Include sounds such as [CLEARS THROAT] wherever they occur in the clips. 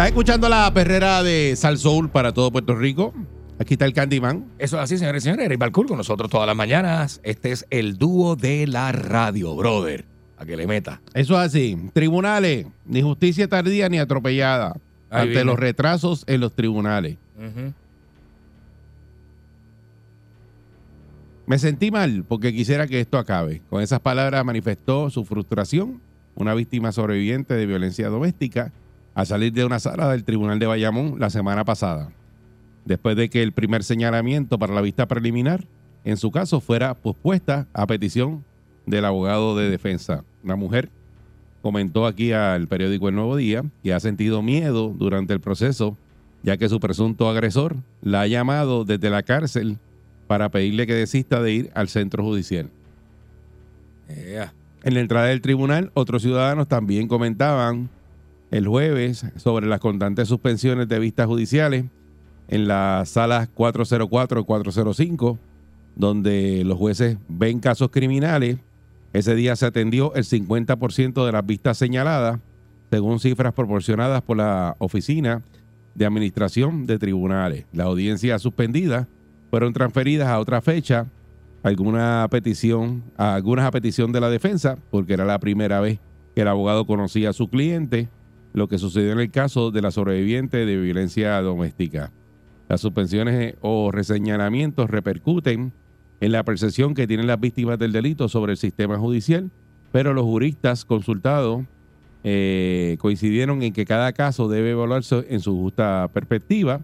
Estás escuchando la perrera de Sal Soul para todo Puerto Rico. Aquí está el Candyman. Eso es así, señores y señores. Eric Balcour con nosotros todas las mañanas. Este es el dúo de la radio, brother. A que le meta. Eso es así. Tribunales, ni justicia tardía ni atropellada. Ahí ante viene. los retrasos en los tribunales. Me sentí mal porque quisiera que esto acabe. Con esas palabras manifestó su frustración una víctima sobreviviente de violencia doméstica al salir de una sala del Tribunal de Bayamón la semana pasada, después de que el primer señalamiento para la vista preliminar en su caso fuera pospuesta a petición del abogado de defensa. La mujer comentó aquí al periódico El Nuevo Día que ha sentido miedo durante el proceso, ya que su presunto agresor la ha llamado desde la cárcel para pedirle que desista de ir al centro judicial. Yeah. En la entrada del tribunal, otros ciudadanos también comentaban el jueves sobre las constantes suspensiones de vistas judiciales en las salas 404 y 405, donde los jueces ven casos criminales. Ese día se atendió el 50% de las vistas señaladas, según cifras proporcionadas por la Oficina de Administración de Tribunales. Las audiencias suspendidas fueron transferidas a otra fecha alguna petición, algunas a petición de la defensa, porque era la primera vez que el abogado conocía a su cliente, lo que sucedió en el caso de la sobreviviente de violencia doméstica. Las suspensiones eh, o reseñalamientos repercuten en la percepción que tienen las víctimas del delito sobre el sistema judicial, pero los juristas consultados eh, coincidieron en que cada caso debe evaluarse en su justa perspectiva.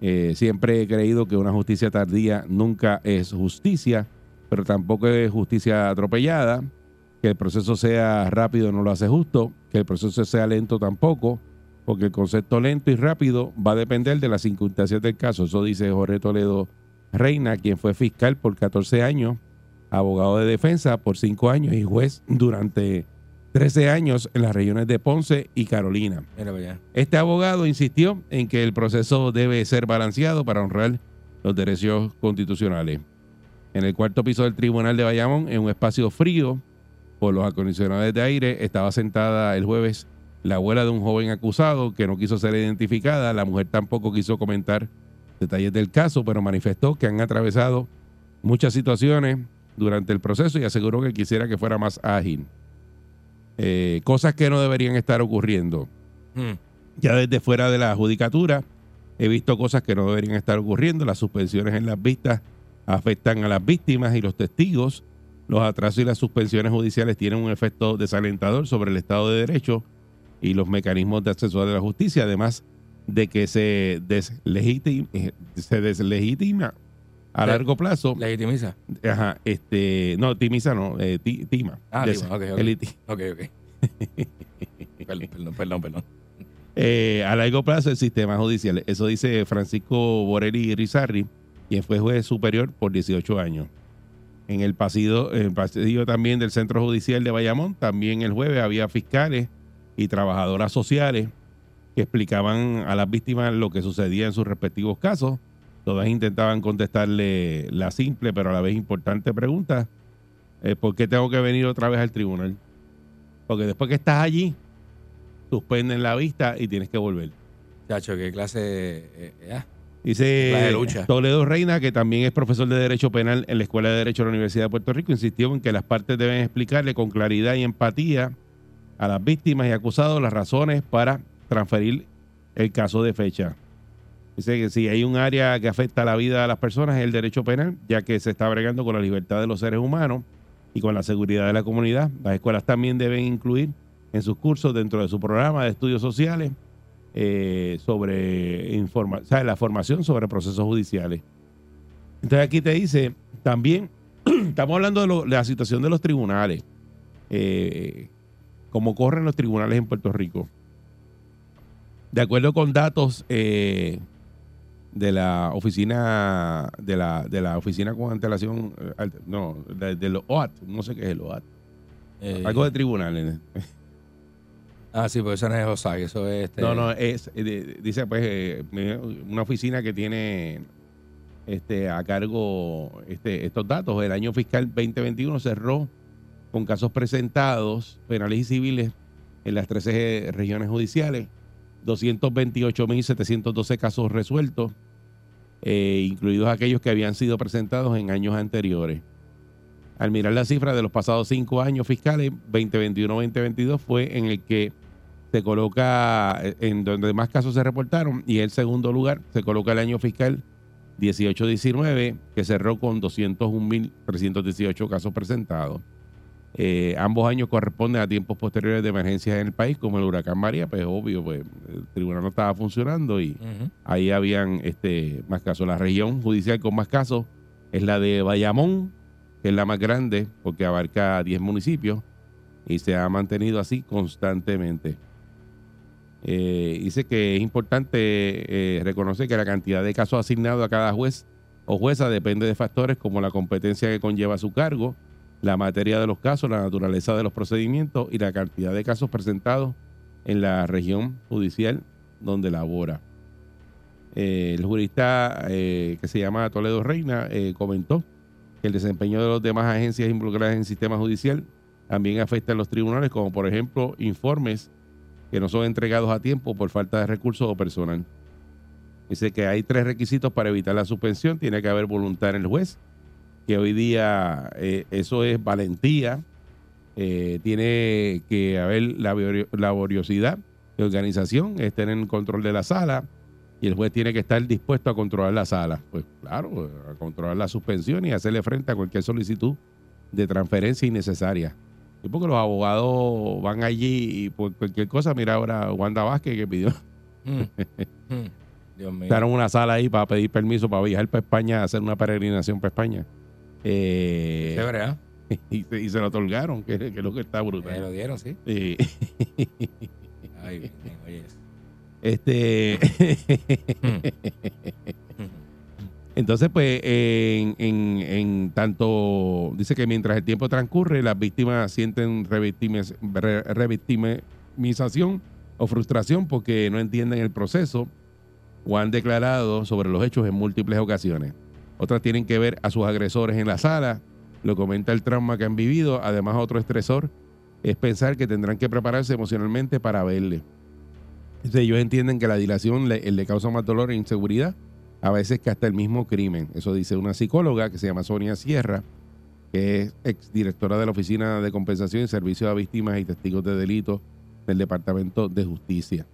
Eh, siempre he creído que una justicia tardía nunca es justicia, pero tampoco es justicia atropellada. Que el proceso sea rápido no lo hace justo, que el proceso sea lento tampoco, porque el concepto lento y rápido va a depender de las circunstancias del caso. Eso dice Jorge Toledo Reina, quien fue fiscal por 14 años, abogado de defensa por 5 años y juez durante 13 años en las regiones de Ponce y Carolina. Este abogado insistió en que el proceso debe ser balanceado para honrar los derechos constitucionales. En el cuarto piso del Tribunal de Bayamón, en un espacio frío por los acondicionadores de aire, estaba sentada el jueves la abuela de un joven acusado que no quiso ser identificada. La mujer tampoco quiso comentar detalles del caso, pero manifestó que han atravesado muchas situaciones durante el proceso y aseguró que quisiera que fuera más ágil. Eh, cosas que no deberían estar ocurriendo Hmm. ya desde fuera de la judicatura he visto cosas que no deberían estar ocurriendo. Las suspensiones en las vistas afectan a las víctimas y los testigos. Los atrasos y las suspensiones judiciales tienen un efecto desalentador sobre el Estado de Derecho y los mecanismos de acceso a la justicia, además de que se deslegitima, se deslegitima a largo plazo. Legitimiza. Ajá, este, no, timiza no, eh, ti- tima. Ah, Des- tima, ok, ok. el [LAUGHS] iti- Ok, ok. [LAUGHS] perdón, perdón, perdón, perdón. eh, a largo plazo el sistema judicial. Eso dice Francisco Borelli Rizarri, quien fue juez superior por 18 años. En el pasillo, también del Centro Judicial de Bayamón, también el jueves había fiscales y trabajadoras sociales que explicaban a las víctimas lo que sucedía en sus respectivos casos. Todas intentaban contestarle la simple pero a la vez importante pregunta, eh, ¿por qué tengo que venir otra vez al tribunal? Porque después que estás allí, suspenden la vista y tienes que volver. Chacho, qué clase. eh, ya. Dice. Toledo Reina, que también es profesor de Derecho Penal en la Escuela de Derecho de la Universidad de Puerto Rico, insistió en que las partes deben explicarle con claridad y empatía a las víctimas y acusados las razones para transferir el caso de fecha. Dice que si hay un área que afecta la vida de las personas es el derecho penal, ya que se está bregando con la libertad de los seres humanos y con la seguridad de la comunidad. Las escuelas también deben incluir en sus cursos, dentro de su programa de estudios sociales, eh, sobre informa o sea, la formación sobre procesos judiciales. Entonces aquí te dice, también [CLEARS THROAT] estamos hablando de, lo- de la situación de los tribunales, eh, cómo corren los tribunales en Puerto Rico. De acuerdo con datos eh, de la oficina de la, de la oficina con antelación, eh, no, de, de los OAT, no sé qué es el OAT, Eh, algo de tribunales. Ah, sí, porque eso no es OSAG, eso es... Este, No, no, es, eh, dice pues eh, una oficina que tiene este a cargo este, estos datos. El año fiscal 2021 cerró con casos presentados, penales y civiles, en las 13 regiones judiciales, 228.712 casos resueltos, eh, incluidos aquellos que habían sido presentados en años anteriores. Al mirar la cifra de los pasados cinco años fiscales, 2021-2022 fue en el que se coloca eh, en donde más casos se reportaron y en segundo lugar se coloca el año fiscal 18-19 que cerró con 201.318 casos presentados. Eh, ambos años corresponden a tiempos posteriores de emergencias en el país como el huracán María, pues obvio, pues el tribunal no estaba funcionando y ahí habían este más casos. La región judicial con más casos es la de Bayamón, que es la más grande porque abarca 10 municipios y se ha mantenido así constantemente. Eh, dice que es importante eh, reconocer que la cantidad de casos asignados a cada juez o jueza depende de factores como la competencia que conlleva su cargo, la materia de los casos, la naturaleza de los procedimientos y la cantidad de casos presentados en la región judicial donde labora. Eh, el jurista que se llama Toledo Reina comentó que el desempeño de las demás agencias involucradas en el sistema judicial también afecta a los tribunales, como por ejemplo informes que no son entregados a tiempo por falta de recursos o personal. Dice que hay tres requisitos para evitar la suspensión. Tiene que haber voluntad en el juez, que hoy día eh, eso es valentía. Eh, tiene que haber labori- laboriosidad de organización, es tener control de la sala y el juez tiene que estar dispuesto a controlar la sala. Pues claro, a controlar la suspensión y hacerle frente a cualquier solicitud de transferencia innecesaria. Porque los abogados van allí y por cualquier cosa, mira ahora Wanda Vázquez que pidió, Mm. [LAUGHS] Mm. Dios mío. daron una sala ahí para pedir permiso para viajar para España, hacer una peregrinación para España. Eh, Chévere, ¿ah? [LAUGHS] y, se- y se lo otorgaron, que, que es lo que está brutal. lo dieron, sí. Eh, Ay, bien, oye. este [LAUGHS] Entonces, pues, en, en- tanto, dice que mientras el tiempo transcurre, las víctimas sienten revictimización o frustración porque no entienden el proceso o han declarado sobre los hechos en múltiples ocasiones. Otras tienen que ver a sus agresores en la sala, lo comenta el trauma que han vivido. Además, otro estresor es pensar que tendrán que prepararse emocionalmente para verle. Dice, ellos entienden que la dilación le causa más dolor e inseguridad a veces que hasta el mismo crimen. Eso dice una psicóloga que se llama Sonia Sierra, que es exdirectora de la Oficina de Compensación y Servicio a Víctimas y Testigos de Delitos del Departamento de Justicia.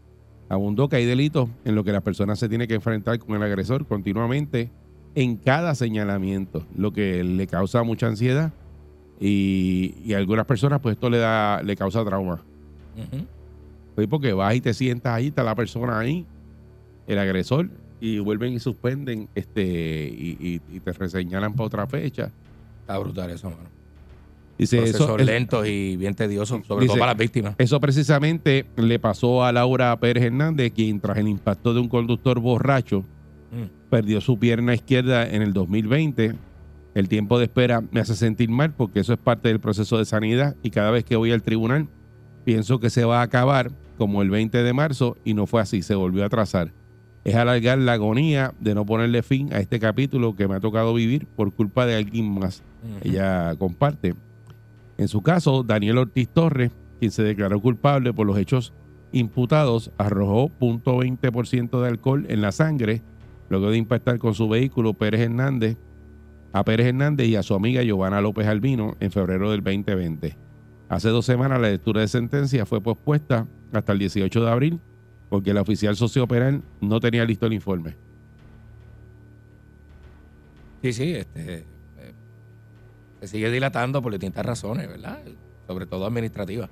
Abundó que hay delitos en los que las personas se tienen que enfrentar con el agresor continuamente en cada señalamiento, lo que le causa mucha ansiedad y, y a algunas personas pues esto le da le causa trauma. Pues porque vas y te sientas ahí, está la persona ahí, el agresor, y vuelven y suspenden este y, y- y te reseñalan para otra fecha. Está brutal eso, mano. Dice Procesos eso, es- lentos y bien tediosos, sobre Dice- todo para las víctimas. eso precisamente le pasó a Laura Pérez Hernández, quien tras el impacto de un conductor borracho Mm. perdió su pierna izquierda en el 2020. El tiempo de espera me hace sentir mal porque eso es parte del proceso de sanidad y cada vez que voy al tribunal pienso que se va a acabar como el 20 de marzo y no fue así, se volvió a atrasar. Es alargar la agonía de no ponerle fin a este capítulo que me ha tocado vivir por culpa de alguien más. Ella comparte. En su caso, Daniel Ortiz Torres, quien se declaró culpable por los hechos imputados, arrojó 0.20% de alcohol en la sangre luego de impactar con su vehículo Pérez Hernández, a Pérez Hernández y a su amiga Giovanna López Albino en febrero del 2020. Hace dos semanas la lectura de sentencia fue pospuesta hasta el 18 de abril porque la oficial sociopenal no tenía listo el informe. Sí, sí, este, eh, se sigue dilatando por distintas razones, ¿verdad? Sobre todo administrativas.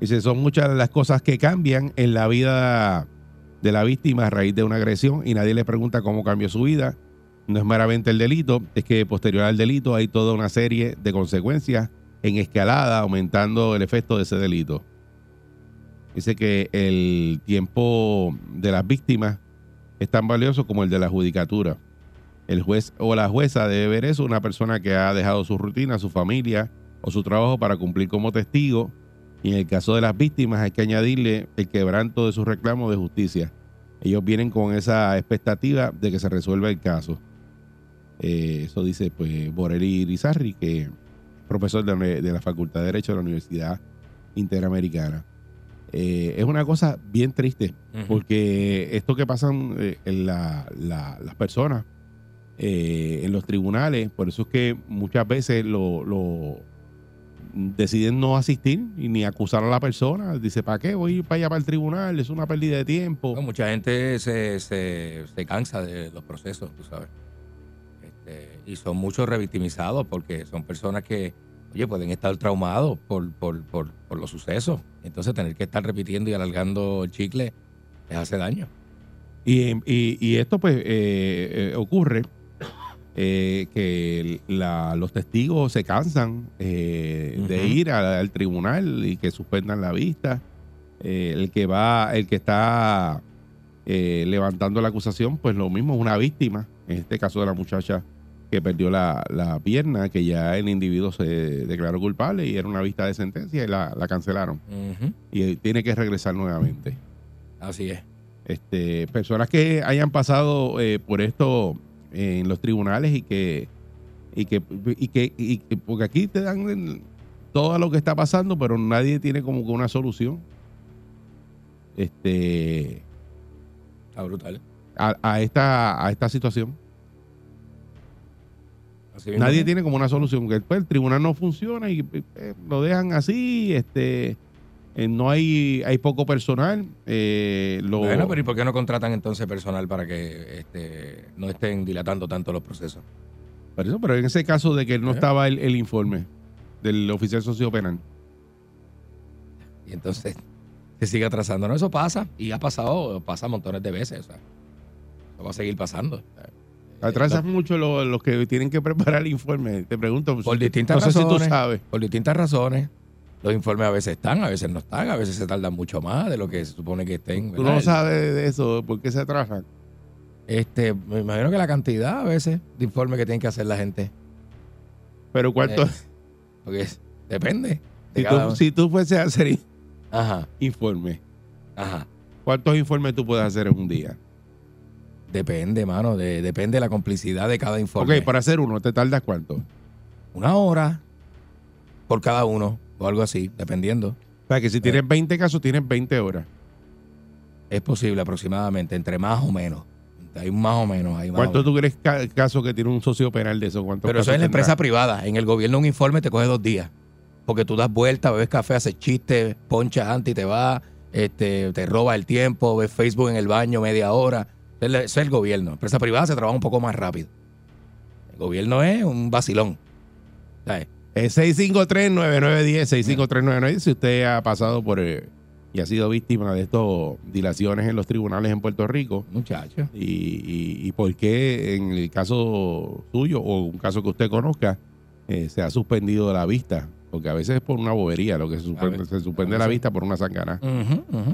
Dice, son muchas las cosas que cambian en la vida de la víctima a raíz de una agresión y nadie le pregunta cómo cambió su vida. No es meramente el delito, es que posterior al delito hay toda una serie de consecuencias en escalada, aumentando el efecto de ese delito. Dice que el tiempo de las víctimas es tan valioso como el de la judicatura. El juez o la jueza debe ver eso, una persona que ha dejado su rutina, su familia o su trabajo para cumplir como testigo. Y en el caso de las víctimas hay que añadirle el quebranto de sus reclamos de justicia. Ellos vienen con esa expectativa de que se resuelva el caso. Eh, eso dice pues Borelli Rizarri, que es profesor de, de la Facultad de Derecho de la Universidad Interamericana. Eh, es una cosa bien triste, porque esto que pasan eh, en la- la- las personas eh, en los tribunales, por eso es que muchas veces lo, lo- deciden no asistir y ni acusar a la persona. Dice, ¿para qué voy para allá para el tribunal? Es una pérdida de tiempo. No, mucha gente se, se, se cansa de los procesos, tú sabes. Este, y son muchos revictimizados porque son personas que, oye, pueden estar traumados por, por, por, por los sucesos. Entonces tener que estar repitiendo y alargando el chicle les hace daño. Y, y- y esto pues eh, eh, ocurre eh, que la- los testigos se cansan eh, de ir a- al tribunal y que suspendan la vista. El que va, el que está eh, levantando la acusación, pues lo mismo, es una víctima. En este caso de la muchacha que perdió la, la pierna, que ya el individuo se declaró culpable y era una vista de sentencia y la, la cancelaron. Y tiene que regresar nuevamente Así es. este, personas que hayan pasado eh, por esto eh, en los tribunales y que y que y que y que- porque aquí te dan todo lo que está pasando pero nadie tiene como que una solución este Está brutal. a, a esta a esta situación nadie tiene como una solución pues, el tribunal no funciona y eh, lo dejan así este eh, no hay hay poco personal eh, lo- Bueno, pero ¿y por qué no contratan entonces personal para que este, no estén dilatando tanto los procesos? Por eso, pero en ese caso de que no ¿Eh? estaba el, el informe del oficial socio penal. Y entonces se sigue atrasando. No, eso pasa. Y ha pasado, pasa montones de veces. O sea, eso va a seguir pasando. Atrasan mucho lo- los que tienen que preparar el informe. Te pregunto, Por si- distintas no sé si tú sabes. Por distintas razones. Los informes a veces están, a veces no están, a veces se tardan mucho más de lo que se supone que estén. Tú ¿verdad? no sabes de eso, ¿por qué se atrasan? Este, me imagino que la cantidad a veces de informes que tienen que hacer la gente. Pero cuánto, Eh, Porque depende. de si, tú, si tú fueses a hacer Ajá, informe, ajá. ¿cuántos informes tú puedes hacer en un día? Depende, mano. de- depende de la complicidad de cada informe. Ok, para hacer uno, ¿te tardas cuánto? O Una hora por cada uno o algo así, dependiendo. sea, que si Eh. tienes 20 casos, tienes 20 horas. Es posible aproximadamente, entre más o menos. Hay más o menos. Hay más o ¿Cuánto menos. tú crees ca- caso que tiene un socio penal de eso? ¿Cuántos Pero eso es en la empresa privada. En el gobierno un informe te coge dos días. Porque tú das vuelta, bebes café, haces chistes, ponchas antes y te vas, este, te roba el tiempo, ves Facebook en el baño media hora. Eso es eso es el gobierno. Empresa privada se trabaja un poco más rápido. El gobierno es un vacilón. ¿Sabes? Eh, 653-9910, 653-9910. Si usted ha pasado por eh, y ha sido víctima de estas dilaciones en los tribunales en Puerto Rico, Muchacho. y, y- y por qué en el caso suyo o un caso que usted conozca, eh, se ha suspendido la vista, porque a veces es por una bobería lo que se suspende, veces- se suspende la vista por una sangana.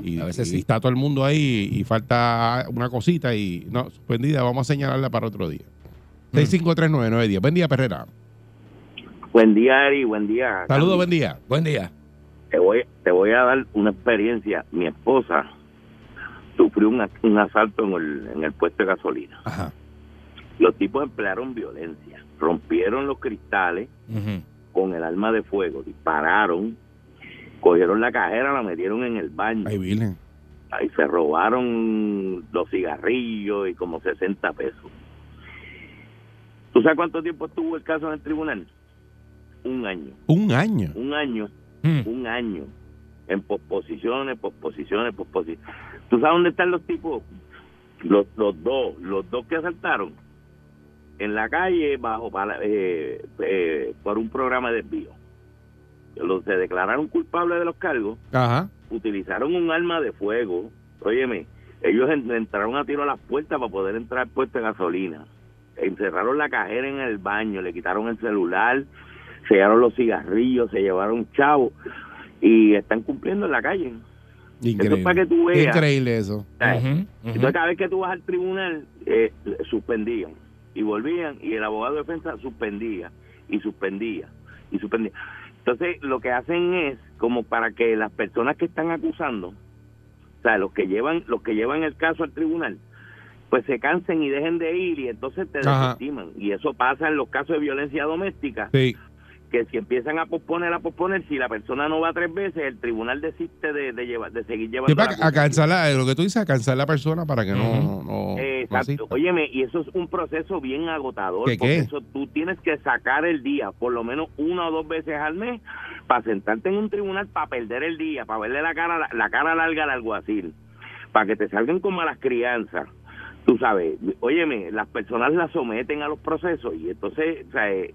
Y, a veces y sí. está todo el mundo ahí y falta una cosita y no, suspendida, vamos a señalarla para otro día. Mm. 6539910. Buen día, Perrera. Buen día, Eri, buen día. Saludos, buen día. Buen día. Te voy, te voy a dar una experiencia. Mi esposa sufrió un, un asalto en el, en el puesto de gasolina. Ajá. Los tipos emplearon violencia, rompieron los cristales. Con el arma de fuego, dispararon, cogieron la cajera, la metieron en el baño, Ay, Virgen. ahí se robaron los cigarrillos y como 60 pesos. ¿Tú sabes cuánto tiempo estuvo el caso en el tribunal? Un año, Un año. un año Mm. un año. en posposiciones, posposiciones, posposiciones. ¿Tú sabes dónde están los tipos? Los, los dos, los dos que asaltaron en la calle bajo para- eh, eh, por un programa de desvío. Los se declararon culpables de los cargos, Ajá. utilizaron un arma de fuego. Óyeme, ellos en- entraron a tiro a las puertas para poder entrar al puesto de gasolina. Encerraron la cajera en el baño, le quitaron el celular, sellaron los cigarrillos, se llevaron chavos y están cumpliendo en la calle. Increíble. es para que tú veas. Increíble eso. Entonces cada vez que tú vas al tribunal, eh, suspendían y volvían y el abogado de defensa suspendía y suspendía y suspendía. Entonces lo que hacen es como para que las personas que están acusando, o sea, los que llevan los que llevan el caso al tribunal, pues se cansen y dejen de ir y entonces te desestiman. Y eso pasa en los casos de violencia doméstica, Sí. Que si empiezan a posponer, a posponer, si la persona no va tres veces, el tribunal desiste de, de, llevar, de seguir llevando Sí, para la a cansar lo que tú dices, a cansar la persona para que no, no, no Exacto. asista. Óyeme, y eso es un proceso bien agotador. ¿Qué, porque qué? eso tú tienes que sacar el día, por lo menos una o dos veces al mes, para sentarte en un tribunal para perder el día, para verle la cara, la cara larga al alguacil, para que te salgan como a las crianzas. Tú sabes, óyeme, las personas las someten a los procesos y entonces, o sea, eh,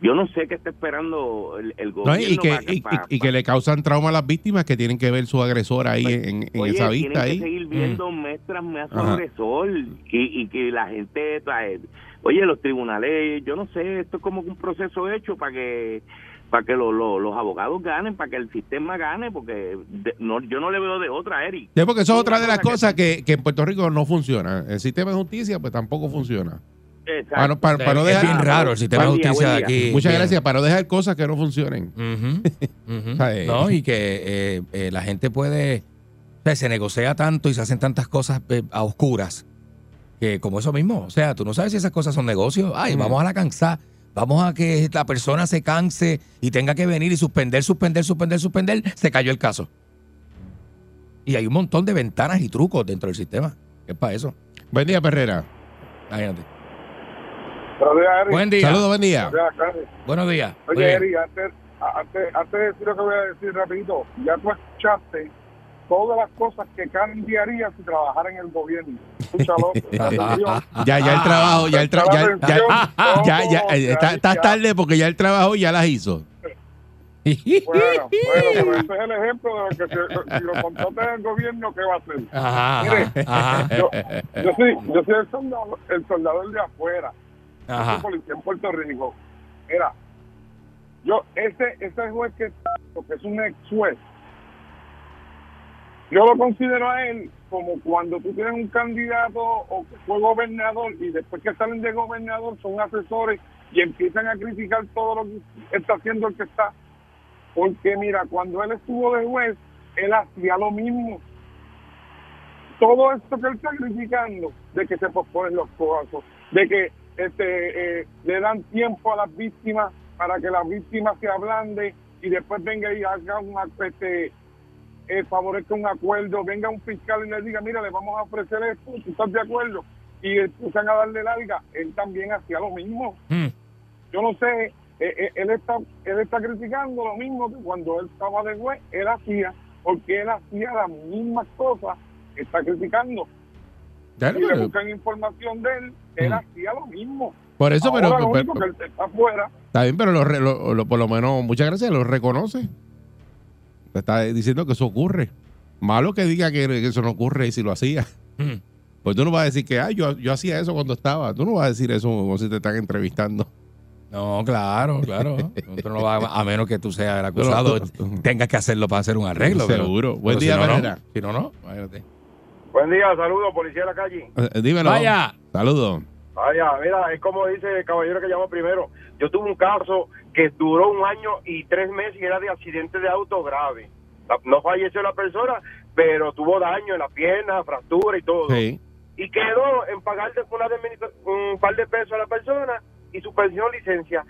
yo no sé qué está esperando el, el No, gobierno. y, que, para y, para- y- y que le causan trauma a las víctimas que tienen que ver su agresor ahí en, en Oye, esa tienen vista que ahí. seguir viendo mes tras mes a su Ajá. agresor y, y que la gente trae- oye los tribunales yo no sé esto es como un proceso hecho para que para que lo- lo- los abogados ganen para que el sistema gane porque de- no yo no le veo de otra Eric Sí, porque eso es otra de las cosa cosas que, que en Puerto Rico no funciona. El sistema de justicia pues tampoco funciona. Exacto. Para, no- para- para no es dejar, bien raro el sistema de justicia de aquí. Muchas bien. gracias. Para no dejar cosas que no funcionen. [LAUGHS] Eh, No, y que eh, eh, la gente puede. o sea, se negocia tanto y se hacen tantas cosas eh, a oscuras que, como eso mismo. O sea, tú no sabes si esas cosas son negocios. Ay, Mm. vamos a la cansar. Vamos a que la persona se canse y tenga que venir y suspender, suspender, suspender, suspender. Se cayó el caso. Y hay un montón de ventanas y trucos dentro del sistema. ¿Qué es para eso? Buen día, Perrera. Imagínate. Buenos días, Eric. Buen día. Saludos, buen día. Buenos días. Buenos Oye. Eric, antes, antes, antes de decir lo que voy a decir rapidito, ya tú escuchaste todas las cosas que cambiaría si trabajara en el gobierno. Escúchalo. [LAUGHS] Ya, ya el trabajo, ya el trabajo, [LAUGHS] ya, ya, ya, ya, eh, está, está tarde porque ya el trabajo ya las hizo. Bueno, [LAUGHS] bueno, pero ese es el ejemplo de lo que se- si lo contrata en el gobierno, ¿qué va a hacer? Ajá, Mire, ajá. Yo, yo soy, yo soy el soldado, el soldado de afuera. Yo soy Ajá. policía en Puerto Rico. Mira, yo, ese, ese juez que está, es un ex juez, yo lo considero a él como cuando tú tienes un candidato o que fue gobernador y después que salen de gobernador son asesores y empiezan a criticar todo lo que está haciendo el que está. Porque mira, cuando él estuvo de juez, él hacía lo mismo. Todo esto que él está criticando, de que se posponen los casos, de que este, eh, le dan tiempo a las víctimas para que las víctimas se ablanden y después venga y haga un este, eh, favorezca un acuerdo, venga un fiscal y le diga, mira, le vamos a ofrecer esto, ¿tú estás de acuerdo? Y empiezan a darle larga. Él también hacía lo mismo. Mm. Yo no sé, eh, eh, él está él está criticando lo mismo que cuando él estaba de juez, él hacía, porque él hacía las mismas cosas que está criticando. Ya, Y le buscan información de él, él Mm. hacía lo mismo. por eso, pero, Ahora lo pero- único que él está afuera. está bien, pero lo, re- lo- lo- por lo menos, muchas gracias, lo reconoce. Te Está diciendo que eso ocurre. Malo que diga que, que eso no ocurre y si lo hacía. Mm. Pues tú no vas a decir que, ay, yo, yo hacía eso cuando estaba. Tú no vas a decir eso como si te están entrevistando. No, claro, claro. [LAUGHS] Tú no vas a, a menos que tú seas el acusado, [LAUGHS] tengas que hacerlo para hacer un arreglo. pero- Seguro. Buen pero día, si no, no. Si no, no. Imagínate. Buen día, saludos, policía de la calle. Eh, Dímelo. Vaya. Saludos. Vaya, mira, es como dice el caballero que llamó primero. Yo tuve un caso que duró un año y tres meses y era de accidente de auto grave. La- No falleció la persona, pero tuvo daño en la pierna, fractura y todo. Sí. Y quedó en pagarle una de- un par de pesos a la persona y suspensión licencia.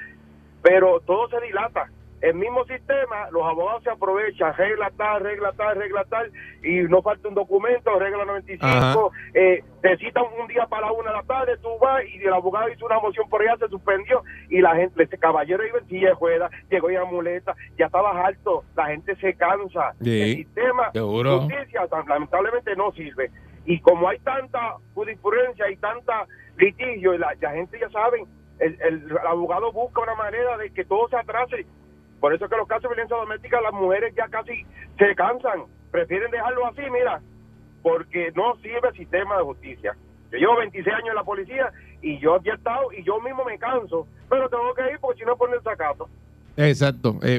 Pero todo se dilata. El mismo sistema, los abogados se aprovechan, regla tal, regla tal, regla tal, y no falta un documento, regla 95, Ajá. eh, te citan un día para una de la tarde, tú vas y el abogado hizo una moción por allá, se suspendió, y la gente, ese caballero iba en silla de ruedas, llegó en muleta, ya estaba alto, la gente se cansa, Sí. el sistema Seguro. de justicia lamentablemente no sirve, y como hay tanta jurisprudencia y tanta litigio, y la, la gente ya saben, el, el- el abogado busca una manera de que todo se atrase. Por eso que los casos de violencia doméstica, las mujeres ya casi se cansan, prefieren dejarlo así, mira, porque no sirve el sistema de justicia. Yo llevo 26 años en la policía y yo aquí he estado y yo mismo me canso, pero tengo que ir porque si no ponen el sacato. Exacto. Eh,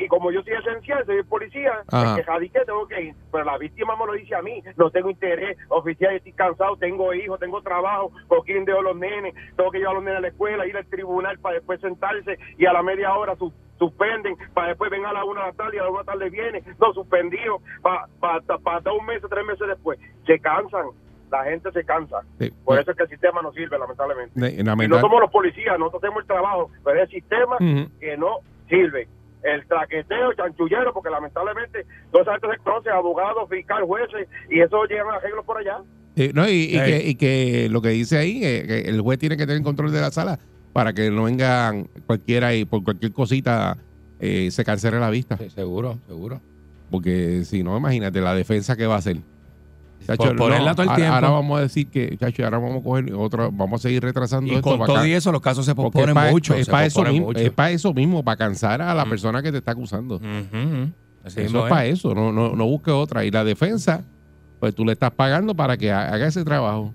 y como yo soy esencial, soy policía, que radiqué tengo que ir. Pero la víctima me lo dice a mí, no tengo interés, oficial, estoy cansado, tengo hijos, tengo trabajo, con quién dejo los nenes, tengo que llevar a los nenes a la escuela, ir al tribunal para después sentarse y a la media hora su- suspenden, para después venga a la una de la tarde y a la una de la tarde viene, no suspendido, para para un mes o tres meses después. Se cansan, la gente se cansa. Sí. Por eso es que el sistema no sirve, lamentablemente. Y no somos los policías, nosotros hacemos el trabajo, pero es el sistema que no sirve. El traqueteo, chanchullero, porque lamentablemente todos esos se conocen, abogados, fiscal, jueces, y eso llegan a arreglos por allá. Eh, no, y, y que, y que lo que dice ahí, eh, que el juez tiene que tener control de la sala para que no vengan cualquiera y por cualquier cosita eh, se cancele la vista. Sí, seguro, seguro. Porque si no, imagínate la defensa que va a hacer. Chacho, Por ponerla todo el ahora, tiempo. ahora vamos a decir que, chacho, ahora vamos a coger otro, vamos a seguir retrasando Y esto con para todo y eso, los casos se posponen pa- mucho. Es para eso, para eso mismo, para cansar a la Mm. persona que te está acusando. Así eso es es. para eso, no, no, no busque otra. Y la defensa, pues tú le estás pagando para que ha- haga ese trabajo.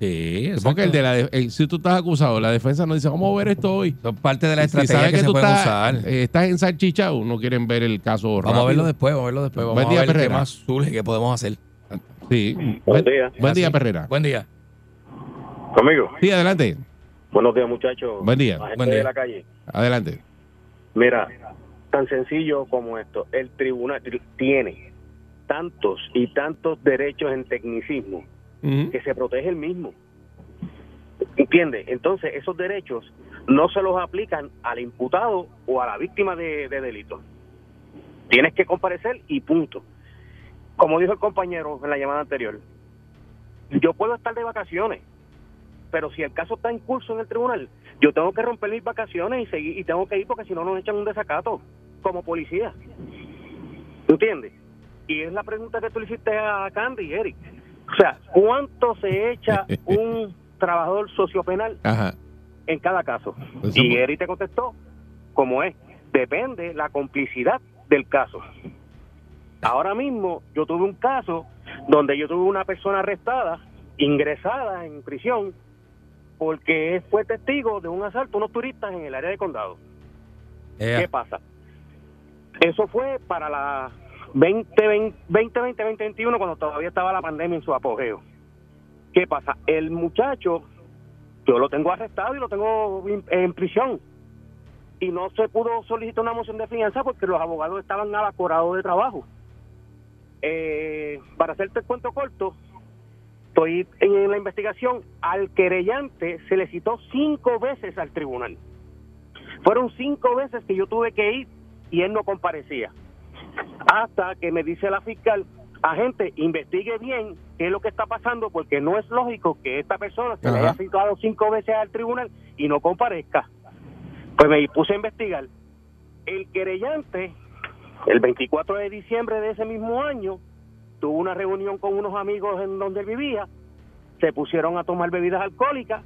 Sí, exacto. Porque el de la de- eh, si tú estás acusado, la defensa no dice, vamos a ver esto hoy. Son parte de la Si estrategia sabe que, se tú pueden estás, usar. eh, estás ensalchichado, no quieren ver el caso Vamos a verlo después, vamos a verlo después. Vamos Buen a día, ver qué Perrera. más surge, qué podemos hacer. Sí. Buen, días. buen día. Perrera. Buen día. Conmigo. Sí, adelante. Buenos días, muchachos. Buen día. La gente Buen día. de la calle. Adelante. Mira, tan sencillo como esto. El tribunal tiene tantos y tantos derechos en tecnicismo Que se protege el mismo. ¿Entiendes? Entonces, esos derechos no se los aplican al imputado o a la víctima de, de delito. Tienes que comparecer y punto. Como dijo el compañero en la llamada anterior, yo puedo estar de vacaciones, pero si el caso está en curso en el tribunal, yo tengo que romper mis vacaciones y seguir y tengo que ir porque si no nos echan un desacato como policía. ¿Entiendes? Y es la pregunta que tú le hiciste a Candy, Eric. O sea, ¿cuánto se echa [LAUGHS] un trabajador sociopenal Ajá. en cada caso? Eso y Eric te contestó, como es, depende la complicidad del caso. Ahora mismo yo tuve un caso donde yo tuve una persona arrestada, ingresada en prisión, porque fue testigo de un asalto a unos turistas en el área de condado. Ea. ¿Qué pasa? Eso fue para la 2020, 2020, 2021, cuando todavía estaba la pandemia en su apogeo. ¿Qué pasa? El muchacho, yo lo tengo arrestado y lo tengo en, prisión. Y no se pudo solicitar una moción de fianza porque los abogados estaban abacorados de trabajo. Eh, para hacerte el cuento corto, estoy en la investigación. Al querellante se le citó cinco veces al tribunal. Fueron cinco veces que yo tuve que ir y él no comparecía. Hasta que me dice la fiscal, agente, investigue bien qué es lo que está pasando porque no es lógico que esta persona se le haya citado cinco veces al tribunal y no comparezca. Pues me puse a investigar. El querellante, el 24 de diciembre de ese mismo año, tuvo una reunión con unos amigos en donde él vivía, se pusieron a tomar bebidas alcohólicas,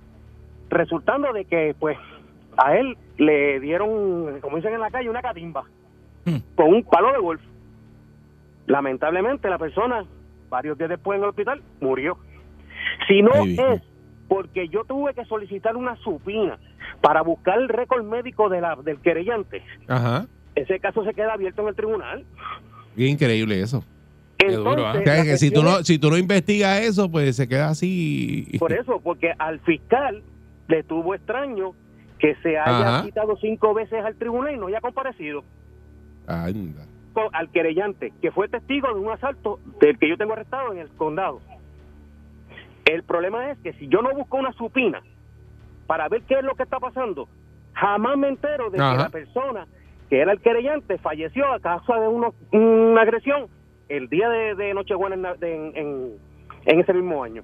resultando de que pues a él le dieron, como dicen en la calle, una catimba Hmm. con un palo de golf. Lamentablemente la persona, varios días después en el hospital, murió. Si no Ay, es porque yo tuve que solicitar una supina para buscar el récord médico de la, del querellante, Ajá. ese caso se queda abierto en el tribunal. Qué increíble eso. Qué duro, Entonces, ¿ah? O sea, la que si tú no, si tú no investigas eso, pues se queda así. [LAUGHS] Por eso, porque al fiscal le tuvo extraño que se haya Ajá. citado cinco veces al tribunal y no haya comparecido. Anda. con- al querellante, que fue testigo de un asalto del que yo tengo arrestado en el condado. El problema es que si yo no busco una supina para ver qué es lo que está pasando, Jamás me entero de Ajá. que la persona que era el querellante falleció a causa de uno- una agresión el día de, de Nochebuena en, en- en- en ese mismo año.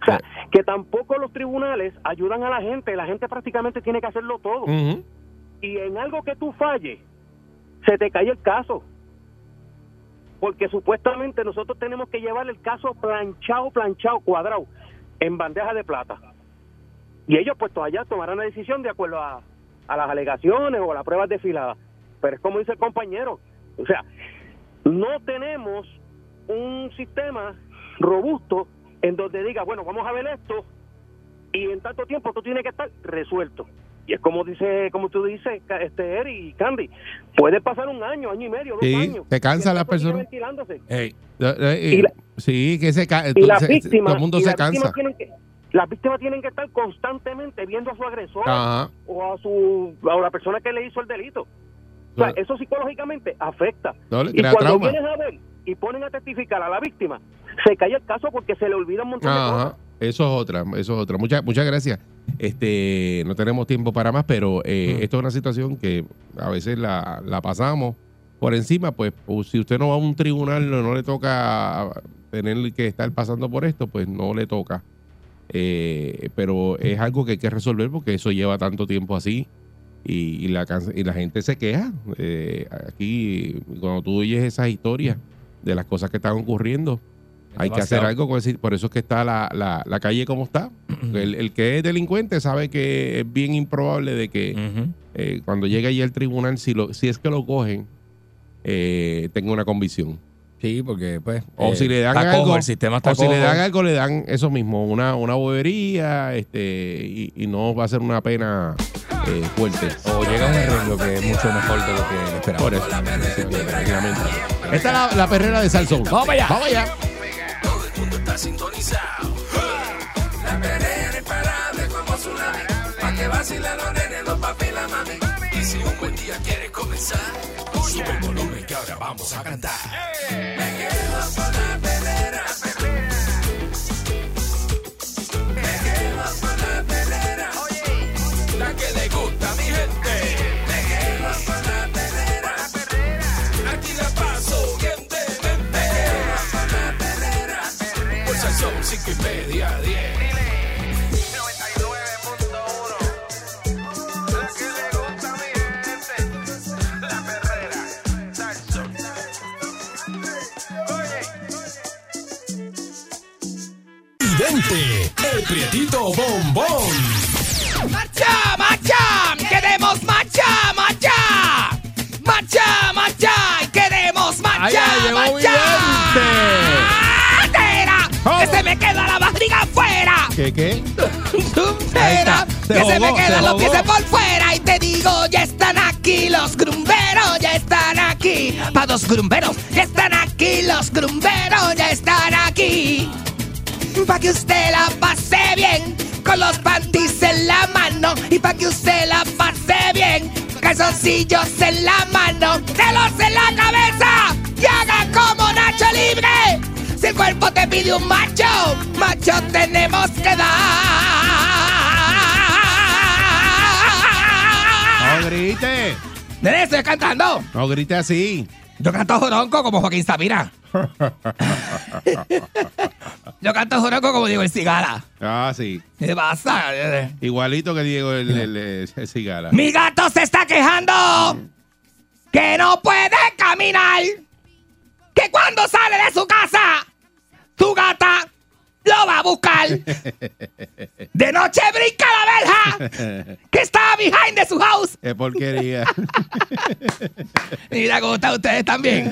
O sea, que tampoco los tribunales ayudan a la gente, la gente prácticamente tiene que hacerlo todo. Y en algo que tú falles, se te cae el caso. Porque supuestamente nosotros tenemos que llevar el caso planchado, planchado, cuadrado, en bandeja de plata. Y ellos pues todavía tomarán la decisión de acuerdo a, a las alegaciones o a las pruebas desfiladas. Pero es como dice el compañero, o sea, no tenemos un sistema robusto en donde diga, bueno, vamos a ver esto y en tanto tiempo tú tienes que estar resuelto. Y es como dice, como tú dices, este Eri y Candy, puede pasar un año, año y medio, dos Sí, años. te cansa la persona. Y la- sí, que se Y las se- todo el mundo y se las víctimas cansa. tienen que, las víctimas tienen que estar constantemente viendo a su agresor Ajá. o a su a la persona que le hizo el delito. O sea, eso psicológicamente afecta. No, y crea cuando trauma. vienes a ver y ponen a testificar a la víctima, se cae el caso porque se le olvida un montón de cosas. Eso es otra, eso es otra. Muchas, muchas gracias. Este, no tenemos tiempo para más, pero eh, Mm. esto es una situación que a veces la, la pasamos por encima, pues, pues, si usted no va a un tribunal, no, no le toca tener que estar pasando por esto, pues no le toca. Eh, pero es algo que hay que resolver porque eso lleva tanto tiempo así y, y la, y la gente se queja. Eh, aquí, cuando tú oyes esas historias de las cosas que están ocurriendo, hay que hacer algo con ese- por eso es que está la, la, la calle como está. El, el que es delincuente sabe que es bien improbable de que eh, cuando llegue allí al tribunal, si, lo, si es que lo cogen, eh, tenga una convicción. Sí, porque pues. O eh, si le dan algo, cojo, el sistema está o si le dan algo, le dan eso mismo, una, una bobería, este, y, y no va a ser una pena eh, fuerte. O llega un arreglo que es mucho mejor de lo que esperaba. Por eso. Esta es la, la perrera de Salsón. Vamos allá. Vamos allá. Está sintonizado. La perrera imparable como tsunami. Pa' que vacilen los nenes, los papi y la mami. Y si un buen día quieres comenzar, sube el volumen que ahora vamos a cantar. Me quedo con la Salsón Oye Vidente, el prietito bombón. ¡Marcha, marcha! ¡Queremos marcha, me queda la barriga afuera! ¿Qué, qué? [LAUGHS] Se ¡Que se me quedan los pies por fuera! Y te digo, ya están aquí los grumberos, ya están aquí. Pa' los grumberos, ya están aquí los grumberos, ya están aquí. Pa' que usted la pase bien, con los panties en la mano. Y pa' que usted la pase bien, calzoncillos en la mano, celos en la cabeza. Y haga como Nacho Libre. Si el cuerpo te pide un macho, macho tenemos que dar. No grite. Nene, estoy cantando. No grite así. Yo canto joronco como Joaquín Sabina. [LAUGHS] Yo canto joronco como Diego el Cigala. Ah, sí. ¿Qué pasa? Igualito que Diego el, el, el- el Cigala. Mi gato se está quejando que no puede caminar. Que cuando sale de su casa, su gata lo va a buscar. De noche brinca la verja que está behind de su house. Qué porquería. Mira cómo están ustedes también.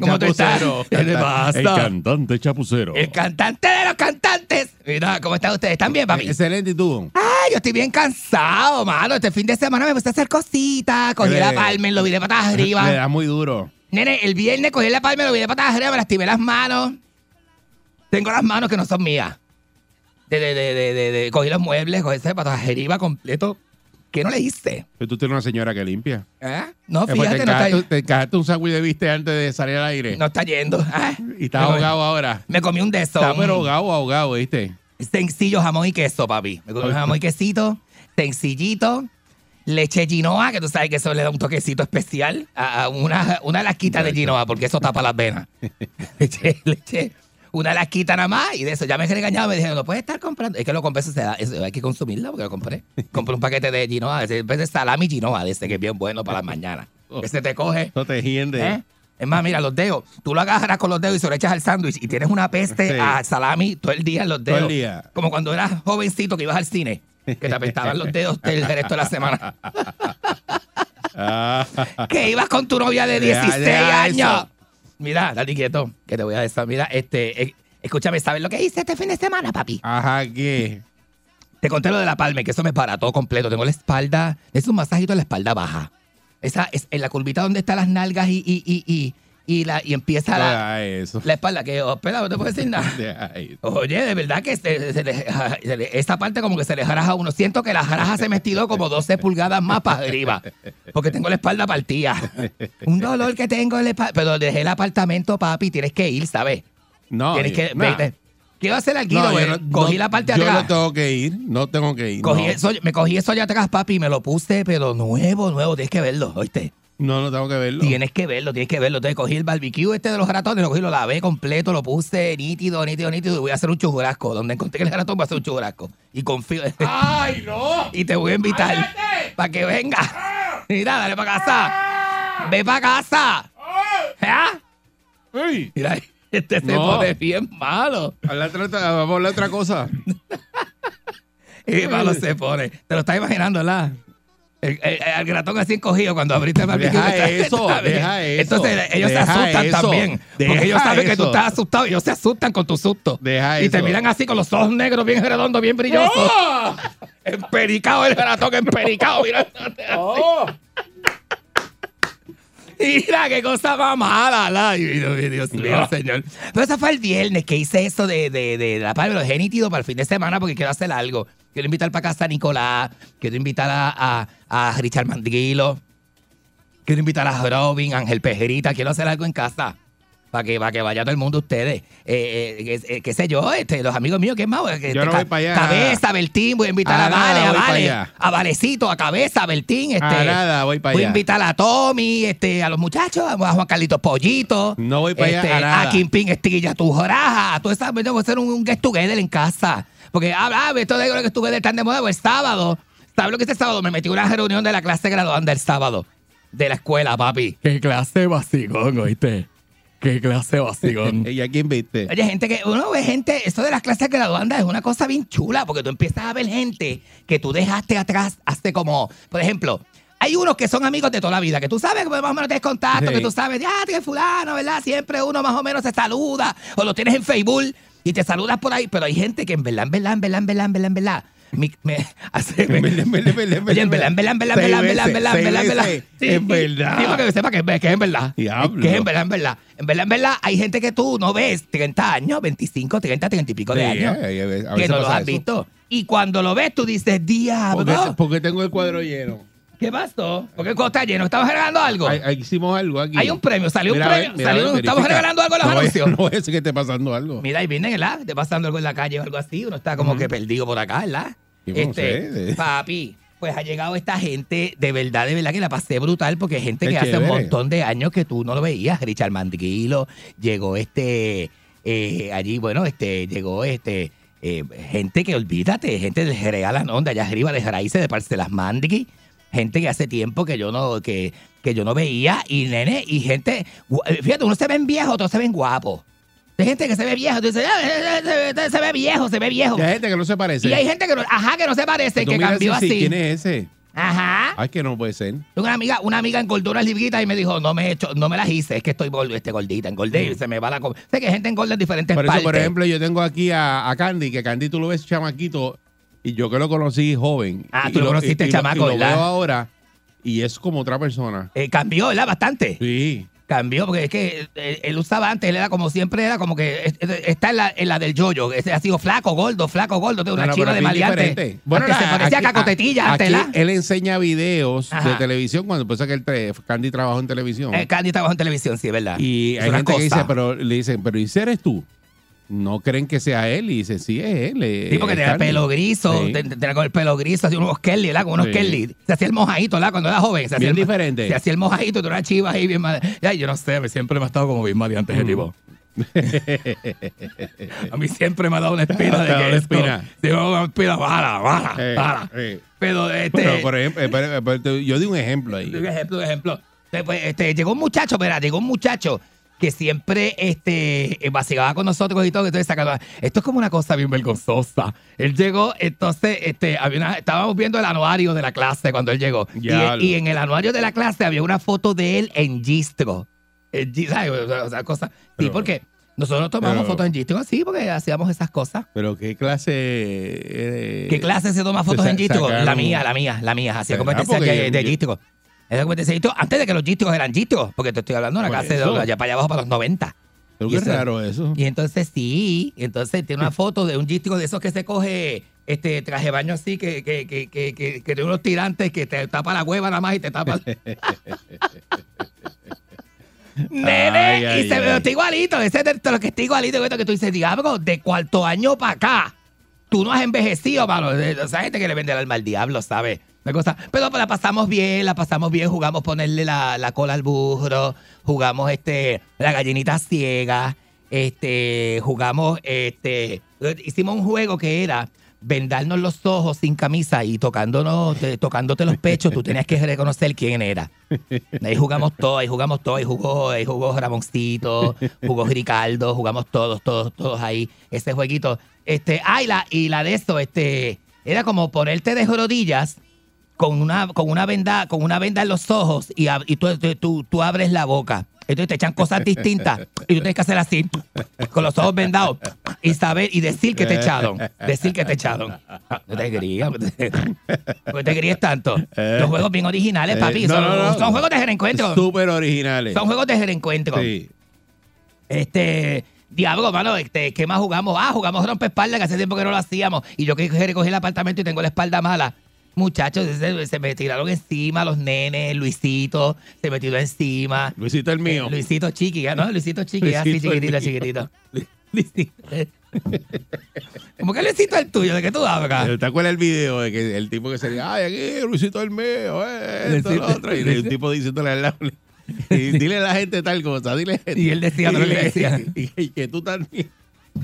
¿Cómo tú estás? ¿Qué le pasa? El cantante chapucero. El cantante de los cantantes. Mira cómo están ustedes. ¿Están bien, papi? Excelente, ¿y tú? Ay, yo estoy bien cansado, mano. Este fin de semana me puse a hacer cositas. Cogí la palma y lo vi de patas arriba. Le da muy duro. Nene, el viernes cogí la palma y lo vi de patas arriba, me lastimé las manos. Tengo las manos que no son mías. De, de, de, de, cogí los muebles, cogí ese arriba completo. ¿Qué no le hice? Pero tú tienes una señora que limpia. ¿Eh? No, Después fíjate, te, no está, encajaste, te encajaste un sándwich de viste antes de salir al aire. no está yendo. Ah, y estás me comí- ahogado ahora. Me comí un de esos. Está pero ahogado, ahogado, ¿viste? Sencillo jamón y queso, papi. Me comí jamón y quesito, sencillito. leche Ginoa, que tú sabes que eso le da un toquecito especial. A, a una, una lasquita de Ginoa, porque eso tapa las venas. [LAUGHS] leche, leche. Una lasquita nada más y de eso ya me he regañado. Me dijeron, no puedes estar comprando. Es que lo compré, eso, se da- hay que consumirlo porque lo compré. Compré un paquete de Ginoa, ese, en vez de salami Ginoa, de ese que es bien bueno para las mañanas. Que se te coge. No te hiende. ¿Eh? Es más, mira, los dedos. Tú lo agarras con los dedos y se lo echas al sándwich y tienes una peste Sí. a salami todo el día en los Todo dedos. el día. Como cuando eras jovencito que ibas al cine, que te apestaban los dedos el resto de la semana. [LAUGHS] Ah, que ibas con tu novia de Deja- 16 deja años. eso. Mira, date quieto, que te voy a decir. Mira, este, eh, escúchame, ¿sabes lo que hice este fin de semana, papi? Ajá, ¿qué? Te conté lo de la palme, que eso me todo completo. Tengo la espalda, es un masajito en la espalda baja. Esa es en la curvita donde están las nalgas y, y, y, y, y la, y empieza la, eso. la espalda. Que, oh, espera, no te puedo decir nada. Oye, de verdad que se- se le- se le- esta parte como que se le jaraja a uno. Siento que la jaraja se me estiró como 12 pulgadas más para arriba. Porque tengo la espalda partida. Un dolor que tengo en la espalda. Pero dejé el apartamento, papi. Tienes que ir, ¿sabes? No, Tienes eh, que. nah. vete. Quiero hacer No, güey. yo no- Cogí no- la parte de Yo atrás. no tengo que ir, no tengo que ir. Cogí no. eso, me cogí eso allá atrás, papi, y me lo puse, pero nuevo, nuevo. Tienes que verlo, ¿oíste? No, no tengo que verlo. Tienes que verlo, tienes que verlo. Entonces cogí el barbecue este de los ratones, lo cogí, lo lavé completo, lo puse nítido, nítido, nítido. Y voy a hacer un churrasco. Donde encontré el ratón, voy a hacer un churrasco. Y confío. ¡Ay, [LAUGHS] no! y te voy a invitar para que venga. Mira, dale para casa. Ve para casa. ¿Ah? ¡Ay! Mira, este se No. pone bien malo. Habla otra- Vamos a hablar otra cosa. [LAUGHS] Y malo se pone. Te lo estás imaginando, ¿verdad? El, el- así encogido cuando abriste el barbecue. Deja Está- eso, deja eso. Entonces ellos se asustan eso. también. Porque ellos saben que tú estás asustado. Ellos se asustan con tu susto. Deja y te miran así con los ojos negros, bien redondos, bien brillosos. Empericado el gratón, empericado. Mira, Mira qué cosa más mala, la. Dios, mío, señor. Pero eso fue el viernes que hice eso de, de, de la palma, los nítido para el fin de semana porque quiero hacer algo. Quiero invitar para casa a Nicolás, quiero invitar a, a, a Richard Mandrilo, quiero invitar a Robin, Ángel Pejerita, quiero hacer algo en casa. Para que, para que vaya todo el mundo ustedes. Eh, eh, eh, qué sé yo, este, los amigos míos, ¿qué más? Que, Yo no Ca- voy pa' allá. Cabeza, Beltín, voy a invitar A a, nada, Vale, a Vale, allá. a Valecito, a Cabeza, a Beltín, este. A nada, voy pa' Voy a allá. invitar a Tommy, este, a los muchachos, a Juan Carlitos Pollito. No voy pa' allá este, a nada. A Kimping Estilla, tu joraja. A toda esa, voy a hacer un, un get together en casa. Porque habla, ah, esto de que get together están de moda, pues el sábado. ¿Sabes lo que hice el sábado? Me metí en una reunión de la clase graduanda el sábado. De la escuela, papi. Qué clase de vacigón, oíste. Qué clase de vacigón. [LAUGHS] ¿Y a quién viste? Oye, gente que uno ve gente, esto de las clases graduandas es una cosa bien chula, porque tú empiezas a ver gente que tú dejaste atrás hace como, por ejemplo, hay unos que son amigos de toda la vida, que tú sabes que más o menos tienes contacto, Sí. que tú sabes, ya, que fulano, ¿verdad? Siempre uno más o menos se saluda, o lo tienes en Facebook y te saludas por ahí, pero hay gente que en verdad, en verdad, en verdad, en verdad, en verdad, en verdad, mi- me hace... Verdad, en verdad, en verdad, en Oye, en verdad, en verdad, en verdad, en verdad, en verdad, en verdad, en seis verdad, en verdad. veces. Sí, En verdad. Sí, para que sepa que, que es en verdad. Diablo. Que es en verdad, en verdad. En verdad, en verdad, hay gente que tú no ves 30 años, 25, 30, 30 y pico de años. eh, que no los has visto. Y cuando lo ves, tú dices, Porque, diablo. porque tengo el cuadro lleno. ¿Qué pasó? Porque el costo está lleno. ¿Estamos regalando algo? Ahí- ahí hicimos algo aquí. Hay un premio, salió un ver, premio, mira, salió- ver, estamos regalando algo en los no anuncios. No voy a decir que esté pasando algo. Mira, y viene, ¿verdad? Te pasando algo en la calle o algo así. Uno está como que perdido por acá, ¿verdad? No este, sé. papi, pues ha llegado esta gente, de verdad, de verdad que la pasé brutal, porque gente que hace un montón de años que tú no lo veías. Richard Mandrilo, llegó este, eh, allí, bueno, este, llegó este, eh, gente que olvídate, gente de regalan onda allá arriba de raíces de Parcelas Mandri, gente que hace tiempo que yo no, que, que yo no veía, y nene, y gente, eh, fíjate, unos se ven viejos, otros se ven guapos. Hay gente que se ve viejo, tú dices, "Ah, eh, eh, se, ve viejo, se ve viejo. Y hay gente que no se parece. Y hay gente que no, ajá, que no se parece, que cambió así. ¿Quién es ese? Ajá. Ay, que no puede ser. Tengo una amiga, una amiga engordó unas libritas y me dijo, no me he hecho, no me las hice, es que estoy este, gordita, engordé y se me va la com-". Sé que gente engorda en diferentes. Por eso, partes. por ejemplo, yo tengo aquí a, a Candy, que Candy tú lo ves chamaquito, y yo que lo conocí joven. Ah, y tú lo y conociste y chamaco, y lo ¿verdad? veo ahora, y es como otra persona. Eh, cambió, ¿verdad? Bastante. Sí. Cambió, porque es que eh, él usaba antes, él era como siempre, era como que es- es- está en la, en la del yoyo. Ha sido flaco, gordo, flaco, gordo, tiene una No, no, chiva de maleante. Bueno, se parecía aquí- a cacotetilla, antes, aquí ¿la? él enseña videos de televisión cuando piensa que él Candy trabajó en televisión. Eh, Candy trabajó en televisión, sí, verdad. y Es hay gente que cosa. dice, pero le dicen, pero ¿y si eres tú? No creen que sea él y dicen, sí, es él. eh, Sí, porque es tenía el Carly". pelo griso, Sí. te- te- tenía con el pelo griso, hacía unos Kelly, ¿verdad? Con unos Sí. Kelly. Se hacía el mojadito, ¿verdad? Cuando era joven. Se hacía Bien el, diferente. Se hacía el mojadito, tú una chiva ahí bien mal. Ay, yo no sé, siempre me ha estado como bien maleante ese tipo. [LAUGHS] A mí siempre me ha dado una espina [LAUGHS] de que una esto- espina. Sí, una espina, bala, bala, Eh, bala. eh. Pero este... Pero, por ejemplo, yo di un ejemplo ahí. [LAUGHS] Un ejemplo, un ejemplo. Este, llegó un muchacho, mira, llegó un muchacho que siempre este, eh, vacilaba con nosotros y todo. Entonces, sacaba- esto es como una cosa bien vergonzosa. Él llegó, entonces, este, había una- estábamos viendo el anuario de la clase cuando él llegó. Y, y en el anuario de la clase había una foto de él en Gistro. En. O sea, cosa. Sí, Pero- porque nosotros nos tomamos pero- fotos en Gistro así, porque hacíamos esas cosas. Pero qué clase. eh, ¿Qué clase se toma fotos en Gistro? La mía, la mía, la mía. Hacía competencia de, de Gistro. Antes de que los Gistros eran Gistros, porque te estoy hablando de una clase de allá para allá abajo para los 90. Pero Y qué eso- raro eso. Y entonces sí, entonces tiene una foto de un Gistro de esos que se coge este traje baño así, que, que, que, que, tiene unos tirantes que te tapa la hueva nada más y te tapa. [LAUGHS] Nene, y se ve está igualito, ese es de lo que está igualito, que tú dices, diablo, de cuarto año para acá, tú no has envejecido, mano. Esa gente que le vende el alma al diablo, ¿sabes? Una cosa. Pero la pasamos bien, la pasamos bien, jugamos ponerle la, la cola al burro, jugamos este, la gallinita ciega, este, jugamos, este, hicimos un juego que era vendarnos los ojos sin camisa y tocándonos, te- tocándote los pechos, tú tenías que reconocer quién era. Ahí jugamos todo, ahí jugamos todo, ahí jugó, ahí jugó Ramoncito, jugó Ricardo, jugamos todos, todos, todos ahí, ese jueguito. Este, ah, y la, y la de esto, este, era como ponerte de rodillas con una, con una venda, con una venda en los ojos y, y tú, tú, tú- abres la boca. Entonces te echan cosas distintas y tú tienes que hacer así, con los ojos vendados, y saber, y decir que te echaron. Decir que te echaron. No te grías, no te, gríes tanto. Los juegos bien originales, papi. Eh, no, son, no, no. son juegos de reencuentro. Súper originales. Son juegos de reencuentro. Sí. Este, diablo, mano, este, ¿qué más jugamos? Ah, jugamos rompeespaldas, que hace tiempo que no lo hacíamos. Y yo que recogí el apartamento y tengo la espalda mala. Muchachos, se, se me tiraron encima los nenes, Luisito se me tiró encima. Luisito el mío. Eh, Luisito Chiqui, ¿ya ¿no? Luisito Chiqui, así Luisito el chiquitito, chiquitito. [LAUGHS] Luisito. [LAUGHS] ¿Cómo que Luisito el tuyo? ¿De qué tú hablas? ¿Te acuerdas el video de que el tipo que se dice, ay, aquí Luisito el mío, eh, esto, Luisito- lo otro? Y el tipo diciéndole al lado, y dile a la gente tal cosa, dile. Y él decía [LAUGHS] que le decía. Y, y que tú también.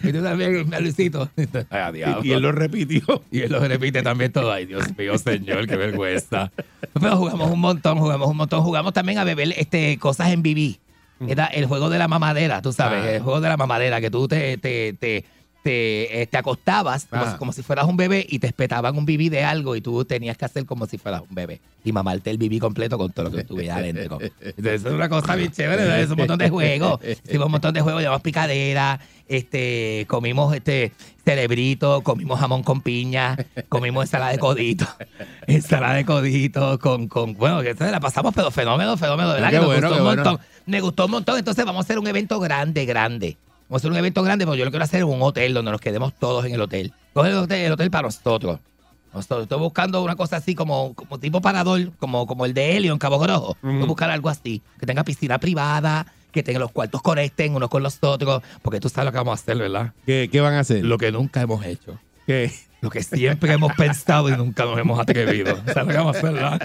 Y tú también, Luisito. [LAUGHS] Ay, diablo. Y, él lo repitió. Y él lo repite también todo. Ay, Dios mío, señor, qué vergüenza. Pero jugamos un montón, jugamos un montón. Jugamos también a beber este, cosas en BB. Era el juego de la mamadera, tú sabes, Ah. el juego de la mamadera, que tú te, te, te, te, eh, te acostabas como, Ah. si- como si fueras un bebé y te espetaban un BB de algo y tú tenías que hacer como si fueras un bebé y mamarte el BB completo con todo lo que estuviera adentro. [LAUGHS] Entonces, es una cosa bien chévere, es un montón de [LAUGHS] juegos. Hicimos un montón de juegos, llevamos picadera, este, comimos este cerebrito, comimos jamón con piña, comimos ensalada de codito, [LAUGHS] ensalada de codito con, con bueno, que entonces la pasamos pero fenómeno, fenómeno, verdad que me gustó qué un bueno. montón. Me gustó un montón, entonces vamos a hacer un evento grande, grande. Vamos a hacer un evento grande, pero yo lo quiero hacer en un hotel donde nos quedemos todos en el hotel. Coge el hotel, el hotel para nosotros. Nosotros- Estoy buscando una cosa así como, como tipo parador, como, como el de Helio en Cabo Rojo. Voy a buscar algo así, que tenga piscina privada, que tenga los cuartos conecten unos con los otros, porque tú sabes lo que vamos a hacer, ¿verdad? ¿Qué, qué van a hacer? Lo que nunca hemos hecho. ¿Qué? Lo que siempre hemos pensado y nunca nos hemos atrevido. [LAUGHS] ¿Sabes lo que vamos a hacer, verdad?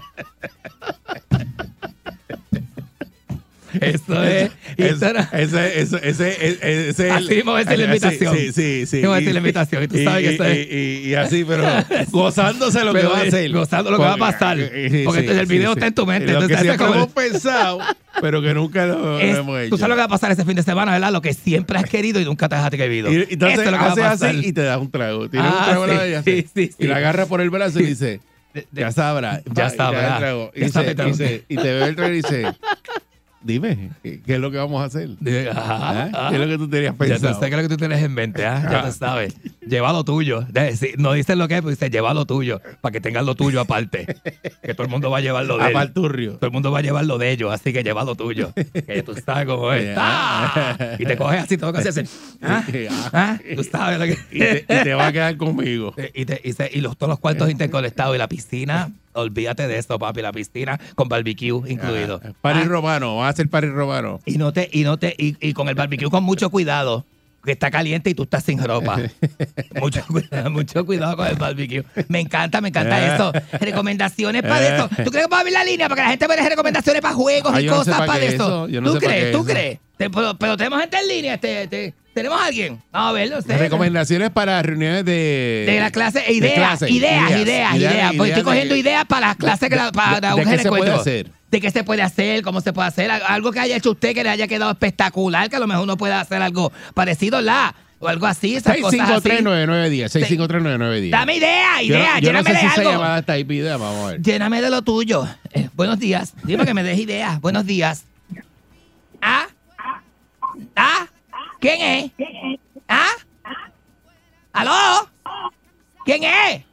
Eso [LAUGHS] es. Es- ese, ese, ese, ese, ese- Así mismo va a decir la invitación. Sí, sí, sí. Va a decir la invitación, y tú sabes que y, eso es- y, así, pero [LAUGHS] gozándose lo que va a es hacer. gozando lo que va a pasar. Porque entonces el video está en tu mente, entonces hemos pensado, pero que nunca lo, [LAUGHS] Es- hemos hecho. tú sabes lo que va a pasar ese fin de semana, ¿verdad? Lo que siempre has querido y nunca te has atrevido. Y, entonces Eso es lo que va a haces pasar. así y te das un trago. Tienes Ah, un trago sí, a la y haces- sí, sí, sí. Y la agarra por el brazo y dice, ya sabrá. Ya sabrá. trago. Ya sabe, y trago. te bebe el trago y dice, dime, ¿qué qué es lo que vamos a hacer? [LAUGHS] Ajá, ¿Ah? ajá. ¿Qué es lo que tú tenías Ya tú pensado? sabes qué es lo que tú tienes en mente, ¿ah? Ya Ah. tú sabes. Lleva lo tuyo. No dices lo que es, pero dice lleva lo tuyo. Para que tengas lo tuyo aparte. que todo el mundo va a llevar lo de. Palturrio. Todo el mundo va a llevar lo de ellos, así que lleva lo tuyo. Que tú sabes cómo es. ¡Ah! Y te coges así, todo lo que haces. ¿Ah? ¿Ah? Tú sabes lo que Y te, y te va a quedar conmigo. [LAUGHS] Y, te- y se- y los, todos los cuartos interconectados y la piscina, olvídate de esto, papi, la piscina con barbecue incluido. Party Ah, romano, vamos a hacer party romano. y no te, y no te, y, y con el barbecue con mucho cuidado. que está caliente y tú estás sin ropa. [LAUGHS] mucho, cuidado, mucho cuidado con el barbecue. Me encanta, me encanta eso. Recomendaciones para eso. ¿Tú crees que puedo abrir la línea para que la gente vea recomendaciones para juegos Ah, y yo no sé cosas para eso? eso, no ¿Tú crees? ¿Tú eso. crees? Te- pero, pero tenemos gente en línea. Este, te- ¿Tenemos a alguien? Vamos a verlo. usted. Recomendaciones para reuniones de... De la clase, e de ideas, clase, ideas, ideas, ideas, Porque estoy de- cogiendo ideas para las clases, para de- un de qué se puede hacer. De qué se puede hacer, cómo se puede hacer. Algo que haya hecho usted que le haya quedado espectacular, que a lo mejor uno pueda hacer algo parecido, la O algo así, esas cosas así. 6539910, 6539910. Dame idea, Yo no- idea, Yo no lléname sé de si esa algo. llamada está ahí, pide, vamos a ver. Lléname de lo tuyo. Eh, buenos días. Dime que me des ideas. Buenos días. ¿Ah? ¿Ah? ¿Quién es? ¿Ah? ¿Aló? ¿Quién es?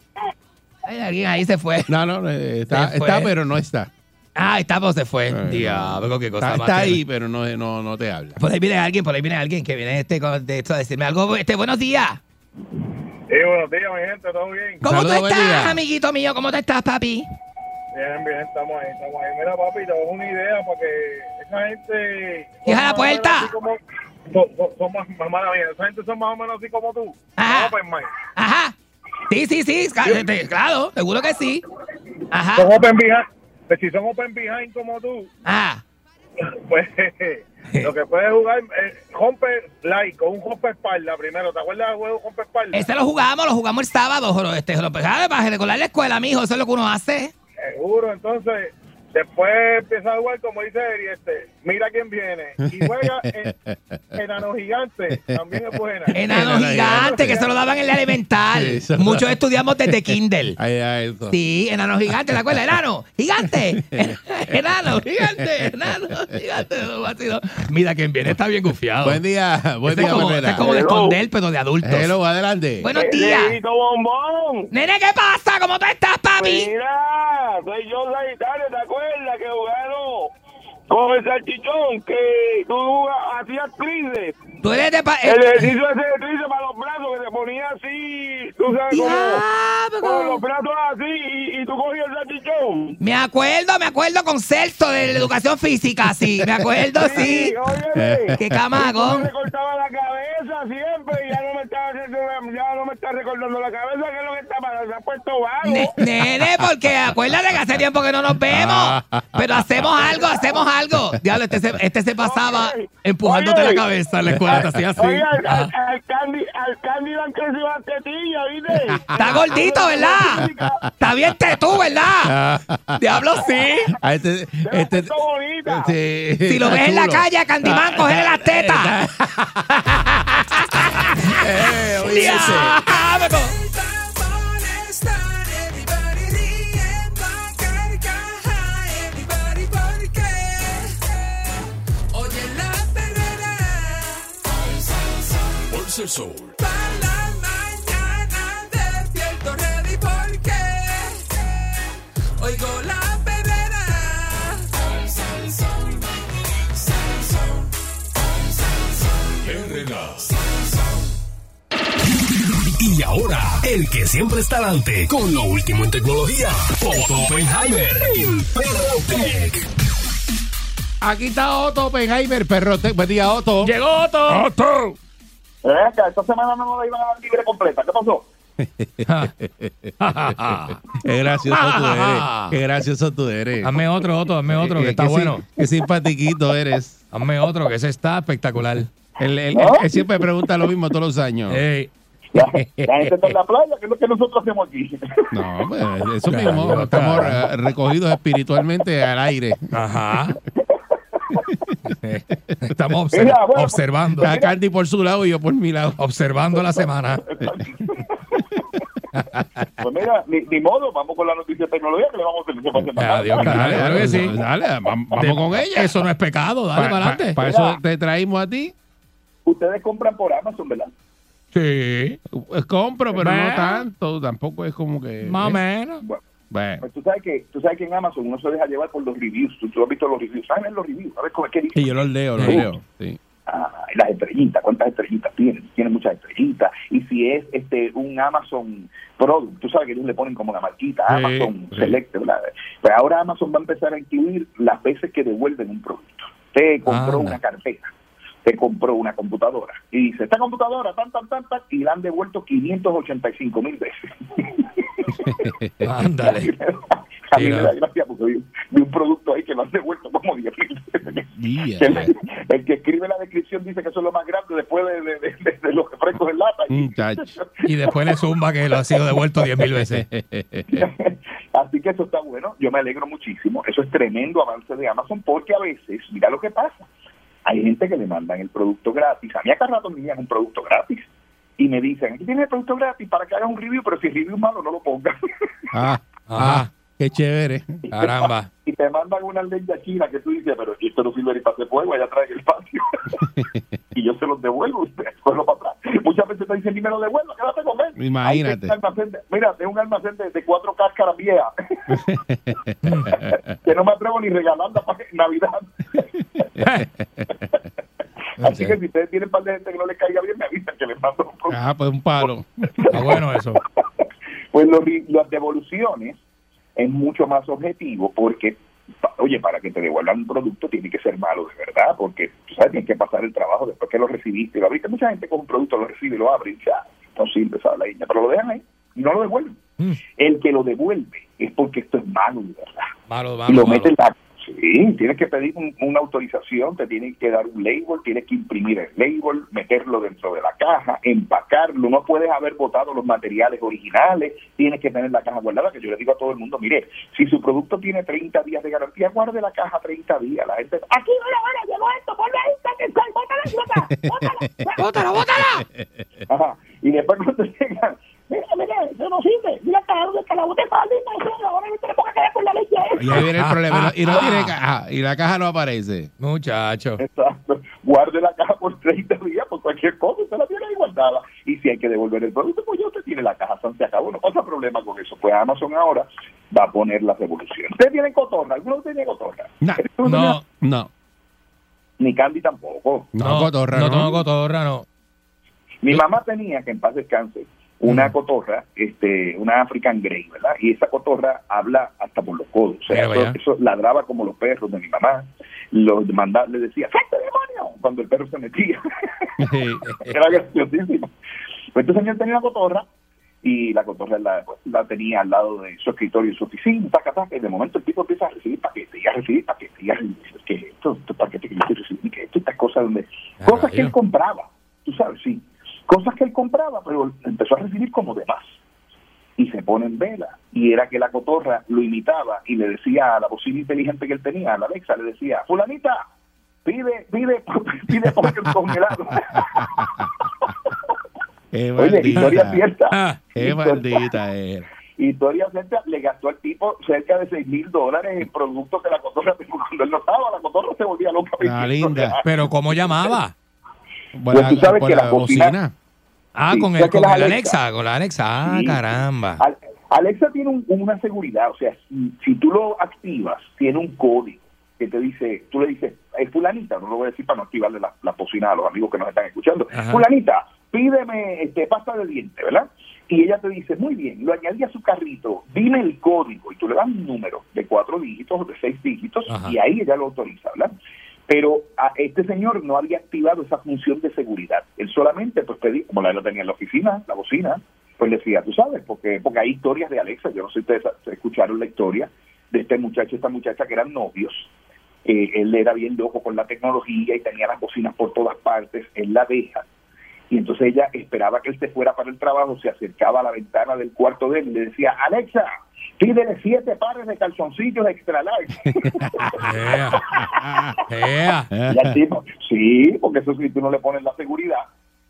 Ay, alguien ahí se fue. No, no, eh, está, está, pero no está. Ah, está, pues se fue. Eh, Diablo, qué cosa Está, más está ahí, pero no, no, no te habla. Por ahí viene alguien, por ahí viene alguien que viene este, con- de esto a decirme algo. Este, buenos días. Sí, buenos días, mi gente, ¿todo bien? ¿Cómo Saludos, tú estás, día. amiguito mío? ¿Cómo tú estás, papi? Bien, bien, estamos ahí, estamos ahí. Mira, papi, te doy una idea para que esa gente... Son la puerta. como- Son, son, son más, más mala mía, esa gente son más o menos así como tú. Ajá. Open. Ajá. Sí, sí, sí, este, claro, seguro que sí. Ajá. Son open behind. Pues si son open behind como tú, Ah, pues lo que puedes jugar es rompe like con un rompe espalda primero. ¿Te acuerdas del juego rompe espalda? ese lo jugamos, lo jugamos el sábado, este, joro, pues, para recordar la escuela, mijo, eso es lo que uno hace. Seguro, entonces después empieza a jugar como dice Eri, este, mira quién viene y juega [LAUGHS] en, enano gigante, también es buena. Enano Enano gigante, que se lo daban en la elemental. Muchos estudiamos desde Kindle. [LAUGHS] Ahí, ahí, eso. Sí, enano gigante, ¿te acuerdas? Enano, gigante, [LAUGHS] enano, gigante, enano, gigante. Mira quién viene, está bien gufiado. Buen día, buen Este es día, como, este es como de esconder, pero de adultos. Hello, adelante. Buenos días. Bombón. Nene, ¿qué pasa? ¿Cómo tú estás, papi? Mira, soy yo Sagitario, ¿te acuerdas que jugaron con el salchichón que tú hacías tríceps? Tú eres de... pa- El eh, ejercicio ese de tríceps para los brazos que se ponía así, tú sabes cómo, Diablo. con los brazos así y, y tú cogías el salchichón. Me acuerdo, me acuerdo con Celso de la educación física, sí. Me acuerdo, sí. óyeme. Qué camagón. me cortaba la cabeza siempre y ya no me está haciendo la- ya no me está recordando la cabeza que es lo que está pasando, se ha puesto vago. Ne- nene, porque acuérdate que hace tiempo que no nos vemos. [LAUGHS] Pero hacemos algo, hacemos algo. Diablo, este se, este se pasaba Oye, empujándote oye. la cabeza en la escuela, te hacía así. Oye, al, al, al Candy, al Candy le han crecido las tetillas, ¿viste? Está gordito, ¿verdad? Está bien tetú, ¿verdad? Diablo, sí. Ah, este, este, Está bonita. este- Si lo ves en la chulo. calle a Candyman, cógele las tetas. [LAUGHS] Eh, oye, ese. [LAUGHS] ser sol. Para la mañana despierto ready porque oigo la perrera. Perrera. Y ahora, el que siempre está adelante con lo último en tecnología, Otto Oppenheimer en Perrotec. Aquí está Otto Oppenheimer, perro. Buen día, Otto. Llegó Otto. Otto. Esta semana no la iban a dar libre completa. ¿Qué pasó? [LAUGHS] Qué gracioso tú eres. Qué gracioso tú eres. Hazme otro, Otto, hazme otro, que Qué- está qué bueno. sim- Qué simpatiquito eres. Hazme otro, que ese está espectacular. Él, él- él- él siempre pregunta lo mismo todos los años. La, la gente está en la playa, que es lo que nosotros hacemos aquí. [LAUGHS] No, pues eso mismo. Estamos eh, recogidos espiritualmente al aire. Ajá. [LAUGHS] Estamos Mira, bueno, observando, A Candy por su lado y yo por mi lado. observando la semana. [LAUGHS] Pues mira, ni, ni modo, vamos con la noticia de tecnología que le vamos a hacer. semana. Adiós, Dale, claro que sí. Dale, vam- vamos con ella. Eso no es pecado, dale para adelante. Para eso te traímos a ti. Ustedes compran por Amazon, ¿verdad? Sí, Compro, pero no tanto. Tampoco es como que. más o menos. Bueno. Pues tú sabes que tú sabes que en Amazon uno se deja llevar por los reviews. Tú, tú has visto los reviews. ¿Sabes ver los reviews? A ver cómo es que dice. Y yo los leo, los Sí. leo. Sí. Ah, las estrellitas, cuántas estrellitas tienen, tienen muchas estrellitas. Y si es este un Amazon Product, tú sabes que ellos le ponen como la marquita, Sí, Amazon sí. Select, ¿verdad? Pero ahora Amazon va a empezar a incluir las veces que devuelven un producto. Usted compró Anda. una carpeta, se compró una computadora y dice, esta computadora, tan, tan, tan, tan, y la han devuelto 585 mil veces. [LAUGHS] Ándale. [LAUGHS] A mí me da gracia porque vi, vi un producto ahí que lo han devuelto como 10 mil veces. Ya. El, el que escribe la descripción dice que eso es lo más grande después de, de, de- de- los refrescos en lata. Y después le zumba que lo ha sido devuelto 10 mil veces. [LAUGHS] Así que eso está bueno, yo me alegro muchísimo. Eso es tremendo avance de Amazon porque a veces, mira lo que pasa, hay gente que le mandan el producto gratis. A mí acá rato me envían un producto gratis y me dicen, aquí tienes el producto gratis para que hagas un review, pero si el review es malo no lo pongas. [LAUGHS] Ah, ah, qué chévere. Caramba. y te mandan una leña china que tú dices, pero esto no sirve ni para hacer fuego, allá atrás en el patio. [LAUGHS] y yo se los devuelvo, después para atrás. Muchas veces te dicen, ni me lo devuelvo, quédate con él. Imagínate. De- mira, tengo un almacén de, de cuatro cáscaras viejas. [LAUGHS] que no me atrevo ni regalarla para Navidad. Así que si ustedes tienen par de gente que no les caiga bien, me avisan que les mando un producto. Ah, pues un palo. [LAUGHS] Está bueno eso. Pues los, las devoluciones es mucho más objetivo porque, oye, para que te devuelvan un producto tiene que ser malo de verdad, porque tú sabes, tienes que pasar el trabajo después que lo recibiste y lo abriste. Mucha gente con un producto lo recibe y lo abre y ya, no sirve esa leña, pero lo dejan ahí y no lo devuelven. Mm. El que lo devuelve es porque esto es malo de verdad. Malo, y malo, lo malo. mete en la... Sí, tienes que pedir un- una autorización, te tienen que dar un label, tienes que imprimir el label, meterlo dentro de la caja, empacarlo, no puedes haber botado los materiales originales, tienes que tener la caja guardada, que yo le digo a todo el mundo, mire, si su producto tiene 30 días de garantía, guarde la caja 30 días, la gente, aquí, mira, mira, llegó esto, ponle ahí, está, bótala, bótala, [LAUGHS] ¡Bótala, bótala! Ajá. Y después cuando [LAUGHS] llegan, mira, mira, eso no sirve, mira, que la ahora no te le pongas que con la leche. Y ahí viene el problema. Y no tiene caja. Y la caja no aparece. Muchacho. Exacto. Guarde la caja por 30 días por cualquier cosa, usted la tiene ahí guardada. Y si hay que devolver el producto, pues ya usted tiene la caja, se acabó, no pasa problema con eso. Pues Amazon ahora va a poner las devoluciones. ¿Ustedes tienen cotorra? ¿Alguno de ustedes tiene cotorra? No, ¿Alguno tiene- No, No. Ni Candy tampoco. No, no, cotorra, no ¿no? tengo cotorra, no. Mi mamá tenía, que en paz descanse, una Mm. cotorra, este, una African Grey, ¿verdad? Y esa cotorra habla hasta por los codos. O sea, eso, ladraba como los perros de mi mamá. Los manda, le decía, ¡Salte demonio! Cuando el perro se metía. [LAUGHS] Era graciosísimo. Pues este señor tenía una cotorra y la cotorra la, pues, la tenía al lado de su escritorio y su oficina, taca, taca, y de momento el tipo empieza a recibir paquetes y a recibir paquetes y a recibir que esto, estos paquetes que yo estoy recibiendo, que esto, estas cosas donde Ah, cosas que él compraba, tú sabes, sí, cosas que él compraba, pero empezó a recibir como de más y se pone en vela y era que la cotorra lo imitaba y le decía a la bocina inteligente que él tenía, a la Alexa, le decía, fulanita, pide, pide, [LAUGHS] pide pollo congelado. [LAUGHS] Qué Oye, historia maldita. cierta. Ah, Qué Historia- maldita era. Historia cierta, le gastó al tipo cerca de 6 mil dólares en productos que la cotorra, [LAUGHS] cuando él no estaba, la cotorra se volvía loca. La linda. pero ¿cómo llamaba? La, tú sabes por que la la bocina- bocina. Ah, Sí, con el, con las el Alexa- Alexa, con la Alexa. Ah, Sí. caramba. Al- Alexa tiene un- una seguridad, o sea, si, si tú lo activas, tiene un código que te dice, tú le dices, es fulanita, no lo voy a decir para no activarle la, la bocina a los amigos que nos están escuchando, Ajá. fulanita, pídeme este, pasta de dientes, ¿verdad? Y ella te dice, muy bien, lo añadí a su carrito, dime el código, y tú le das un número de cuatro dígitos o de seis dígitos, Ajá. y ahí ella lo autoriza, ¿verdad? Pero a este señor no había activado esa función de seguridad. Él solamente, pues pedí, como la lo tenía en la oficina, la bocina, pues le decía, tú sabes, porque porque hay historias de Alexa, yo no sé si ustedes escucharon la historia de este muchacho y esta muchacha que eran novios. Eh, él era bien loco con la tecnología y tenía las bocinas por todas partes, él la deja. Y entonces ella esperaba que él se fuera para el trabajo, se acercaba a la ventana del cuarto de él y le decía, Alexa, pídele siete pares de calzoncillos extra large. [LAUGHS] Ea. Ea. Y al tipo, sí, porque eso si tú no le pones la seguridad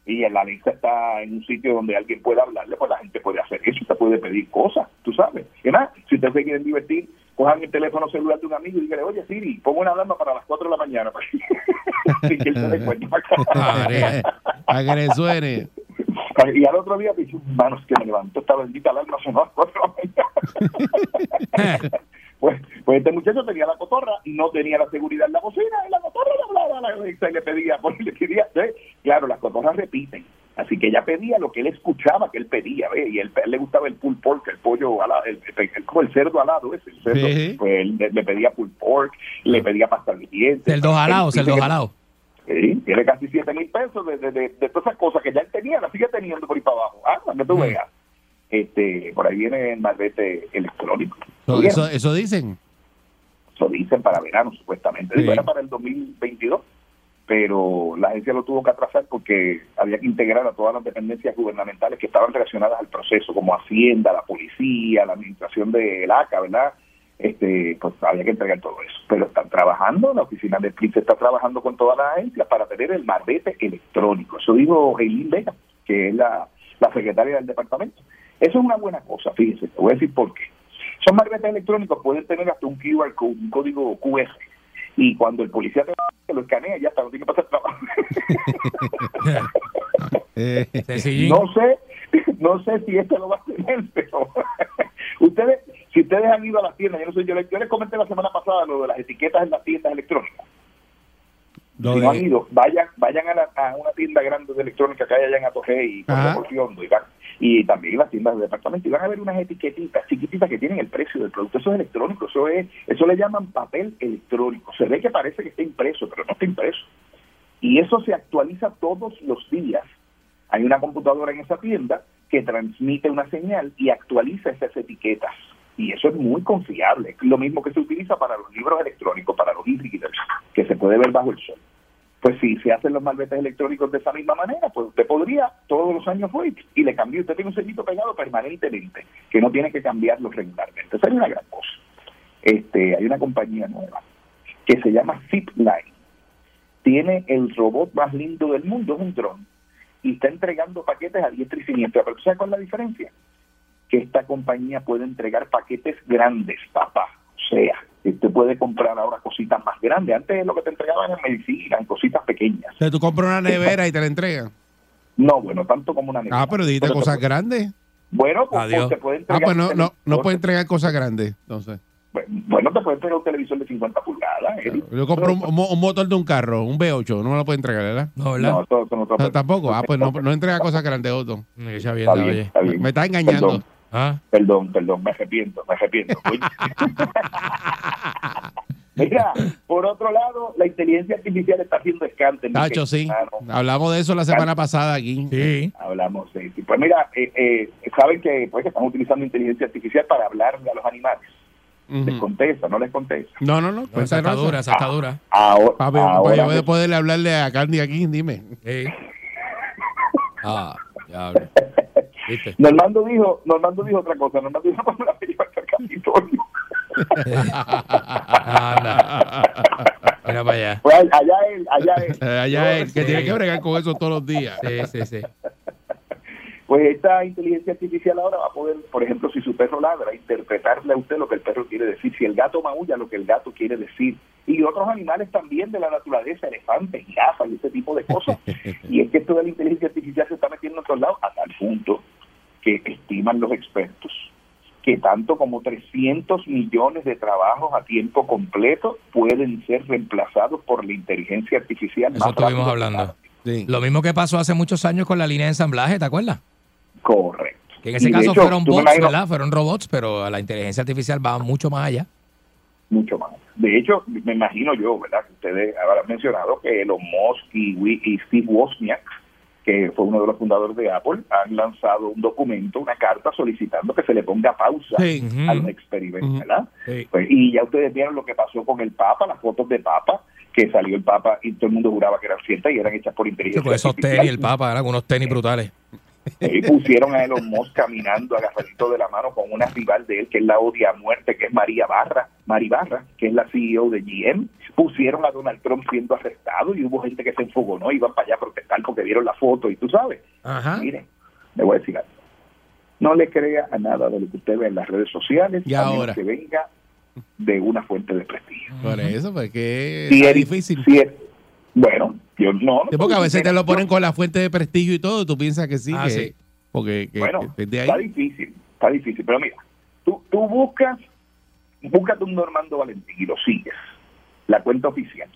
y el Alexa está en un sitio donde alguien puede hablarle, pues la gente puede hacer eso, usted puede pedir cosas, tú sabes. Y más, si ustedes se quieren divertir, cojan el teléfono celular de un amigo y dígale, oye Siri, pongo una alarma para las 4 de la mañana. para [LAUGHS] que- Sin que él se dé cuenta. Para que le suene. Y al otro día dije, manos que me levantó esta bendita alarma, sonó a las 4 de la mañana. [LAUGHS] Pues, pues este muchacho tenía la cotorra no tenía la seguridad en la bocina y la cotorra le hablaba a la y le pedía, pues, [LAUGHS] le pedía, ¿ves? claro, las cotorras repiten. Así que ella pedía lo que él escuchaba que él pedía, ¿ves? Y él, él le gustaba el pulled pork, el pollo alado, el, el- el- como el cerdo alado ese, el cerdo. Sí. Pues él le, le pedía pulled pork, le pedía pasta de dientes. Cerdo jalado, cerdo jalado. Sí, tiene casi 7 mil pesos de, de, de, de todas esas cosas que ya él tenía, las sigue teniendo por ahí para abajo. Ah, para que tú veas. Este, por ahí viene el malvete electrónico. Eso, eso dicen. Eso dicen para verano, supuestamente. Sí. Era para el 2022, pero la agencia lo tuvo que atrasar porque había que integrar a todas las dependencias gubernamentales que estaban relacionadas al proceso, como Hacienda, la policía, la administración del ACA, ¿verdad? Este, pues había que entregar todo eso. Pero están trabajando, la oficina de PRIX está trabajando con todas las agencias para tener el marbete electrónico. Eso dijo Eileen Vega, que es la, la secretaria del departamento. Eso es una buena cosa, fíjese, te voy a decir por qué. Son marbetes electrónicos, pueden tener hasta un QR code, un código QR. Y cuando el policía te lo escanea, ya está, no tiene que pasar trabajo. [LAUGHS] [LAUGHS] Eh, no sé, [LAUGHS] no sé si este lo va a tener, pero ustedes, si ustedes han ido a las tiendas, yo no sé, yo les, yo les comenté la semana pasada lo de las etiquetas en las tiendas electrónicas. lo si no han ido, vayan, vayan a, la- a una tienda grande de electrónica que hay allá en Atoje y por Ajá. Porfiondo, y, van- y también las tiendas de departamento y van a ver unas etiquetitas chiquititas que tienen el precio del producto. Eso es electrónico, eso es, eso le llaman papel electrónico. Se ve que parece que está impreso, pero no está impreso. Y eso se actualiza todos los días. Hay una computadora en esa tienda que transmite una señal y actualiza esas etiquetas. Y eso es muy confiable. Es lo mismo que se utiliza para los libros electrónicos, para los e-readers, que se puede ver bajo el sol. Pues si se hacen los malbetes electrónicos de esa misma manera, pues usted podría todos los años fue y le cambió. Usted tiene un sellito pegado permanentemente, que no tiene que cambiarlo regularmente. Esa es una gran cosa. Este, hay una compañía nueva que se llama Zipline. Tiene el robot más lindo del mundo, es un dron, y está entregando paquetes a diestra y siniestra. Pero ¿tú ¿sabes cuál es la diferencia? Que esta compañía puede entregar paquetes grandes, papá. O sea, usted puede comprar ahora cositas más grandes. Antes lo que te entregaban en medicina, en cositas pequeñas. o sea, tú compras una [LAUGHS] nevera y te la entregan. No, bueno, tanto como una nevera. Ah, pero dijiste cosas puede- grandes. Bueno, pues, Adiós. pues te puede Ah, entregar pues no, no, no puede entregar cosas grandes. Entonces, Bueno, te puede entregar un televisor de 50 pulgadas. Yo compro un, un mo- un motor de un carro, un V8, no me lo puede entregar, ¿verdad? No, ¿verdad? No, no te lo No, tampoco. Ah, pues no, no entrega cosas grandes, Otto. Está bien, Me, está engañando. Perdón. Ah, Perdón, perdón, me arrepiento, me arrepiento. [LAUGHS] Mira, por otro lado, la inteligencia artificial está haciendo mi Tacho, sí. Hablamos de eso la semana pasada aquí. sí. Hablamos, sí. Pues mira, eh, eh, saben que pues que están utilizando inteligencia artificial para hablarle a los animales. Les contesta, no les contesta. No, no, no. No, esa está dura, esa está dura. Ahora, Papi, ahora pues yo voy a poderle hablarle a Candy aquí, dime. Sí. Ah, diablo. ¿Viste? Normando dijo, Normando dijo otra cosa. Normando dijo [LAUGHS] cuando la lleva al Capitolio. Anda. Mira para allá. Pues allá él, allá él. [LAUGHS] Allá él, que Sí. tiene que bregar con eso todos los días. Sí, sí, sí. Pues esta inteligencia artificial ahora va a poder, por ejemplo, si su perro ladra, interpretarle a usted lo que el perro quiere decir, si el gato maulla, lo que el gato quiere decir, y otros animales también de la naturaleza, elefantes, jirafas y ese tipo de cosas. [LAUGHS] Y es que esto de la inteligencia artificial se está metiendo en todos lados a tal punto que estiman los expertos que tanto como 300 millones de trabajos a tiempo completo pueden ser reemplazados por la inteligencia artificial. Eso más estuvimos hablando. Sí. Lo mismo que pasó hace muchos años con la línea de ensamblaje, ¿te acuerdas? Correcto. Que en ese Y caso hecho, fueron bots, ¿verdad? Fueron robots, pero la inteligencia artificial va mucho más allá. mucho más. De hecho, me imagino yo, ¿verdad? Que ustedes habrán mencionado que Elon Musk y, Steve Wozniak, que fue uno de los fundadores de Apple, han lanzado un documento, una carta solicitando que se le ponga pausa Sí. Ujú. a los experimentos. ¿verdad? Sí. Pues, y ya ustedes vieron lo que pasó con el Papa, las fotos de Papa, que salió el Papa y todo el mundo juraba que eran ciertas y eran hechas por Sí, inteligencia con esos artificial. tenis, el Papa. Con unos tenis brutales. Y pusieron a Elon Musk caminando agarradito de la mano con una rival de él, que es la odia a muerte, que es María Barra, Mari Barra, que es la CEO de GM. Pusieron a Donald Trump siendo arrestado y hubo gente que se enfogonó, iban para allá a protestar porque vieron la foto y tú sabes. Ajá. Miren, le voy a decir algo. No le crea a nada de lo que usted ve en las redes sociales, Y ahora. que venga de una fuente de prestigio. Por eso, porque Si es es difícil. si es- bueno, yo no. Sí, porque a veces te lo ponen con la fuente de prestigio y todo, tú piensas que sí, Ah, que, sí. porque que- Bueno, que está difícil, está difícil. Pero mira, tú, tú buscas, búscate un Normando Valentín y lo sigues, la cuenta oficial.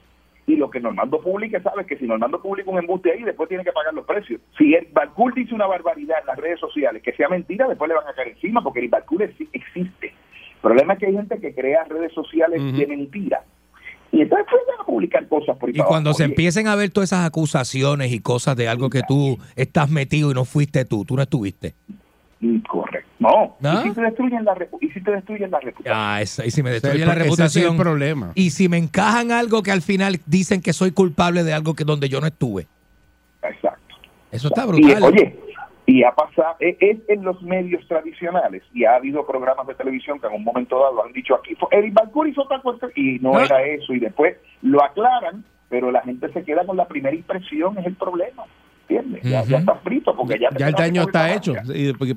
Y lo que Normando publique, sabes que si Normando publica un embuste ahí, después tiene que pagar los precios. Si el Barcool dice una barbaridad en las redes sociales, que sea mentira, después le van a caer encima, porque el Barcool existe. El problema es que hay gente que crea redes sociales de mentira Y entonces empiezan a publicar cosas por ahí Y para cuando abajo. se Oye, empiecen a ver todas esas acusaciones y cosas de algo que tú estás metido y no fuiste tú, tú no estuviste. Incorrecto. No. ¿No? ¿Y si te destruyen la, repu- y si te destruyen la reputación? Ah, esa- y si me Ese es destruye el la es el reputación. problema. Y si me encajan algo que al final dicen que soy culpable de algo que donde yo no estuve. Exacto. Eso está Y, brutal. oye, y ha pasado, es, es en los medios tradicionales y ha habido programas de televisión que en un momento dado han dicho aquí, fue- Eric Balcour hizo tal cosa y no era eso y después lo aclaran, pero la gente se queda con la primera impresión, es el problema. ¿Entiendes? Ya, está frito porque ya, Ya el daño está hecho. Y después, Sí,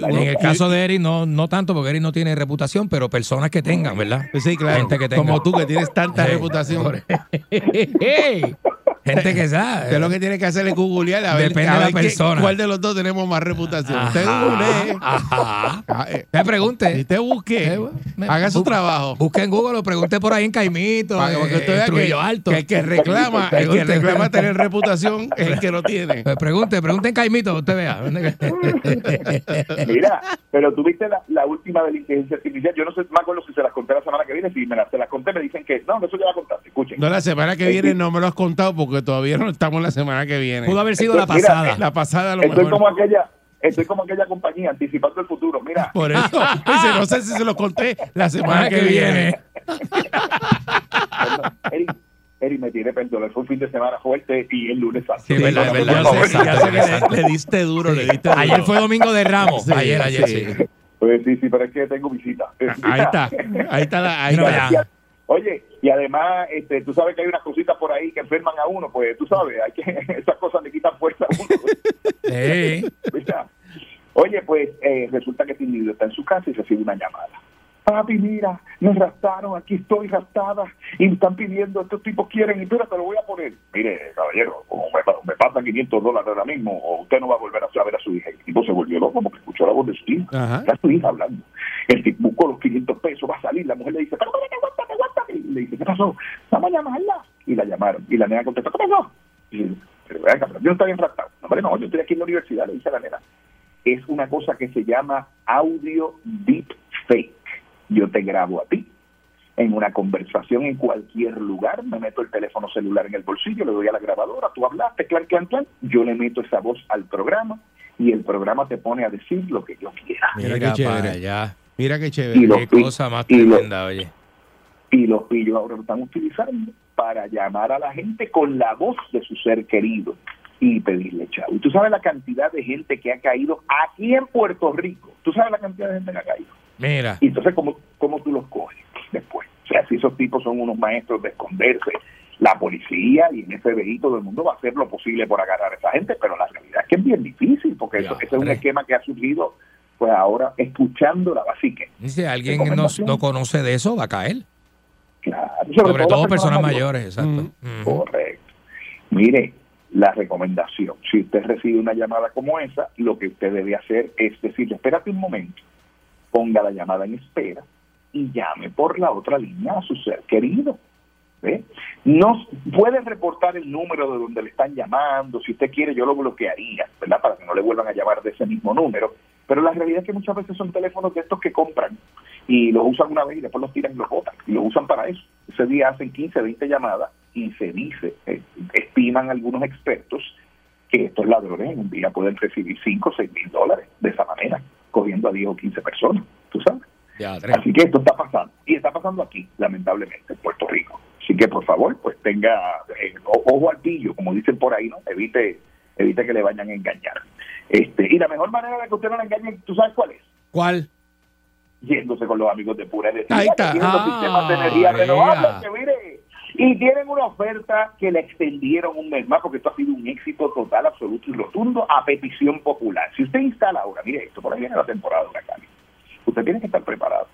daño en el caso de Eric, no, no tanto, porque Eric no tiene reputación, pero personas que tengan, ¿verdad? Pues sí, claro. Gente que tenga. Como tú que tienes tanta Sí. reputación. [LAUGHS] [LAUGHS] Gente que [LAUGHS] sabe. Usted lo que tiene que hacer es googlear a ver, Depende a de la qué- persona. cuál de los dos tenemos más reputación. Usted Ajá, googlee. ajá. Ah, eh, Me pregunte. y usted busque. Eh, me- haga su bu- trabajo. Busque en Google o pregunte por ahí en Caimito, Para que en, usted que, Alto. que el que reclama, el que reclama tener reputación es el que no tiene. Pues pregunte, pregunte en Caimito, usted vea. Mira, pero tuviste la, la última de la inteligencia artificial. Yo no sé, me acuerdo si se las conté la semana que viene. Si me las, se las conté, me dicen que no, eso ya la contaste. Escuchen. No, la semana que viene no me lo has contado porque todavía no estamos la semana que viene. Pudo haber sido la mira, pasada. La pasada a lo Estoy mejor. como aquella, estoy como aquella compañía anticipando el futuro. Mira, [LAUGHS] Por eso. Dice, no sé si se lo conté la semana que viene. Eric, [LAUGHS] Eric me tiene perdón, fue un fin de semana fuerte y el lunes. Sí, verdad, es verdad. Ya Por sé, favor. ya sé que le, le diste duro, le diste duro. Ayer fue domingo de Ramos. Sí, ayer, ayer, sí. sí. Pues sí, sí, pero es que tengo visita. Ahí está. Ahí está la. Ahí Mira, está. Oye, y además, este, tú sabes que hay unas cositas por ahí que enferman a uno, pues tú sabes, hay que [LAUGHS] esas cosas le quitan fuerza a uno. [LAUGHS] ¿verdad? Oye, pues eh, resulta que este individuo está en su casa y recibe una llamada. Papi, mira, me raptaron, aquí estoy raptada y me están pidiendo, estos tipos quieren, y mira, te lo voy a poner. Mire, caballero, como me, me pasan 500 dólares ahora mismo, o usted no va a volver a saber a su hija. El tipo se volvió loco porque escuchó la voz de su hija. Está su hija hablando. El tipo buscó los 500 pesos, va a salir. La mujer le dice, pero. Y le dice, ¿qué pasó? Vamos a llamarla. Y la llamaron. Y la nena contestó, ¿qué pasó? Y dice, pero cabrón, yo no estoy bien raptado. No, hombre, no, yo estoy aquí en la universidad, le dice la nena. Es una cosa que se llama audio deep fake. Yo te grabo a ti en una conversación en cualquier lugar, me meto el teléfono celular en el bolsillo, le doy a la grabadora, tú hablaste, clan, clan, clan, yo le meto esa voz al programa y el programa te pone a decir lo que yo quiera. Mira Mira, qué para chévere. allá. Mira qué Y chévere. lo- Qué cosa más y lo- tremenda, oye. Y los pillos ahora lo están utilizando para llamar a la gente con la voz de su ser querido y pedirle chavo. Y tú sabes la cantidad de gente que ha caído aquí en Puerto Rico. Tú sabes la cantidad de gente que ha caído. Mira. Y entonces, ¿cómo, cómo tú los coges después? O sea, si esos tipos son unos maestros de esconderse, la policía y el FBI, todo el mundo va a hacer lo posible por agarrar a esa gente, pero la realidad es que es bien difícil, porque eso, ese es un esquema que ha surgido, pues ahora, escuchando la básica. Si alguien no, Recomendación. no conoce de eso, va a caer. Claro, Sobre todo personas mayores, exacto. Mm. Correcto. Mire, la recomendación, si usted recibe una llamada como esa, lo que usted debe hacer es decirle, espérate un momento, ponga la llamada en espera y llame por la otra línea a su ser querido. ¿Ve? No puede reportar el número de donde le están llamando, si usted quiere yo lo bloquearía, ¿verdad? Para que no le vuelvan a llamar de ese mismo número, pero la realidad es que muchas veces son teléfonos de estos que compran y los usan una vez y después los tiran y los botan y los usan para eso. Ese día hacen 15, 20 llamadas y se dice, eh, estiman algunos expertos que estos ladrones en un día pueden recibir 5 o 6 mil dólares de esa manera, cogiendo a 10 o 15 personas, tú sabes. Ya. Así que esto está pasando. Y está pasando aquí, lamentablemente, en Puerto Rico. Así que, por favor, pues tenga eh, ojo al pillo, como dicen por ahí, ¿no? Evite evite que le vayan a engañar. Este Y la mejor manera de que usted no le engañen, ¿tú sabes cuál es? ¿Cuál? Yéndose con los amigos de Pura Energía, Ahí está. que tienen los Ah, sistemas de energía vea. renovables, que mire, y tienen una oferta que le extendieron un mes más, porque esto ha sido un éxito total, absoluto y rotundo, a petición popular. Si usted instala ahora, mire esto, por ahí viene la temporada de huracanes, usted tiene que estar preparado.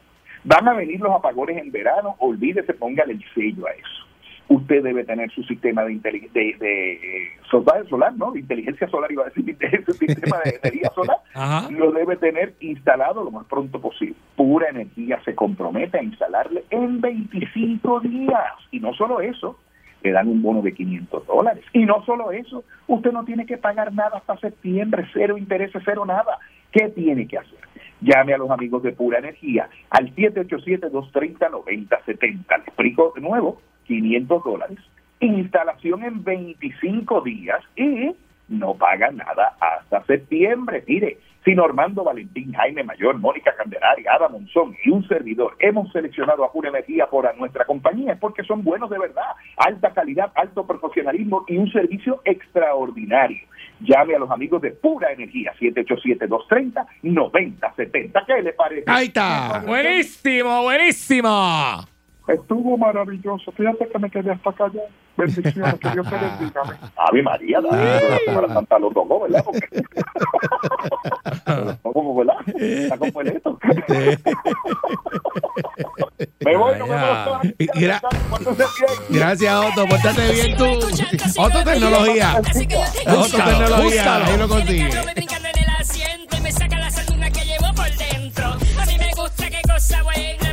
Van a venir los apagones en verano, olvídese, póngale el sello a eso. Usted debe tener su sistema de, de, de, eh, solar, solar, ¿no? De inteligencia solar, iba a decir, [LAUGHS] de- su sistema de energía solar, [LAUGHS] Ajá. lo debe tener instalado lo más pronto posible. Pura Energía se compromete a instalarle en 25 días. Y no solo eso, le dan un bono de 500 dólares. Y no solo eso, usted no tiene que pagar nada hasta septiembre, cero intereses, cero nada. ¿Qué tiene que hacer? Llame a los amigos de Pura Energía al 787-230-9070. Le explico de nuevo, 500 dólares, instalación en 25 días y no paga nada hasta septiembre. Mire, si Normando Valentín, Jaime Mayor, Mónica Candelaria, Ada Monzón y un servidor hemos seleccionado a Pura Energía por a nuestra compañía es porque son buenos de verdad, alta calidad, alto profesionalismo y un servicio extraordinario. Llame a los amigos de Pura Energía, 787-230-9070. ¿Qué le parece? Ahí está. Buenísimo, buenísimo. Estuvo maravilloso. Fíjate que me quedé hasta acá ya. Bendiciones, que Dios te bendiga. [LAUGHS] Ave María, la Semana Santa lo tocó, ¿verdad? [LAUGHS] Tocó, ¿verdad? Está completo. [LAUGHS] Me voy, no me gra-. Gracias, Otto. Pórtate bien tú. Otto Tecnología. Otto Tecnología. Ahí lo consigue. Me el saca la sanduna que llevo por dentro. A mí me gusta qué cosa buena,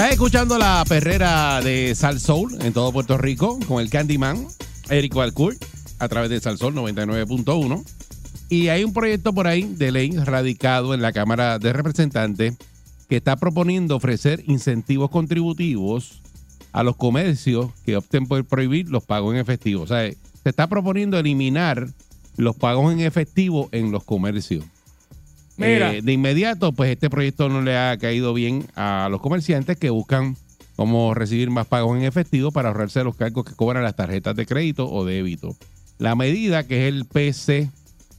Estás escuchando la perrera de Sal Soul en todo Puerto Rico con el Candyman, Eric Alcourt, a través de Sal Soul 99.1. Y hay un proyecto por ahí de ley radicado en la Cámara de Representantes que está proponiendo ofrecer incentivos contributivos a los comercios que opten por prohibir los pagos en efectivo. O sea, se está proponiendo eliminar los pagos en efectivo en los comercios. Eh, de inmediato, pues este proyecto no le ha caído bien a los comerciantes que buscan cómo recibir más pagos en efectivo para ahorrarse los cargos que cobran las tarjetas de crédito o débito. La medida, que es el PC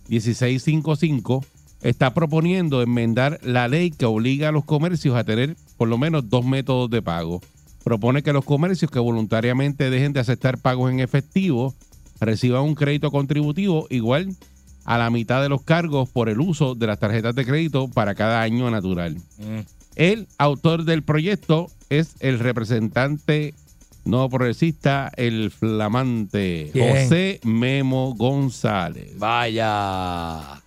1655, está proponiendo enmendar la ley que obliga a los comercios a tener por lo menos dos métodos de pago. Propone que los comercios que voluntariamente dejen de aceptar pagos en efectivo reciban un crédito contributivo igual a la mitad de los cargos por el uso de las tarjetas de crédito para cada año natural. El autor del proyecto es el representante no progresista, el flamante ¿Quién? José Memo González. Vaya.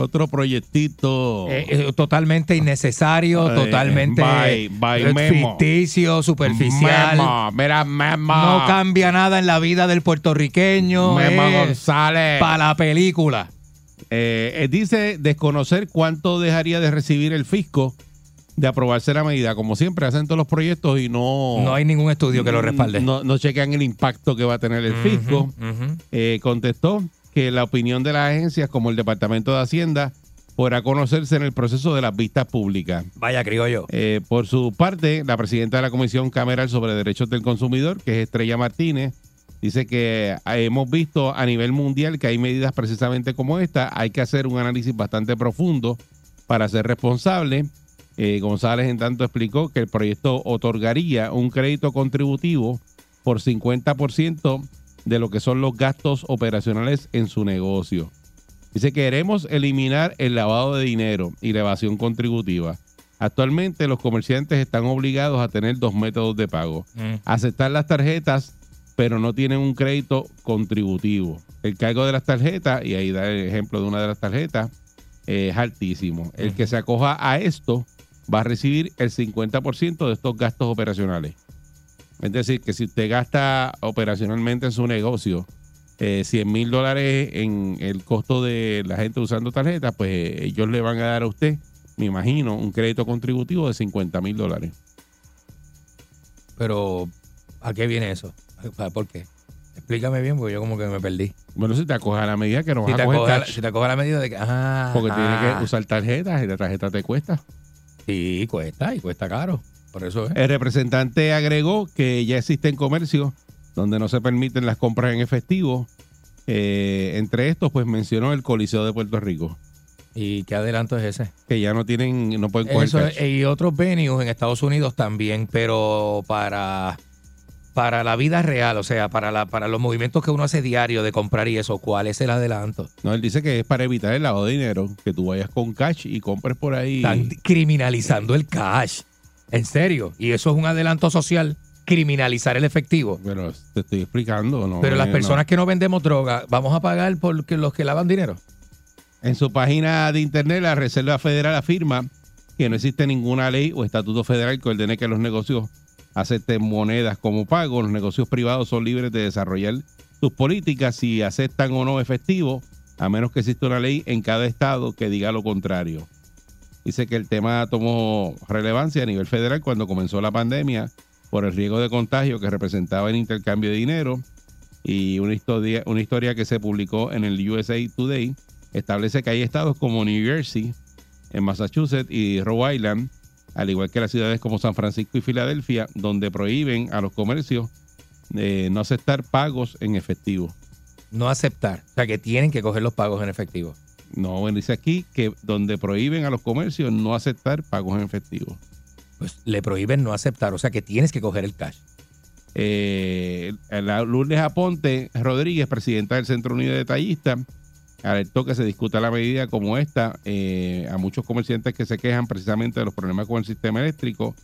Otro proyectito. Eh, eh, totalmente innecesario, Eh, totalmente Memo. ficticio, superficial. Memo, mira, Memo. No cambia nada en la vida del puertorriqueño. Memo González. Para la película. Eh, dice desconocer cuánto dejaría de recibir el fisco de aprobarse la medida. Como siempre, hacen todos los proyectos y no. No hay ningún estudio que lo respalde. No, no chequean el impacto que va a tener el fisco. Eh, contestó que la opinión de las agencias, como el Departamento de Hacienda, podrá conocerse en el proceso de las vistas públicas. Vaya, criollo. Eh, por su parte, la presidenta de la Comisión Cameral sobre Derechos del Consumidor, que es Estrella Martínez, dice que eh, hemos visto a nivel mundial que hay medidas precisamente como esta. Hay que hacer un análisis bastante profundo para ser responsable. Eh, González, en tanto, explicó que el proyecto otorgaría un crédito contributivo por 50% de lo que son los gastos operacionales en su negocio. Dice que queremos eliminar el lavado de dinero y la evasión contributiva. Actualmente los comerciantes están obligados a tener dos métodos de pago. Mm. Aceptar las tarjetas, pero no tienen un crédito contributivo. El cargo de las tarjetas, y ahí da el ejemplo de una de las tarjetas, eh, es altísimo. El que se acoja a esto va a recibir el 50% de estos gastos operacionales. Es decir, que si usted gasta operacionalmente en su negocio eh, 100 mil dólares en el costo de la gente usando tarjetas, pues eh, ellos le van a dar a usted, me imagino, un crédito contributivo de 50 mil dólares. Pero, ¿a qué viene eso? ¿Por qué? Explícame bien, porque yo como que me perdí. Bueno, si te acoges a la medida que no vas a coger acoge, si te acoge la medida de que. Ah, porque tienes ah. que usar tarjetas y la tarjeta te cuesta. Sí, cuesta y cuesta caro. Por eso es. El representante agregó que ya existen comercios donde no se permiten las compras en efectivo. Eh, entre estos, pues mencionó el Coliseo de Puerto Rico, ¿Y qué adelanto es ese? que ya no tienen, no pueden coger Eso, cash. y otros venues en Estados Unidos también, pero para, para la vida real, o sea, para, la, para los movimientos que uno hace diario de comprar y eso, ¿cuál es el adelanto? No, él dice que es para evitar el lavado de dinero, que tú vayas con cash y compres por ahí. Están criminalizando el cash. En serio. Y eso es un adelanto social. criminalizar el efectivo. Pero te estoy explicando, ¿no? Pero las eh, personas no. que no vendemos droga, ¿vamos a pagar por los que lavan dinero? En su página de internet, la Reserva Federal afirma que no existe ninguna ley o estatuto federal que ordene que los negocios acepten monedas como pago. Los negocios privados son libres de desarrollar sus políticas si aceptan o no efectivo, a menos que exista una ley en cada estado que diga lo contrario. Dice que el tema tomó relevancia a nivel federal cuando comenzó la pandemia por el riesgo de contagio que representaba el intercambio de dinero y una historia, una historia que se publicó en el USA Today establece que hay estados como New Jersey, en Massachusetts y Rhode Island, al igual que las ciudades como San Francisco y Filadelfia, donde prohíben a los comercios eh, no aceptar pagos en efectivo. No aceptar. O sea, que tienen que coger los pagos en efectivo. No, bueno, dice aquí que donde prohíben a los comercios no aceptar pagos en efectivo. Pues le prohíben no aceptar. O sea, que tienes que coger el cash. Eh, la Lourdes Aponte Rodríguez, presidenta del Centro Unido de Detallistas, alertó que se discuta la medida como esta eh, a muchos comerciantes que se quejan precisamente de los problemas con el sistema eléctrico.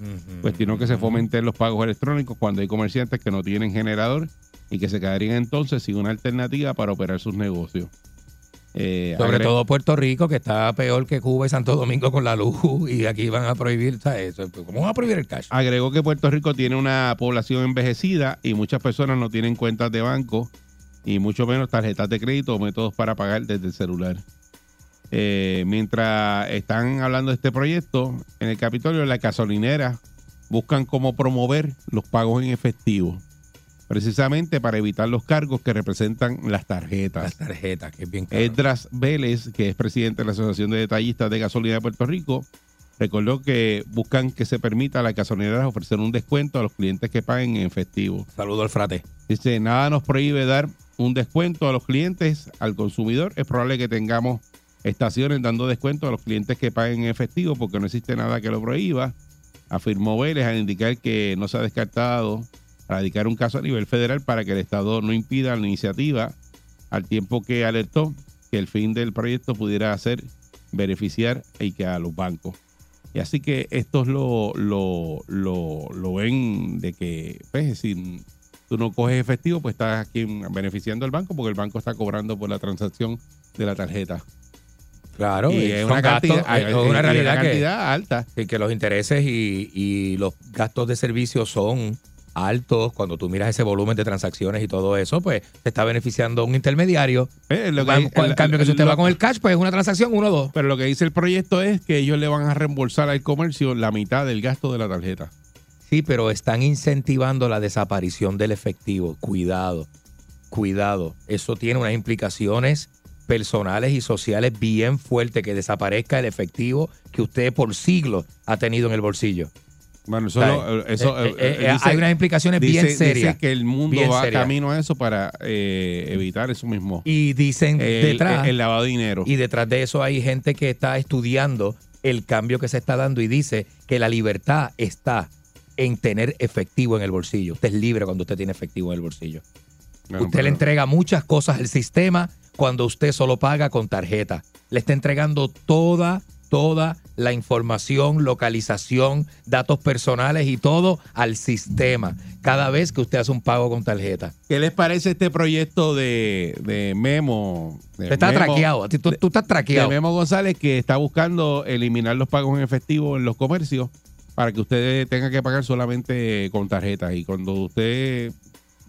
Cuestionó que se fomenten los pagos electrónicos cuando hay comerciantes que no tienen generador y que se quedarían entonces sin una alternativa para operar sus negocios. Eh, Sobre todo Puerto Rico, que está peor que Cuba y Santo Domingo con la luz. [LAUGHS] Y aquí van a prohibir, ¿sabes? ¿Cómo van a prohibir el cash? Agregó que Puerto Rico tiene una población envejecida y muchas personas no tienen cuentas de banco y mucho menos tarjetas de crédito o métodos para pagar desde el celular. Eh, mientras están hablando de este proyecto, en el Capitolio, las gasolineras buscan cómo promover los pagos en efectivo, precisamente para evitar los cargos que representan las tarjetas. Las tarjetas, que es bien caro. Edras Vélez, que es presidente de la Asociación de Detallistas de Gasolina de Puerto Rico, recordó que buscan que se permita a las gasolineras ofrecer un descuento a los clientes que paguen en efectivo. Saludo al frate. Dice, nada nos prohíbe dar un descuento a los clientes, al consumidor. Es probable que tengamos estaciones dando descuento a los clientes que paguen en efectivo porque no existe nada que lo prohíba. Afirmó Vélez al indicar que no se ha descartado radicar un caso a nivel federal para que el Estado no impida la iniciativa, al tiempo que alertó que el fin del proyecto pudiera ser beneficiar y que a los bancos. Y así que estos lo, lo, lo, lo ven de que, pues, si tú no coges efectivo, pues estás aquí beneficiando al banco porque el banco está cobrando por la transacción de la tarjeta. Claro, y es una, gastos, cantidad, es una una realidad que- alta. Y que los intereses y, y los gastos de servicio son altos. Cuando tú miras ese volumen de transacciones y todo eso, pues te está beneficiando un intermediario. Eh, lo que- en el- cambio, que si usted lo- va con el cash, pues es una transacción uno o dos. Pero lo que dice el proyecto es que ellos le van a reembolsar al comercio la mitad del gasto de la tarjeta. Sí, pero están incentivando la desaparición del efectivo. Cuidado, cuidado. Eso tiene unas implicaciones personales y sociales bien fuertes, que desaparezca el efectivo que usted por siglos ha tenido en el bolsillo. Bueno, eso, lo- eso Eh, eh, eh, dice- hay unas implicaciones bien serias. Dice que el mundo va camino a eso para evitar eso mismo. Y dicen el, detrás. el lavado de dinero. Y detrás de eso hay gente que está estudiando el cambio que se está dando y dice que la libertad está en tener efectivo en el bolsillo. Usted es libre cuando usted tiene efectivo en el bolsillo. Usted le entrega muchas cosas al sistema cuando usted solo paga con tarjeta. Le está entregando toda, toda la información, localización, datos personales y todo al sistema cada vez que usted hace un pago con tarjeta. ¿Qué les parece este proyecto de, de Memo? de Usted está Memo- traqueado. Tú, tú estás de traqueado. Memo González que está buscando eliminar los pagos en efectivo en los comercios para que usted tenga que pagar solamente con tarjetas. Y cuando usted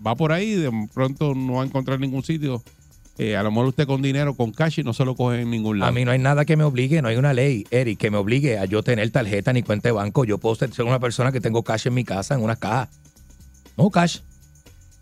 va por ahí, de pronto no va a encontrar ningún sitio. Eh, a lo mejor usted con dinero, con cash, y no se lo coge en ningún lado. A mí no hay nada que me obligue, no hay una ley, Eric, que me obligue a yo tener tarjeta ni cuenta de banco. Yo puedo ser una persona que tengo cash en mi casa, en una caja. No cash.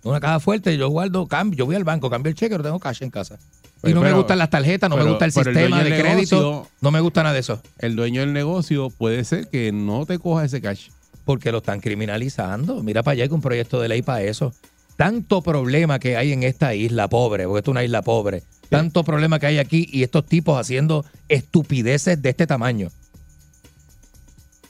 Una caja fuerte, yo guardo, cambio, yo voy al banco, cambio el cheque, pero tengo cash en casa. Y no me gustan las tarjetas, no me gusta el sistema de crédito, no me gusta nada de eso. El dueño del negocio puede ser que no te coja ese cash. Porque lo están criminalizando. Mira para allá que un proyecto de ley para eso. Tanto problema que hay en esta isla pobre, porque esto es una isla pobre. Tanto problema que hay aquí y estos tipos haciendo estupideces de este tamaño.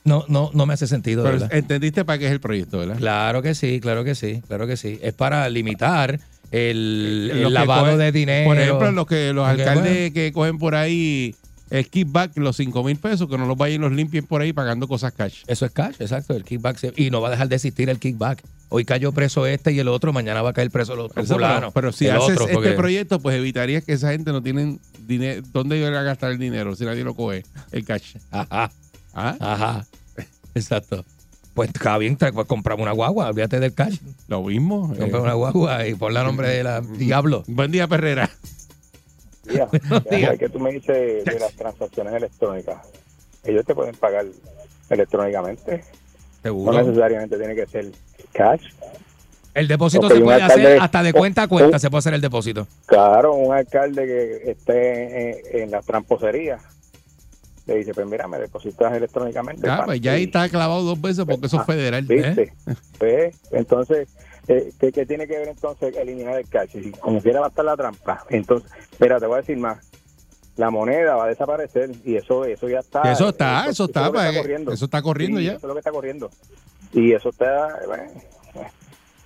No, no, no me hace sentido, Pero verdad. entendiste para qué es el proyecto, ¿verdad? Claro que sí, claro que sí, claro que sí. Es para limitar el, que lavado cogen- de dinero. Por ejemplo, los que los alcaldes bueno. que cogen por ahí el kickback, los 5 mil pesos, que no los vayan y los limpien por ahí pagando cosas cash. Eso es cash, exacto. El kickback. se- y no va a dejar de existir el kickback. Hoy cayó preso este y el otro, mañana va a caer preso el otro. Eso, pero, pero si el haces otro, este porque- proyecto, pues evitarías que esa gente no tienen dinero. ¿Dónde iban a gastar el dinero si nadie lo coge? El cash. Ajá, ¿Ah? ajá. Exacto. Pues está bien, pues compramos una guagua, olvídate del cash. Lo mismo. eh. Compra una guagua y ponle a nombre de la [LAUGHS] Diablo. Buen día, Perrera. Ya [LAUGHS] que tú me dices de las transacciones electrónicas, ellos te pueden pagar electrónicamente, no necesariamente tiene que ser cash. El depósito se puede alcalde- hacer hasta de cuenta a cuenta, se puede hacer el depósito. Claro, un alcalde que esté en, en la tramposería le dice, pues mira, me depositas electrónicamente. Pan, pues ya ahí está clavado dos veces porque eso es Ah, federal. ¿Viste? [LAUGHS] Pues, entonces, eh, ¿qué, qué tiene que ver entonces eliminar el cash? Si como quiera va a estar la trampa. Entonces, mira, te voy a decir más. La moneda va a desaparecer y eso eso ya está. Eso está, eso está, es lo que pues, corriendo. eso está corriendo Sí, ya. Eso es lo que está corriendo. Y eso está... bueno.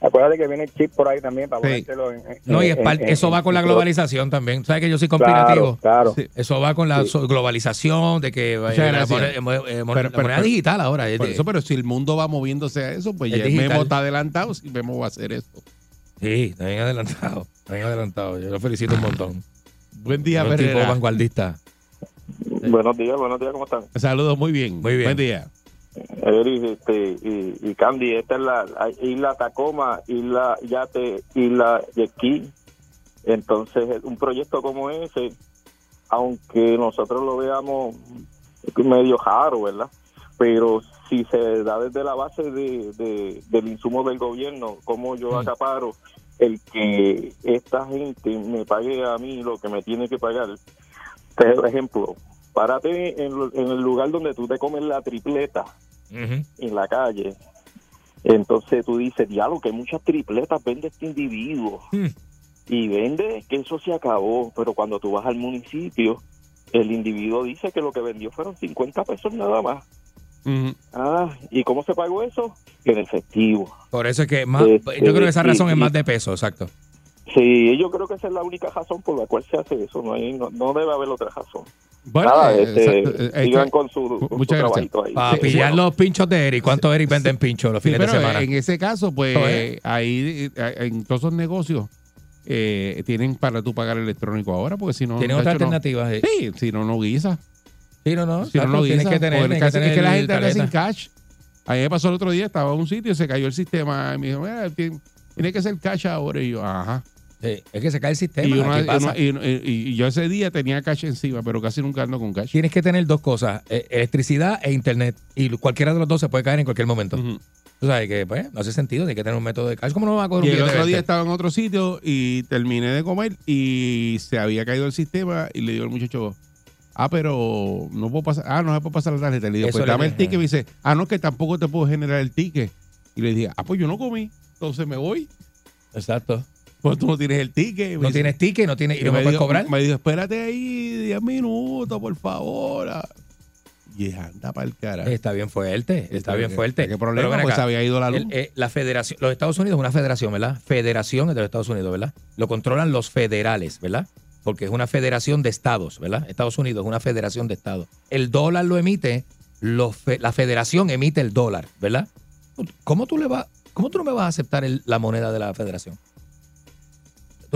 Acuérdate que viene el chip por ahí también para Sí. ponértelo en... en- No, y es en- par- en- eso va con la globalización también. ¿Sabes que yo soy conspirativo? Claro, claro. Sí. Eso va con la Sí. globalización, de que eh, Muchas la moneda, eh, eh, mon- Pero- la pero- moneda pero- digital ahora. es Por de- eso, pero si el mundo va moviéndose a eso, pues Es ya digital. Memo está adelantado, si Memo va a hacer eso. Sí, está bien adelantado. Está bien adelantado. Yo lo felicito un montón. [LAUGHS] Buen día, un tipo vanguardista. Buenos días, buenos días, ¿cómo están? Saludos, muy bien. Muy bien. Buen día. Eris este, y, y Candy, esta es la la isla Tacoma, isla Yate, isla Yesquí. Entonces, un proyecto como ese, aunque nosotros lo veamos medio raro, ¿verdad? Pero si se da desde la base de, de- del insumo del gobierno, como yo Mm. acaparo, el que esta gente me pague a mí lo que me tiene que pagar. Por ejemplo, párate en, en el lugar donde tú te comes la tripleta En la calle. Entonces tú dices, diablo, que muchas tripletas vende este individuo. Hmm. Y vende que eso se acabó. Pero cuando tú vas al municipio, el individuo dice que lo que vendió fueron 50 pesos nada más. Ah, ¿y cómo se pagó eso? En efectivo. Por eso es que más, Este, yo creo que esa y- razón es más de peso, exacto. Sí, yo creo que esa es la única razón por la cual se hace eso. No, hay, no, no debe haber otra razón. Bueno, Nada, eh, este, exacto, eh, sigan con su, con su muchas gracias. trabajito ahí. Para Sí, pillar bueno. los pinchos de Eric. ¿Cuántos Eric venden pinchos los Sí, fines de semana? en ese caso, pues es. ahí eh, en todos esos negocios eh, tienen para tú pagar electrónico ahora, porque si no. Tiene otra no- alternativa. sí. Sí, si no, no guisa. Sí, no, no. Si no, exacto, no tienes guisa. que tener, que casi- es que la tener gente anda sin cash. A mí me pasó el otro día, estaba en un sitio y se cayó el sistema. Y me dijo, "Mira, tiene, tiene que ser cash ahora. Y yo, ajá. Sí, es que se cae el sistema. Y, una- aquí pasa. una- y- y- y yo ese día tenía cash encima, pero casi nunca ando con cash. Tienes que tener dos cosas, eh, electricidad e internet. Y cualquiera de los dos se puede caer en cualquier momento. Ujú. Tú sabes que, pues, no hace sentido, tiene que tener un método de cash. ¿Cómo no va a coger un Y el otro día 20? estaba en otro sitio y terminé de comer y se había caído el sistema y le digo al muchacho, ah, pero no puedo pasar, ah, no se puede pasar la tarjeta. Le digo, Eso pues le dame el ticket. Y me dice, ah, no, que tampoco te puedo generar el ticket. Y le dije, ah, pues yo no comí, entonces me voy. Exacto. Pues tú no tienes el ticket. No tienes ticket no tienes, y no me me, puedes dijo, cobrar. me dijo, espérate ahí 10 minutos, por favor. Y anda para el carajo. Está bien fuerte, está bien ¿Qué- fuerte. ¿Qué Pero problema? Pues acá, se había ido la luz. el- eh, la federación, los Estados Unidos es una federación, ¿verdad? Federación de los Estados Unidos, ¿verdad? Lo controlan los federales, ¿verdad? Porque es una federación de estados, ¿verdad? Estados Unidos es una federación de estados. El dólar lo emite, los fe- la federación emite el dólar, ¿verdad? ¿Cómo tú le vas, cómo tú no me vas a aceptar el- la moneda de la federación?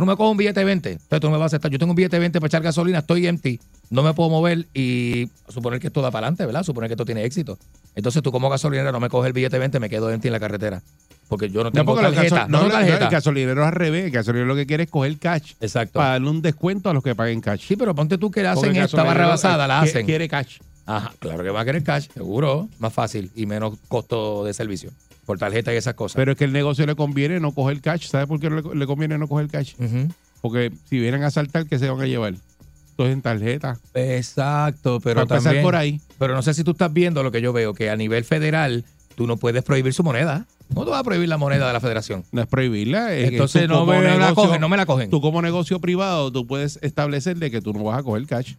Tú no me coges un billete de 20, entonces tú no me vas a aceptar. Yo tengo un billete de 20 para echar gasolina, estoy empty, no me puedo mover y suponer que esto da para adelante, ¿verdad? Suponer que esto tiene éxito. Entonces tú como gasolinero no me coges el billete de 20, me quedo empty en la carretera. Porque yo no No, tengo los tarjeta. No, no, tengo no, el gasolinero es al revés. El gasolinero lo que quiere es coger cash Exacto. para darle un descuento a los que paguen cash. Sí, pero ponte tú que le hacen esta barra basada, la hacen. Quiere cash. Ajá, claro que va a querer cash, seguro. Más fácil y menos costo de servicio. Por tarjeta y esas cosas. Pero es que el negocio le conviene no coger cash. ¿Sabe por qué le, le conviene no coger cash? Porque si vienen a saltar, ¿qué se van a llevar? Entonces en tarjeta. Exacto, pero Para también. por ahí. Pero no sé si tú estás viendo lo que yo veo, que a nivel federal tú no puedes prohibir su moneda. ¿Cómo tú vas a prohibir la moneda de la federación? No es prohibirla. es Entonces no me la cogen, no me la cogen. Tú como negocio privado, tú puedes establecer de que tú no vas a coger cash.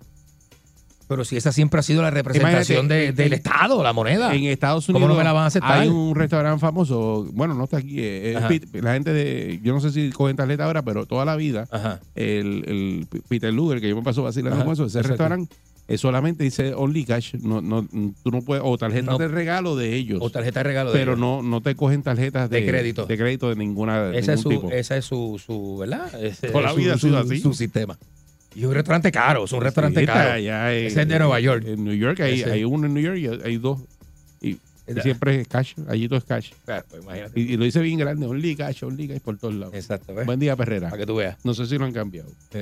Pero si esa siempre ha sido la representación de- del Estado, la moneda. En Estados ¿Cómo Unidos no me la van a aceptar? hay un restaurante famoso, bueno, no está aquí, eh, es Ajá. Pit- la gente de, yo no sé si cogen tarjeta ahora, pero toda la vida, Ajá. el, el Peter Luger, que yo me paso vacilando con eso, ese exacto. restaurante es solamente dice only cash. No, no, tú no puedes, o tarjetas No. de regalo de ellos. O tarjeta de regalo de pero ellos. no, no te cogen tarjetas de, De crédito. De crédito de ninguna de Esa es, su, ningún tipo. esa es su, su ¿verdad? Ese Toda la es vida ha su, sido su- así. su sistema. Y un restaurante caro, es un restaurante Sí, está caro. allá en- es de Nueva York. En New York hay, hay uno en New York y hay dos. Y, y siempre es cash. Allí todo es cash. Claro, pues imagínate. Y, y lo dice bien grande. Only cash, only cash por todos lados. Exacto, ¿ves? Buen día, Perrera. Para que tú veas. No sé si lo han cambiado. Sí.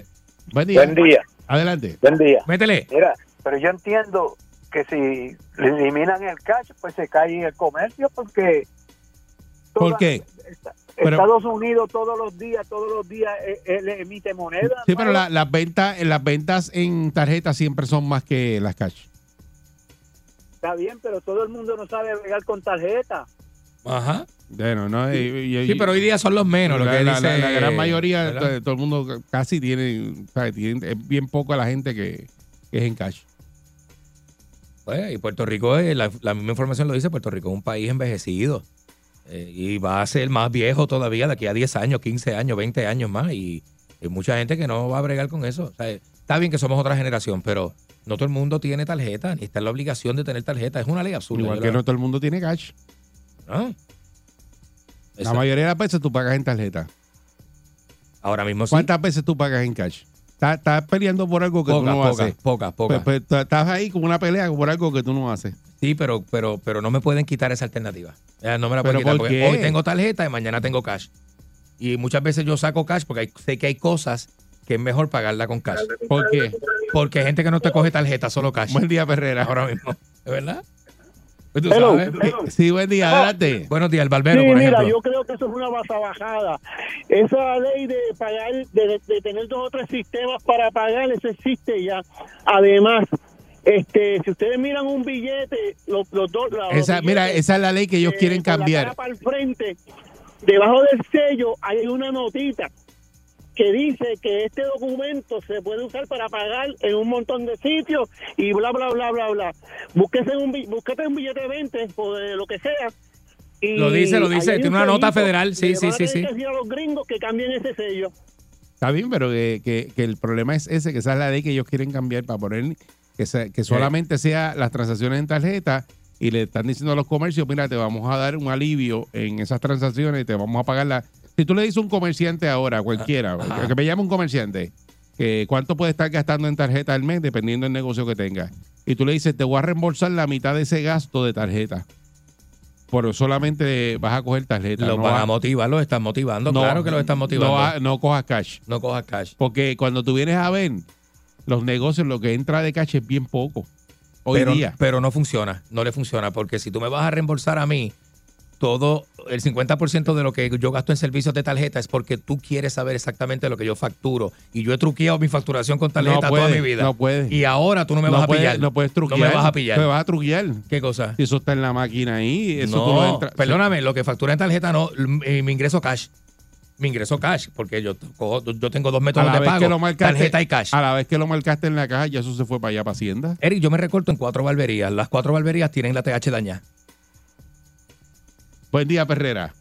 Buen día. Buen día. Adelante. Buen día. Métele. Mira, pero yo entiendo que si eliminan el cash, pues se cae el comercio porque... ¿Por qué? esta- Pero- Estados Unidos todos los días, todos los días, eh, él emite moneda. Sí, pero la- las ventas, las ventas en tarjeta siempre son más que las cash. Está bien, pero todo el mundo no sabe bregar con tarjeta. Ajá. Bueno, no, y- y- Sí, pero hoy día son los menos. Lo la, que la- dice, la- la gran mayoría, de todo el mundo casi tiene, es bien poco la gente que, que es en cash. Pues, y Puerto Rico, es, la, la misma información lo dice, Puerto Rico es un país envejecido. Eh, y va a ser más viejo todavía de aquí a 10 años, 15 años, 20 años más. Y hay mucha gente que no va a bregar con eso. O sea, está bien que somos otra generación, pero no todo el mundo tiene tarjeta, ni está en la obligación de tener tarjeta. Es una ley absurda. Igual que la- no todo el mundo tiene cash. ¿no? La mayoría de las veces tú pagas en tarjeta. Ahora mismo sí. ¿Cuántas veces tú pagas en cash? Estás, estás peleando por algo que tú Pocas, no pocas, haces. pocas, pocas. Pues, pues, estás ahí como una pelea por algo que tú no haces. Sí, pero, pero, pero no me pueden quitar esa alternativa. No me la ¿Pero pueden quitar por porque qué? hoy tengo tarjeta y mañana tengo cash. Y muchas veces yo saco cash porque hay- sé que hay cosas que es mejor pagarla con cash. ¿Por qué? Porque hay gente que no te coge tarjeta, solo cash. Buen día, Perrera. Ahora mismo. ¿Es verdad? Pues tú Hello, sabes. hello. Sí, buen día, adelante. Buenos días, el barbero, sí, por mira, yo creo que eso es una bajada. Esa ley de pagar, de, de tener dos o tres sistemas para pagar, eso existe ya. Además, este, si ustedes miran un billete, los, los dos, los Esa, mira, esa es la ley que ellos eh, quieren cambiar. para el frente, debajo del sello hay una notita que dice que este documento se puede usar para pagar en un montón de sitios y bla bla bla bla bla. Búsquese un búsquete un billete de 20 o de lo que sea. y Lo dice, lo dice, tiene un una nota federal, sí, sí, sí, sí. a los gringos que cambien ese sello. Está bien, pero que, que- que el problema es ese, que esa es la ley que ellos quieren cambiar para poner que, se- que solamente sea las transacciones en tarjeta y le están diciendo a los comercios, mira, te vamos a dar un alivio en esas transacciones y te vamos a pagar la... Si tú le dices a un comerciante ahora, cualquiera, Ajá. que me llame un comerciante, que cuánto puede estar gastando en tarjeta al mes dependiendo del negocio que tenga. Y tú le dices, te voy a reembolsar la mitad de ese gasto de tarjeta. Pero solamente vas a coger tarjeta. No van vas- a motivar, los están motivando. no- claro que los están motivando. No, No, no cojas cash. cojas cash. Porque cuando tú vienes a ver los negocios, lo que entra de cash es bien poco. Hoy pero, día. pero no funciona, no le funciona, porque si tú me vas a reembolsar a mí, todo el 50% de lo que yo gasto en servicios de tarjeta es porque tú quieres saber exactamente lo que yo facturo. Y yo he truqueado mi facturación con tarjeta No puede, toda mi vida. no puede. Y ahora tú no me no vas a puedes, pillar. No puedes truquear. No me vas a pillar. Me vas a truquear. ¿Qué cosa? Si eso está en la máquina ahí, eso tú no, no entras. perdóname, lo que factura en tarjeta no, eh, mi ingreso cash. Mi ingreso cash, porque yo, cojo- yo tengo dos A métodos la, de vez pago, que lo marcaste, tarjeta y cash. a la vez que lo marcaste en la caja, ya eso se fue para allá, para Hacienda. Eric, yo me recorto en cuatro barberías. Las cuatro barberías tienen la TH dañada. Buen día, Perrera.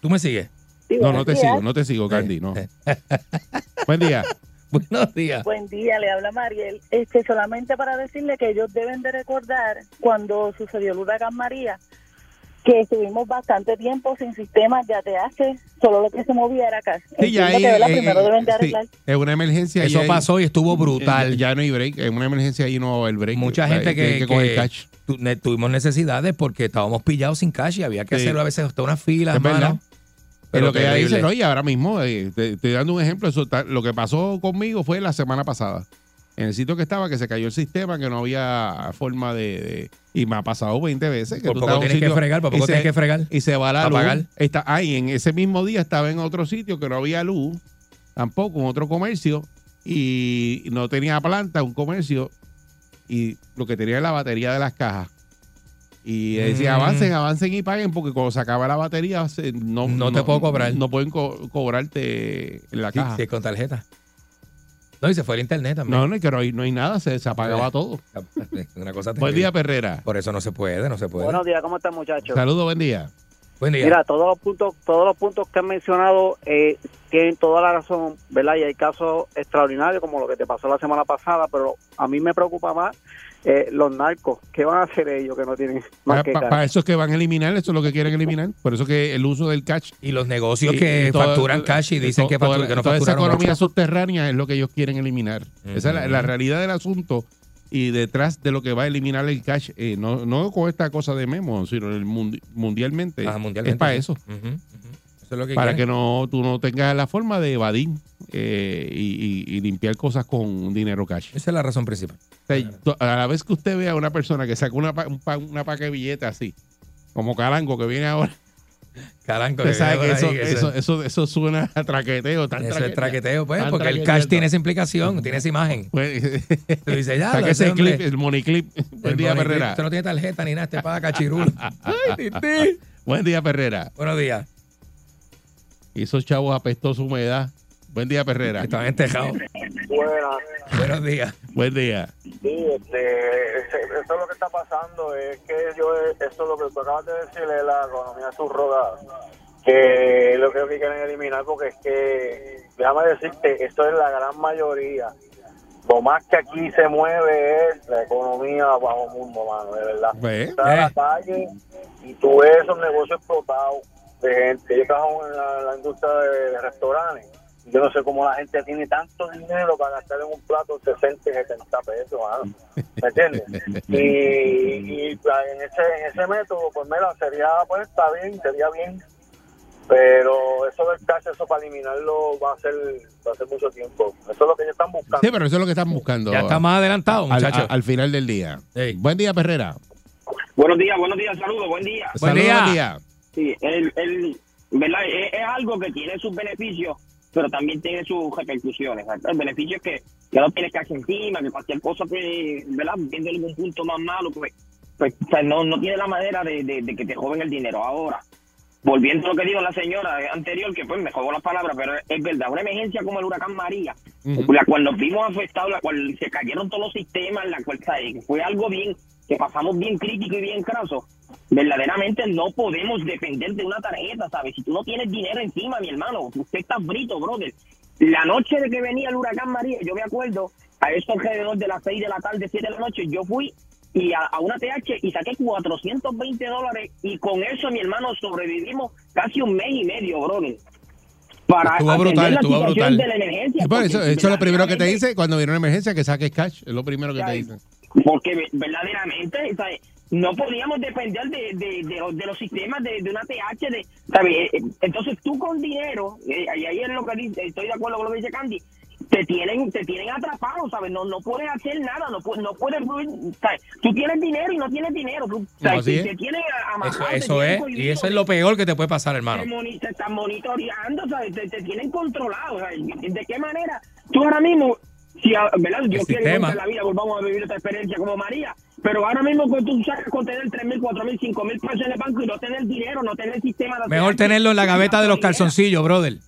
¿Tú me sigues? No, no te sigo, no te sigo, Candy, no. [LAUGHS] Buen día. Buenos días. Buen día, le habla Mariel. Este, solamente para decirle que ellos deben de recordar cuando sucedió el huracán María, que estuvimos bastante tiempo sin sistemas de ATH, solo lo que se movía era cash. Sí, ya ahí, que ¿verdad? eh, primero deben de sí, arreglar. es una emergencia. Eso ahí- pasó y estuvo brutal. Ya, ya no hay break. En una emergencia ahí no haber break. Mucha Hay gente que, que coger que cash. tu- ne- tuvimos necesidades porque estábamos pillados sin cash y había que Sí. hacerlo a veces hasta una fila, Es verdad. mano. Es Pero lo que ella dice, ¿no? Y ahora mismo, eh, te, estoy dando un ejemplo. Eso está- lo que pasó conmigo fue la semana pasada. En el sitio que estaba, que se cayó el sistema, que no había forma de. de- y me ha pasado 20 veces. Que Por poco tienes que fregar, por y poco se- tienes que fregar. Y se va la Pa' luz. pagar. Está, ah, y en ese mismo día estaba en otro sitio que no había luz, tampoco, en otro comercio, y no tenía planta, un comercio, y lo que tenía era la batería de las cajas. Y decía, Mm. avancen, avancen y paguen, porque cuando se acaba la batería, se- no, No te puedo cobrar. No pueden co- cobrarte en la Sí, caja. sí, es con tarjeta. No, y se fue el internet también. No, no, que no hay, no hay nada, se, se apagaba todo. [LAUGHS] Una cosa Buen terrible. día, Perrera. Por eso no se puede, no se puede. Buenos días, ¿cómo están muchachos? Saludos, buen día. Buen día. Mira, todos los puntos, todos los puntos que han mencionado eh, tienen toda la razón, ¿verdad? Y hay casos extraordinarios como lo que te pasó la semana pasada, pero a mí me preocupa más eh, los narcos. ¿Qué van a hacer ellos que no tienen más que Para ganar? eso es que van a eliminar, eso es lo que quieren eliminar. Por eso que el uso del cash. Y los negocios que facturan cash y dicen que facturan- que no toda esa economía mucho. subterránea es lo que ellos quieren eliminar. Esa es la, realidad del asunto. Y detrás de lo que va a eliminar el cash, eh, no, no con esta cosa de memo, sino el mundi- mundialmente, Ah, mundialmente, es para eso. Eso es lo que para que no tú no tengas la forma de evadir eh, y, y- y limpiar cosas con dinero cash. Esa es la razón principal. O sea, to- a la vez que usted vea a una persona que saca una, pa- un una paca de billetes así, como Calango que viene ahora, Calanco, usted que sabe que viene eso, ahí, eso, eso- eso, eso suena a traqueteo. Tan Eso es traqueteo, pues, porque el traqueteo. cash tiene esa implicación, tiene esa imagen. Pues, Tú dices, ya, [LAUGHS] ese clip, el money clip. Buen día, Perrera. Usted no tiene tarjeta ni nada, te paga cachirulo. [LAUGHS] Ay. Buen día, Perrera. Buenos días. Y esos chavos apestó su humedad. Buen día, Perrera. Estaban entejados. Buenas. Buenos días. Buen día. Sí, este, eso es lo que está pasando, es que yo, eso es lo que tú acabas de decir, es la economía subrogada, que es lo creo que quieren eliminar, porque es que, déjame decirte, esto es la gran mayoría. Lo más que aquí se mueve es la economía bajo mundo, mano, de verdad. Ve. Estás a la Eh. calle y tú ves esos negocios explotados de gente. Yo trabajo en la, la industria de, de restaurantes. Yo no sé cómo la gente tiene tanto dinero para gastar en un plato 60 y 70 pesos, mano. ¿me entiendes? [LAUGHS] Y, y pues, en, ese, en ese método, pues mira, sería, pues está bien, sería bien, pero eso del cash, eso para eliminarlo va a ser va a ser mucho tiempo. Eso es lo que ellos están buscando. Sí, pero eso es lo que están buscando. Ya está más adelantado, al, muchacho. al- al final del día. Buen día, Perrera. Buenos días, buenos días, saludos, buen día. Saludos, buen día. Sí, el, el, ¿verdad? Es, es algo que tiene sus beneficios, pero también tiene sus repercusiones. ¿verdad? El beneficio es que ya no tienes cash encima, que cualquier cosa, pues, ¿verdad? Viendo algún punto más malo, pues, pues o sea, no, no tiene la manera de, de- de que te joven el dinero. Ahora, volviendo a lo que dijo la señora anterior, que pues me jugó las palabras, pero es verdad, una emergencia como el huracán María, Ujú. la cual nos vimos afectados, la cual se cayeron todos los sistemas, la cual fue algo bien, que pasamos bien crítico y bien craso. Verdaderamente no podemos depender de una tarjeta, ¿sabes? Si tú no tienes dinero encima, mi hermano, usted está frito, brother. La noche de que venía el huracán María, yo me acuerdo, a eso alrededor de las 6 de la tarde, 7 de la noche, yo fui y a, a una TH y saqué 420 dólares y con eso, mi hermano, sobrevivimos casi un mes y medio, brother. Para Estuvo brutal, la estuvo brutal. de la emergencia. Por porque eso, eso es lo primero que te dice cuando viene una emergencia, que saques cash. Es lo primero que te dicen. porque ve- verdaderamente ¿sabe? No podíamos depender de, de, de, los- de los sistemas de, de una TH de ¿sabe? Eh, entonces tú con dinero eh, y ahí es lo que dice estoy de acuerdo con lo que dice Candy te tienen te tienen atrapado sabes no no puedes hacer nada no no puedes fluir, ¿sabe? tú tienes dinero y no tienes dinero tú, ¿sabe? así te, tienen Eso, te eso tienen es, y eso es lo peor que te puede pasar, hermano. te, moni- te están monitoreando, ¿sabes? Te, te tienen controlado. ¿sabes? ¿De qué manera? Tú ahora mismo, si, ¿verdad? Nunca en la vida volvamos a vivir esta experiencia como María, pero ahora mismo que tú sacas con tener 3 mil, 4 mil, 5 mil pesos en el banco y no tener dinero, no tener sistema de Mejor tenerlo en la gaveta de los calzoncillos, brother.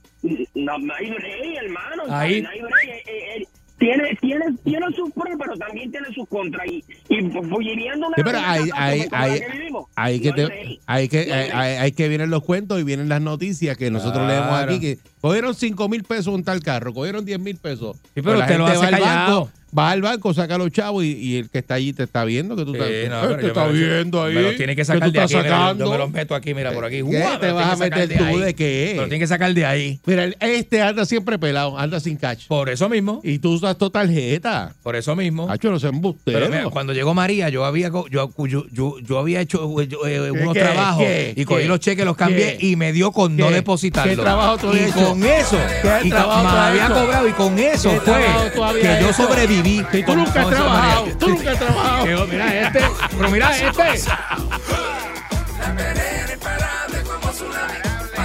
No, no hay break, hermano. Ahí. No hay break. Eh, eh, eh, tiene, tiene, tiene sus pros, pero también tiene sus contras. Y, y pues, viviendo una Sí, pero hay, hay, hay, que vivimos, hay que, te- hay que, hay- hay que vienen los cuentos y vienen las noticias que nosotros Claro. leemos aquí que cogieron 5 mil pesos un tal carro, cogieron 10 mil pesos. Sí, pero Pues usted lo hace va al banco, va al banco, saca los chavos y, y el que está allí te está viendo que tú Sí, estás, no, Eh, pero te está viendo ahí. Me lo tiene que sacar de aquí. sacando. yo me lo meto aquí, mira, por aquí. ¿Qué Guau, me lo te vas a meter tú ahí. de qué? Me lo tiene que sacar de ahí. Mira, este anda siempre pelado, anda sin cash. Por eso mismo. Y tú usas tu tarjeta. Por eso mismo. Hacho, no se. Pero mira, cuando llegó María, yo había yo, yo, yo, yo había hecho eh, eh, unos qué, trabajos qué, y cogí los cheques, los cambié y me dio con no qué, depositarlo. qué trabajo tú y hecho? Con eso, ¿Qué y había cobrado y con eso ¿Qué fue que yo hecho? sobreviví. Si tú con- nunca has trabajado, tú nunca has trabajado. Que, Mira este, pero mira este.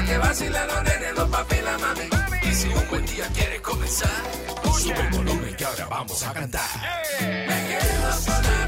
Que los nenes, los papi y la mami. Y si un buen día quieres comenzar, sube el volumen que ahora vamos a cantar. Me quedo con la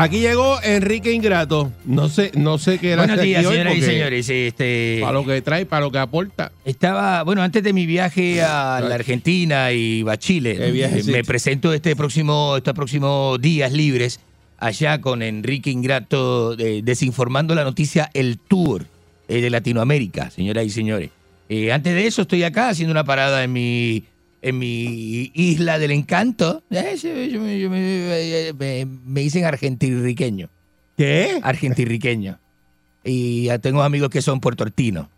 Aquí llegó Enrique Ingrato. No sé, no sé qué era Buenos días, señoras y señores. Este, Para lo que trae, para lo que aporta. Estaba, bueno, antes de mi viaje a la Argentina y a Chile, viajecito. me presento este próximo, estos próximos días libres allá con Enrique Ingrato, eh, desinformando la noticia El Tour eh, de Latinoamérica, señoras y señores. Eh, antes de eso estoy acá haciendo una parada en mi en mi isla del encanto. Eh, yo- yo me- yo me- me- me dicen argentinriqueño. ¿Qué? Argentinriqueño. Y ya tengo amigos que son puertortinos. O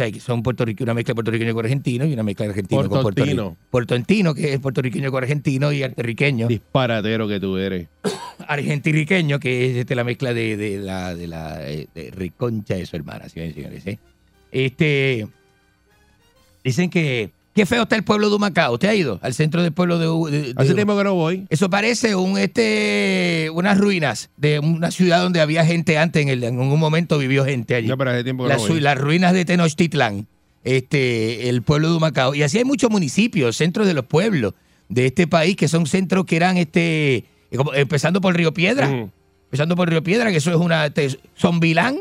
sea, que son puertorriqueños, una mezcla de puertorriqueño con argentino y una mezcla de argentino con Puerto Puertortino. Rico. Puertortino, que es puertorriqueño con argentino y arterriqueño. Disparatero que tú eres. [COUGHS] Argentinriqueño, que es este, la mezcla de, de la, de la eh, de Riconcha de su hermana, señores y señores. ¿eh? Este, dicen que qué feo está el pueblo de Humacao. ¿Usted ha ido al centro del pueblo de, de- de- Hace tiempo que no voy. eso parece un este unas ruinas de una ciudad donde había gente antes, en, el- en un momento vivió gente allí. No, pero hace tiempo que las, no voy. las ruinas de Tenochtitlán, este, el pueblo de Humacao. Y así hay muchos municipios, centros de los pueblos de este país que son centros que eran este, como- empezando por Río Piedra, Mm. empezando por Río Piedra, que eso es una este, Zombilán.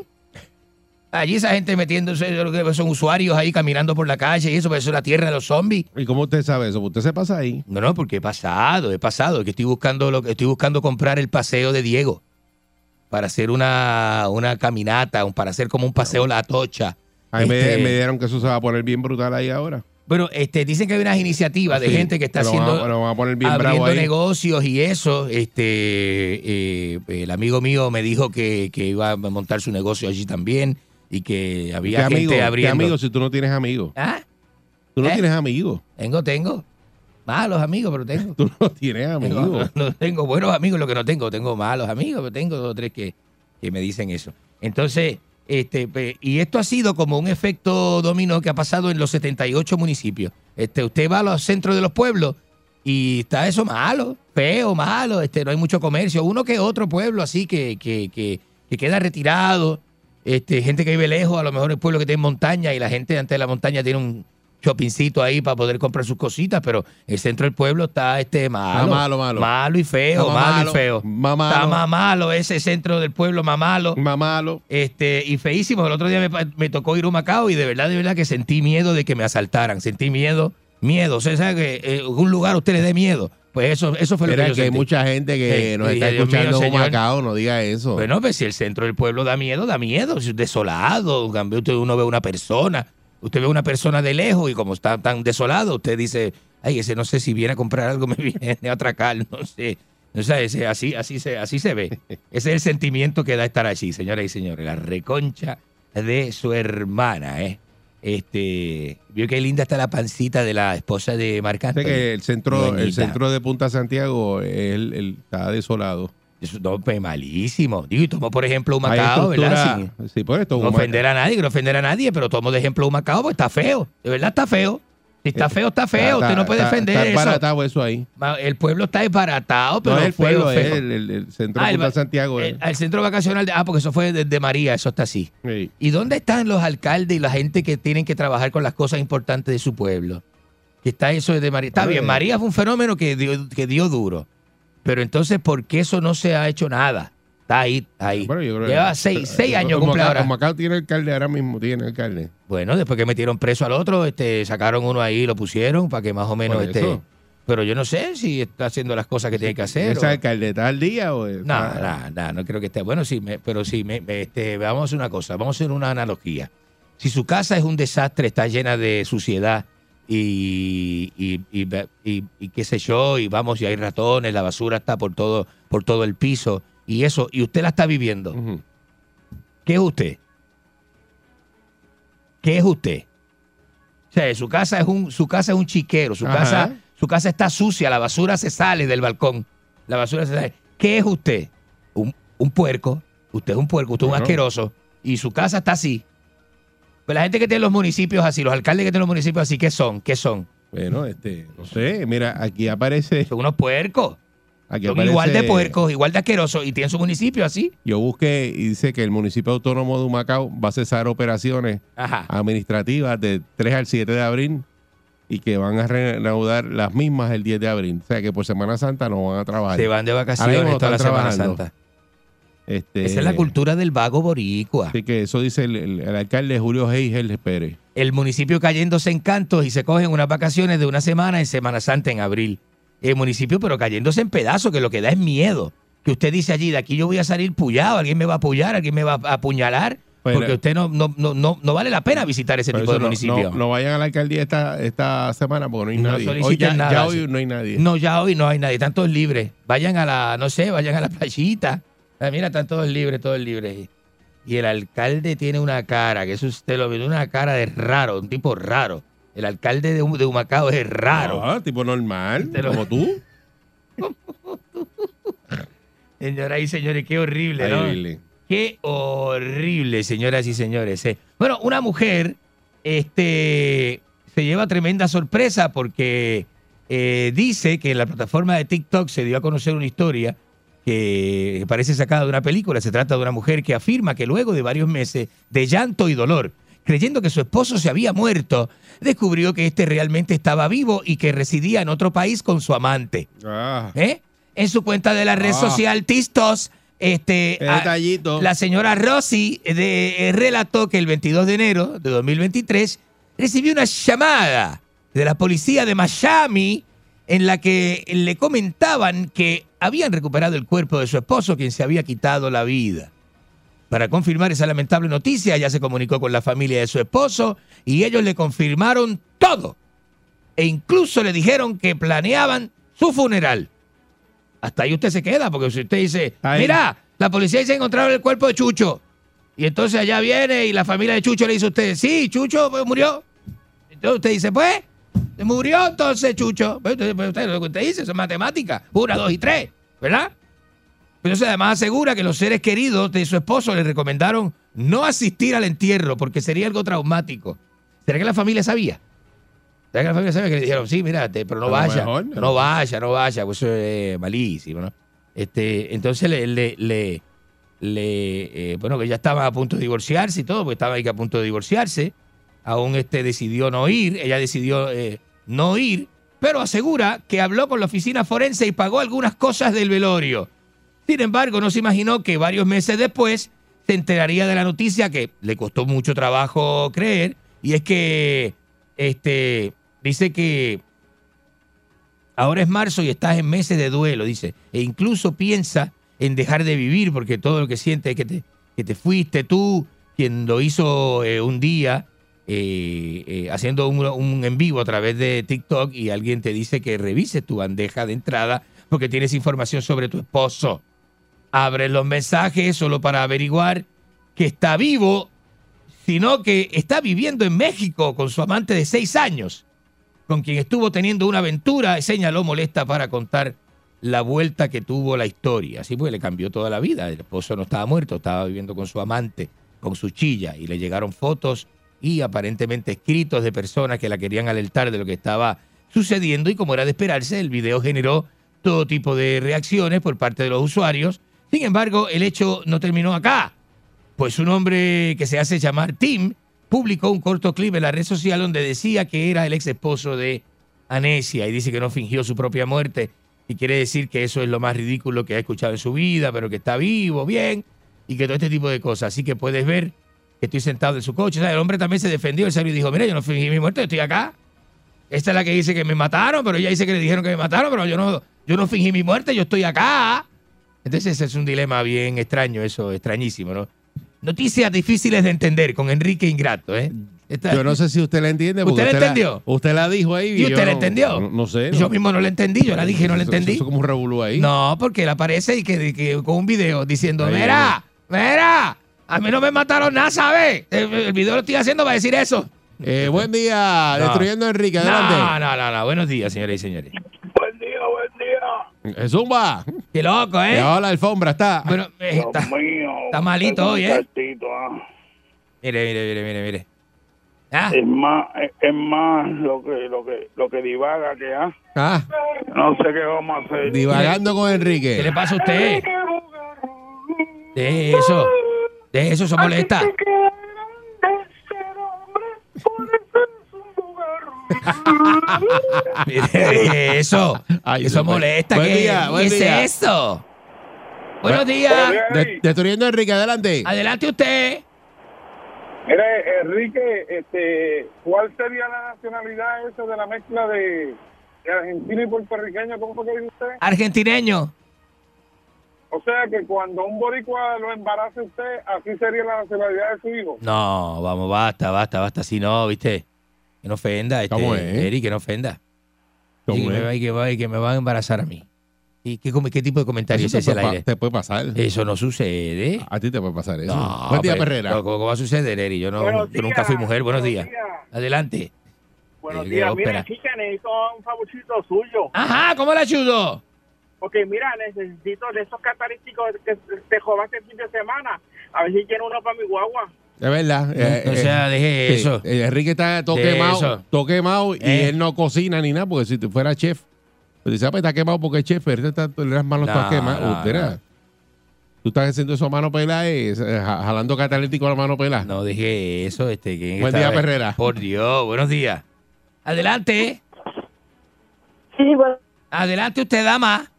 Allí esa gente metiéndose, yo creo que son usuarios ahí caminando por la calle y eso, pues eso es la tierra de los zombies. ¿Y cómo usted sabe eso? Usted se pasa ahí. No, no, porque he pasado, he pasado, que estoy buscando lo que estoy buscando comprar el paseo de Diego para hacer una, una caminata, para hacer como un paseo la tocha. A mí me, Este, me dieron que eso se va a poner bien brutal ahí ahora. bueno, este, dicen que hay unas iniciativas de Sí, gente que está lo van a- haciendo lo a poner bien bravo abriendo ahí. negocios y eso. Este, eh, el amigo mío me dijo que, que iba a montar su negocio allí también y que ¿Qué había amigo? gente ¿Qué abriendo. amigo si tú no tienes amigos? ¿Ah? Tú no ¿Eh? tienes amigos. Tengo, tengo. Malos amigos, pero tengo. [LAUGHS] Tú no tienes Tengo, amigos. [LAUGHS] no tengo buenos amigos, lo que no tengo. Tengo malos amigos, pero tengo dos o tres que, que me dicen eso. Entonces, este, y esto ha sido como un efecto dominó que ha pasado en los 78 municipios. Este, usted va a los centros de los pueblos y está eso malo, feo, malo, este, no hay mucho comercio. Uno que otro pueblo así que, que, que, que queda retirado, este, gente que vive lejos, a lo mejor el pueblo que tiene montaña y la gente ante la montaña tiene un shoppingcito ahí para poder comprar sus cositas, pero el centro del pueblo está este malo, Está malo, malo. malo y feo, malo, malo, y feo. más malo. Está más malo ese centro del pueblo, más malo. Más malo. Este, y feísimo. El otro día me, me tocó ir a un Macao y de verdad, de verdad que sentí miedo de que me asaltaran. Sentí miedo, miedo. O sea, ¿sabe que eh, en un lugar a usted le dé miedo? Pues eso, eso fue lo Mira que yo que hay sentí. mucha gente que Sí, nos está dije, Dios mío, escuchando en señor. Macao, no diga eso. Bueno, pues si el centro del pueblo da miedo, da miedo. Si es desolado, cambio usted uno ve una persona, usted ve una persona de lejos y como está tan desolado, usted dice, ay, ese no sé si viene a comprar algo, [LAUGHS] me viene a atracar, no sé. O sea, ese, así, así, se, así se ve. Ese es el sentimiento que da estar allí, señoras y señores. La reconcha de su hermana, ¿eh? Este, vio qué linda está la pancita de la esposa de Marc Sé Anthony. que el centro, el centro de Punta Santiago el, el- está desolado. Eso no, pues, malísimo. Digo, y tomo por ejemplo un Macao, ¿verdad? estructura- Sin- Sí, por esto. no ofender a nadie, que no ofender a nadie, pero tomo de ejemplo un Macao, pues está feo. De verdad está feo. Si está feo, está feo. Usted no puede está- defender está eso. embaratado eso ahí. El pueblo está desbaratado, pero no el feo, pueblo, feo. es el, el- el centro Ah, de Punta Santiago. El, el centro vacacional de. Ah, porque eso fue desde María, eso está así. Sí. ¿Y dónde están los alcaldes y la gente que tienen que trabajar con las cosas importantes de su pueblo? Que está eso desde María. Está bien, eh. María fue un fenómeno que dio, que dio duro. Pero entonces, ¿por qué eso no se ha hecho nada? Está ahí, ahí. Bueno, yo creo que- Lleva seis, seis años cumple ahora. Humacao tiene alcalde ahora mismo, tiene alcalde. Bueno, después que metieron preso al otro, este, sacaron uno ahí, lo pusieron para que más o menos este. eso. Pero yo no sé si está haciendo las cosas que tiene que hacer. ¿Ese o- alcalde está al día o No, está- no, no, no creo que esté. Bueno, sí, me- pero sí, me- me- este, vamos a hacer una cosa, vamos a hacer una analogía. Si su casa es un desastre, está llena de suciedad y, y, y, y- y qué sé yo, y vamos, y hay ratones, la basura está por todo, por todo el piso, y eso, y usted la está viviendo. ¿Qué es usted? ¿Qué es usted? O sea, su casa es un, su casa es un chiquero, su Ajá. casa, su casa está sucia, la basura se sale del balcón. La basura se sale. ¿Qué es usted? Un, un puerco. Usted es un puerco, usted es un asqueroso. Y su casa está así. Pues la gente que tiene los municipios así, los alcaldes que tienen los municipios así, ¿qué son? ¿Qué son? Bueno, este, no sé, mira, aquí aparece. Son unos puercos. Aquí Son igual de puercos, igual de asquerosos y tienen su municipio así. Yo busqué y dice que el municipio autónomo de Humacao va a cesar operaciones Ajá. administrativas de 3 al 7 de abril y que van a reanudar las mismas el 10 de abril. O sea que por Semana Santa no van a trabajar. Se van de vacaciones toda la están Semana trabajando. Santa. Este, Esa es la cultura del vago boricua. Así que eso dice el, el- el alcalde Julio Heigel Pérez. El municipio cayéndose en cantos y se cogen unas vacaciones de una semana en Semana Santa en abril. El municipio, pero cayéndose en pedazos, que lo que da es miedo. Que usted dice allí, de aquí yo voy a salir pullado, alguien me va a apoyar, alguien me va a apuñalar, Pero- porque usted no, no, no, no, no vale la pena visitar ese tipo de municipio. no- no vayan a la alcaldía esta, esta semana porque no hay nadie. Hoy ya, nada, ya sí. hoy no hay nadie. No, ya hoy no hay nadie, están todos libres. Vayan a la, no sé, vayan a la playita. Ah, mira, están todos libres, todos libres. Y el alcalde tiene una cara, que eso usted lo ve, una cara de raro, un tipo raro. El alcalde de, Hum- de Humacao es raro. Ah, tipo normal, como tú. [LAUGHS] Señoras y señores, qué horrible, ¿no? Horrible. Qué horrible, señoras y señores. eh. Bueno, una mujer este, se lleva tremenda sorpresa porque eh, dice que en la plataforma de TikTok se dio a conocer una historia que parece sacada de una película. Se trata de una mujer que afirma que luego de varios meses de llanto y dolor, creyendo que su esposo se había muerto, descubrió que este realmente estaba vivo y que residía en otro país con su amante. Ah, ¿Eh? En su cuenta de la red Ah. social Tistos, este, Qué a- detallito. la señora Rossi de- eh, relató que el 22 de enero de 2023 recibió una llamada de la policía de Miami en la que le comentaban que habían recuperado el cuerpo de su esposo, quien se había quitado la vida. Para confirmar esa lamentable noticia, ella se comunicó con la familia de su esposo y ellos le confirmaron todo. E incluso le dijeron que planeaban su funeral. Hasta ahí usted se queda, porque si usted dice, Ahí. mira, la policía dice encontraron el cuerpo de Chucho. Y entonces allá viene y la familia de Chucho le dice a usted, sí, Chucho pues, murió. Entonces usted dice, pues, murió entonces Chucho. Pues, usted, pues, usted- lo que usted dice son matemáticas. Una, dos y tres, ¿verdad? Pero eso además asegura que los seres queridos de su esposo le recomendaron no asistir al entierro porque sería algo traumático. ¿Será que la familia sabía? ¿Será que la familia sabía que le dijeron, sí, mira, pero no vaya, mejor, ¿no? no vaya, no vaya, pues eso es malísimo, ¿no? Este, entonces le, le, le, le, eh, bueno, que ya estaba a punto de divorciarse y todo, porque estaba ahí que a punto de divorciarse. Aún este decidió no ir, ella decidió eh, no ir, pero asegura que habló con la oficina forense y pagó algunas cosas del velorio. Sin embargo, no se imaginó que varios meses después se enteraría de la noticia que le costó mucho trabajo creer, y es que este dice que ahora es marzo y estás en meses de duelo, dice, e incluso piensa en dejar de vivir porque todo lo que siente es que te, que te fuiste tú, quien lo hizo eh, un día eh, eh, haciendo un, un en vivo a través de TikTok y alguien te dice que revises tu bandeja de entrada porque tienes información sobre tu esposo. Abre los mensajes solo para averiguar que está vivo, sino que está viviendo en México con su amante de seis años con quien estuvo teniendo una aventura, señaló molesta para contar la vuelta que tuvo la historia. Así pues le cambió toda la vida. El esposo no estaba muerto, estaba viviendo con su amante, con su chilla, y le llegaron fotos y aparentemente escritos de personas que la querían alertar de lo que estaba sucediendo y como era de esperarse, el video generó todo tipo de reacciones por parte de los usuarios. Sin embargo, el hecho no terminó acá, pues un hombre que se hace llamar Tim publicó un corto clip en la red social donde decía que era el ex esposo de Anesia y dice que no fingió su propia muerte y quiere decir que eso es lo más ridículo que ha escuchado en su vida, pero que está vivo, bien, y que todo este tipo de cosas. Así que puedes ver que estoy sentado en su coche. El hombre también se defendió, el serio, y dijo, mira, yo no fingí mi muerte, estoy acá. Esta es la que dice que me mataron, pero ella dice que le dijeron que me mataron, pero yo no, yo no fingí mi muerte, yo estoy acá. Entonces ese es un dilema bien extraño, eso, extrañísimo, ¿no? Noticias difíciles de entender con Enrique Ingrato, ¿eh? Esta- Yo no sé si usted la entiende. porque ¿Usted la la- entendió? usted la dijo ahí. ¿Y yo usted la no- entendió? No, no sé. Yo mismo no la entendí, yo la dije y no la Eso- entendí. Eso, como un revolú ahí. No, porque él aparece y que, que con un video diciendo, Ahí mira, mira, a mí no me mataron nada, ¿sabes? El, el video lo estoy haciendo para decir eso. Eh, buen día, No. destruyendo a Enrique. No, Adelante. no, no, no. Buenos días, señores y señores. Día. Eh, Zumba. Qué loco, ¿eh? Debajo de la alfombra está. Bueno, eh, está, mío. está malito hoy, ¿eh? saltito, ah. Mire, mire, mire, mire, mire. Ah. Es más, es- es más lo que, lo que, lo que divaga que ah. Ah, No sé qué vamos a hacer. divagando con Enrique. ¿Qué le pasa a usted? De eso. De eso, eso molesta. Mire, eso. Ay, eso molesta. Buen ¿Qué, día, buen ¿qué es día. eso? Buenos días. De- Destruyendo Enrique, adelante. Adelante usted. Mire, Enrique, este, ¿cuál sería la nacionalidad esa de la mezcla de, de argentino y puertorriqueño? ¿Cómo fue que dice usted? Argentineño. O sea que cuando un boricua lo embarace usted, así sería la nacionalidad de su hijo. No, vamos, basta, basta, basta. Si no, viste. Que no ofenda, este, ¿Cómo es? Eri, que no ofenda. ¿Cómo Y que, me es? va, y que, va- y que me van a embarazar a mí. ¿Y qué, tipo de comentario Eso es puede, aire? te puede pasar. Eso no sucede. A ti te puede pasar eso. No, Buen día, pero- Perrera. ¿Cómo, cómo va a suceder, Eri? Yo, no, yo nunca fui mujer. Buenos buenos días. Adelante. Buenos Eh, días, mira, chica, necesito un favorcito suyo. Ajá, ¿cómo la ayudo? Ok, mira, necesito de esos catalíticos que te jodaste el fin de semana. A ver si quiero uno para mi guagua. Es verdad. eh, o eh, sea, deje eso. eh, Enrique está todo De quemado, eso. todo quemado y Eh. él no cocina ni nada, porque si tú fuera chef, pues dice, ah, pues está quemado porque es chef, pero él está, las manos No, quemadas. no, Usted, no. Tú estás haciendo eso a mano pelada, eh, ja- jalando catalítico a la mano pelada. No dije eso. Este, ¿quién Buen día, Perrera. Por Dios, buenos días. Adelante. Sí, bueno, Adelante usted, dama.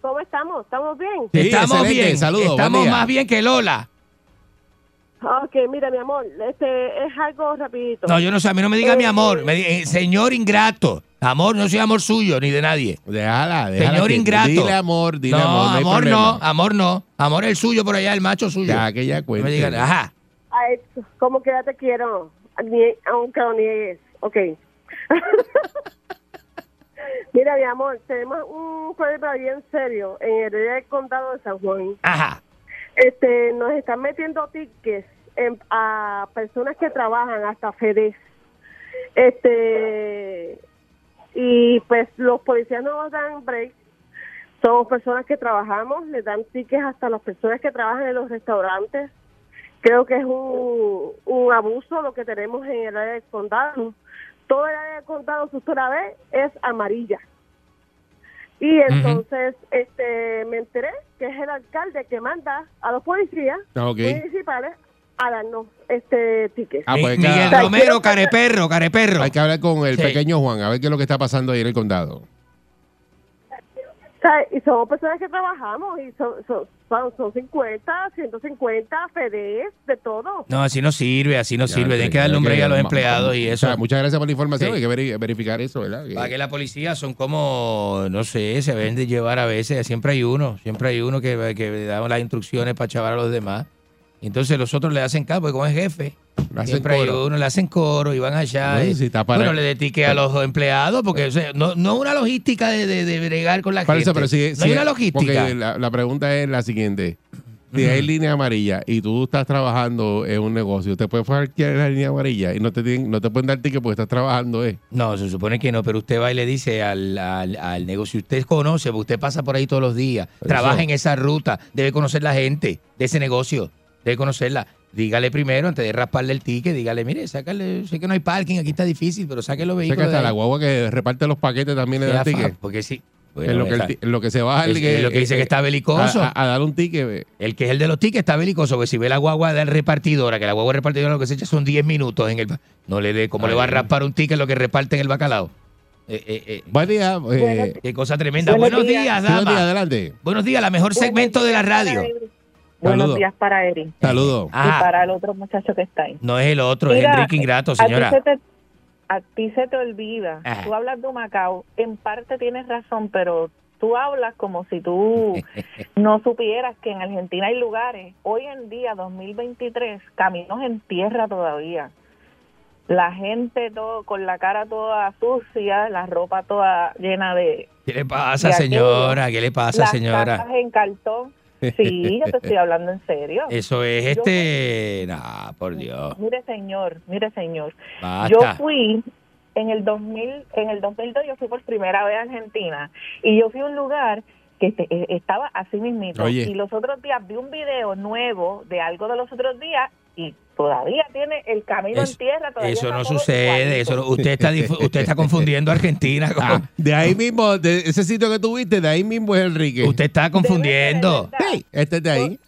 ¿cómo estamos? ¿Estamos bien? Sí, Estamos excelente. bien. Saludos, buen Estamos día. más bien que Lola. Ok, mira, mi amor, este es algo rapidito. No, yo no sé, a mí no me diga Eh, mi amor. Me di- eh, señor ingrato. Amor, no soy amor suyo ni de nadie. Déjala, déjala. Señor que- ingrato. Dile amor, dile no, amor. No, hay amor problema. no, amor no. Amor el suyo por allá, el macho suyo. Ya, que ya no cuente. me digan, ajá. Ay, como que ya te quiero, ni- aunque lo niegues. Ok. [LAUGHS] Mira, mi amor, tenemos un problema bien serio en el área del condado de San Juan. Ajá. Este, nos están metiendo tickets a personas que trabajan hasta FEDES. Este, y pues los policías no nos dan break. Somos personas que trabajamos, les dan tickets hasta las personas que trabajan en los restaurantes. Creo que es un, un abuso lo que tenemos en el área del condado. Todo el área del condado, si usted la ve, es amarilla. Y entonces este me enteré que es el alcalde que manda a los policías Ah, municipales a darnos este ticket. Ah, pues, Mi- Miguel Romero, careperro, careperro. Hay que hablar con el Sí. pequeño Juan, a ver qué es lo que está pasando ahí en el condado. Sea, y somos personas que trabajamos y son, son, son, son 50, 150, FEDES, de todo. No, así no sirve, así no Ya, sirve. Tienen sí, que darle un break a los empleados y o eso. sea, muchas gracias por la información. Sí. Hay que veri- verificar eso, ¿verdad? Para que la policía son como, no sé, se ven de llevar a veces. Siempre hay uno, siempre hay uno que, que da las instrucciones para chavar a los demás. Entonces los otros le hacen caso, porque como es jefe, Le siempre hay uno, le hacen coro y van allá. No, y- si para- bueno, le detique a los empleados, porque o sea, no, no una logística de, de, de bregar con la Por gente. eso, pero si, no si- hay una logística. Porque la, la pregunta es la siguiente. Si hay línea amarilla y tú estás trabajando en un negocio, te puedes cualquier la línea amarilla y no te tienen- no te pueden dar ticket porque estás trabajando, ¿eh? No, se supone que no, pero usted va y le dice al, al, al negocio, usted conoce, usted pasa por ahí todos los días, trabaja en esa ruta, debe conocer la gente de ese negocio, debe conocerla. Dígale primero, antes de rasparle el ticket, dígale, mire, sácale, sé que no hay parking, aquí está difícil, pero saque los O sea que vehículos. de hasta la ahí. guagua que reparte los paquetes también le da ticket. fa- Porque sí. en, lo que el en lo que se baja el es- es lo que dice que está belicoso. A, a- a dar un ticket. ve. El que es el de los tickets está belicoso, porque si ve la guagua del repartidora, que la guagua repartidora lo que se echa son 10 minutos en el... No le dé, ¿cómo le va a raspar un ticket lo que reparte en el bacalao? Eh, eh, eh, Buen día. eh, Qué cosa tremenda. Buenos Buenos, días. días, dama. día, adelante. Buenos días, la mejor segmento de la radio. Buenos días para Eri Saludos. y Ajá. para el otro muchacho que está ahí. No es el otro, es Enrique Ingrato, A ti, señora. se te, a ti se te olvida. Ajá. Tú hablas de Macao. En parte tienes razón, pero tú hablas como si tú [LAUGHS] no supieras que en Argentina hay lugares. Hoy en día, 2023, caminos en tierra todavía. La gente todo con la cara toda sucia, la ropa toda llena de ¿Qué le pasa, de señora? ¿Qué le pasa, las señora? cajas en cartón. Sí, yo te estoy hablando en serio. [LAUGHS] Eso es este... Nah, por Dios. Mire, señor, mire, señor. Basta. Yo fui en el 2000, en el 2002 yo fui por primera vez a Argentina y yo fui a un lugar que este- eh, estaba así mismito Oye. y los otros días vi un video nuevo de algo de los otros días y todavía tiene el camino Es- en tierra. Todavía Eso no sucede. Eso, no- usted, está, dif- usted está confundiendo Argentina. con- Ah, de ahí mismo, de ese sitio que tuviste, de ahí mismo es Enrique. Usted está confundiendo. Sí, este es de ahí.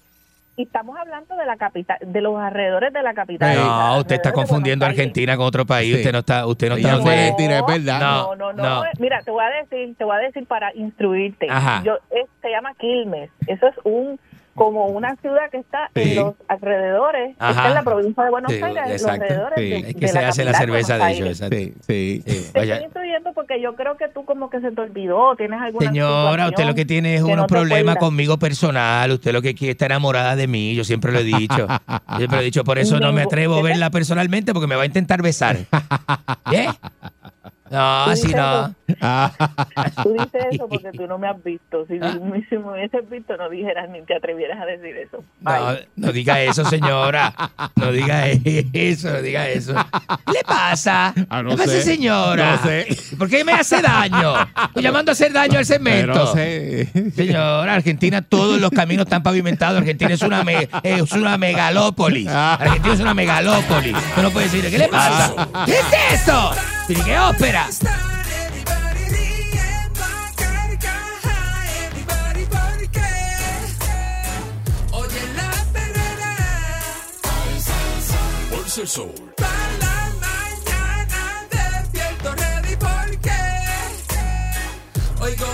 Y estamos hablando de la capital, de los alrededores de la capital. No, usted está confundiendo. Argentina con otro país. Sí. Usted no está, usted no está. Argentina, es verdad. No, no, no, Mira, te voy a decir, te voy a decir para instruirte. Ajá. Yo, es- se llama Quilmes. Eso es un como una ciudad que está Sí. en los alrededores, Ajá. está en la provincia de Buenos Sí, Aires, en los alrededores Sí. de, Es de que se hace la cerveza de ellos. Aires. exacto. Sí, sí. Te Vaya. estoy instruyendo porque yo creo que tú como que se te olvidó, tienes alguna Señora, usted lo que tiene es unos no problemas conmigo personal. Usted lo que quiere está enamorada de mí. Yo siempre lo he dicho. Yo siempre lo he dicho. Por eso no me atrevo a [LAUGHS] verla personalmente porque me va a intentar besar. [LAUGHS] ¿Eh? No, dices no. Tú dices eso [LAUGHS] porque tú no me has visto. Si, si me hubieses visto, no dijeras ni te atrevieras a decir eso. No, no diga eso, señora. No diga eso, no diga eso. ¿Qué le pasa? Ah, no ¿Qué pasa, señora? No sé. ¿Por qué me hace daño? Estoy llamando a hacer daño al segmento. Pero sé. Señora, Argentina, todos los caminos están pavimentados. Argentina es una, me- es una megalópolis. Argentina es una megalópolis. Tú no puedes decir, ¿qué le pasa? ¿Qué es eso? ¿Y qué ópera? El sol. Para la mañana despierto ready porque oigo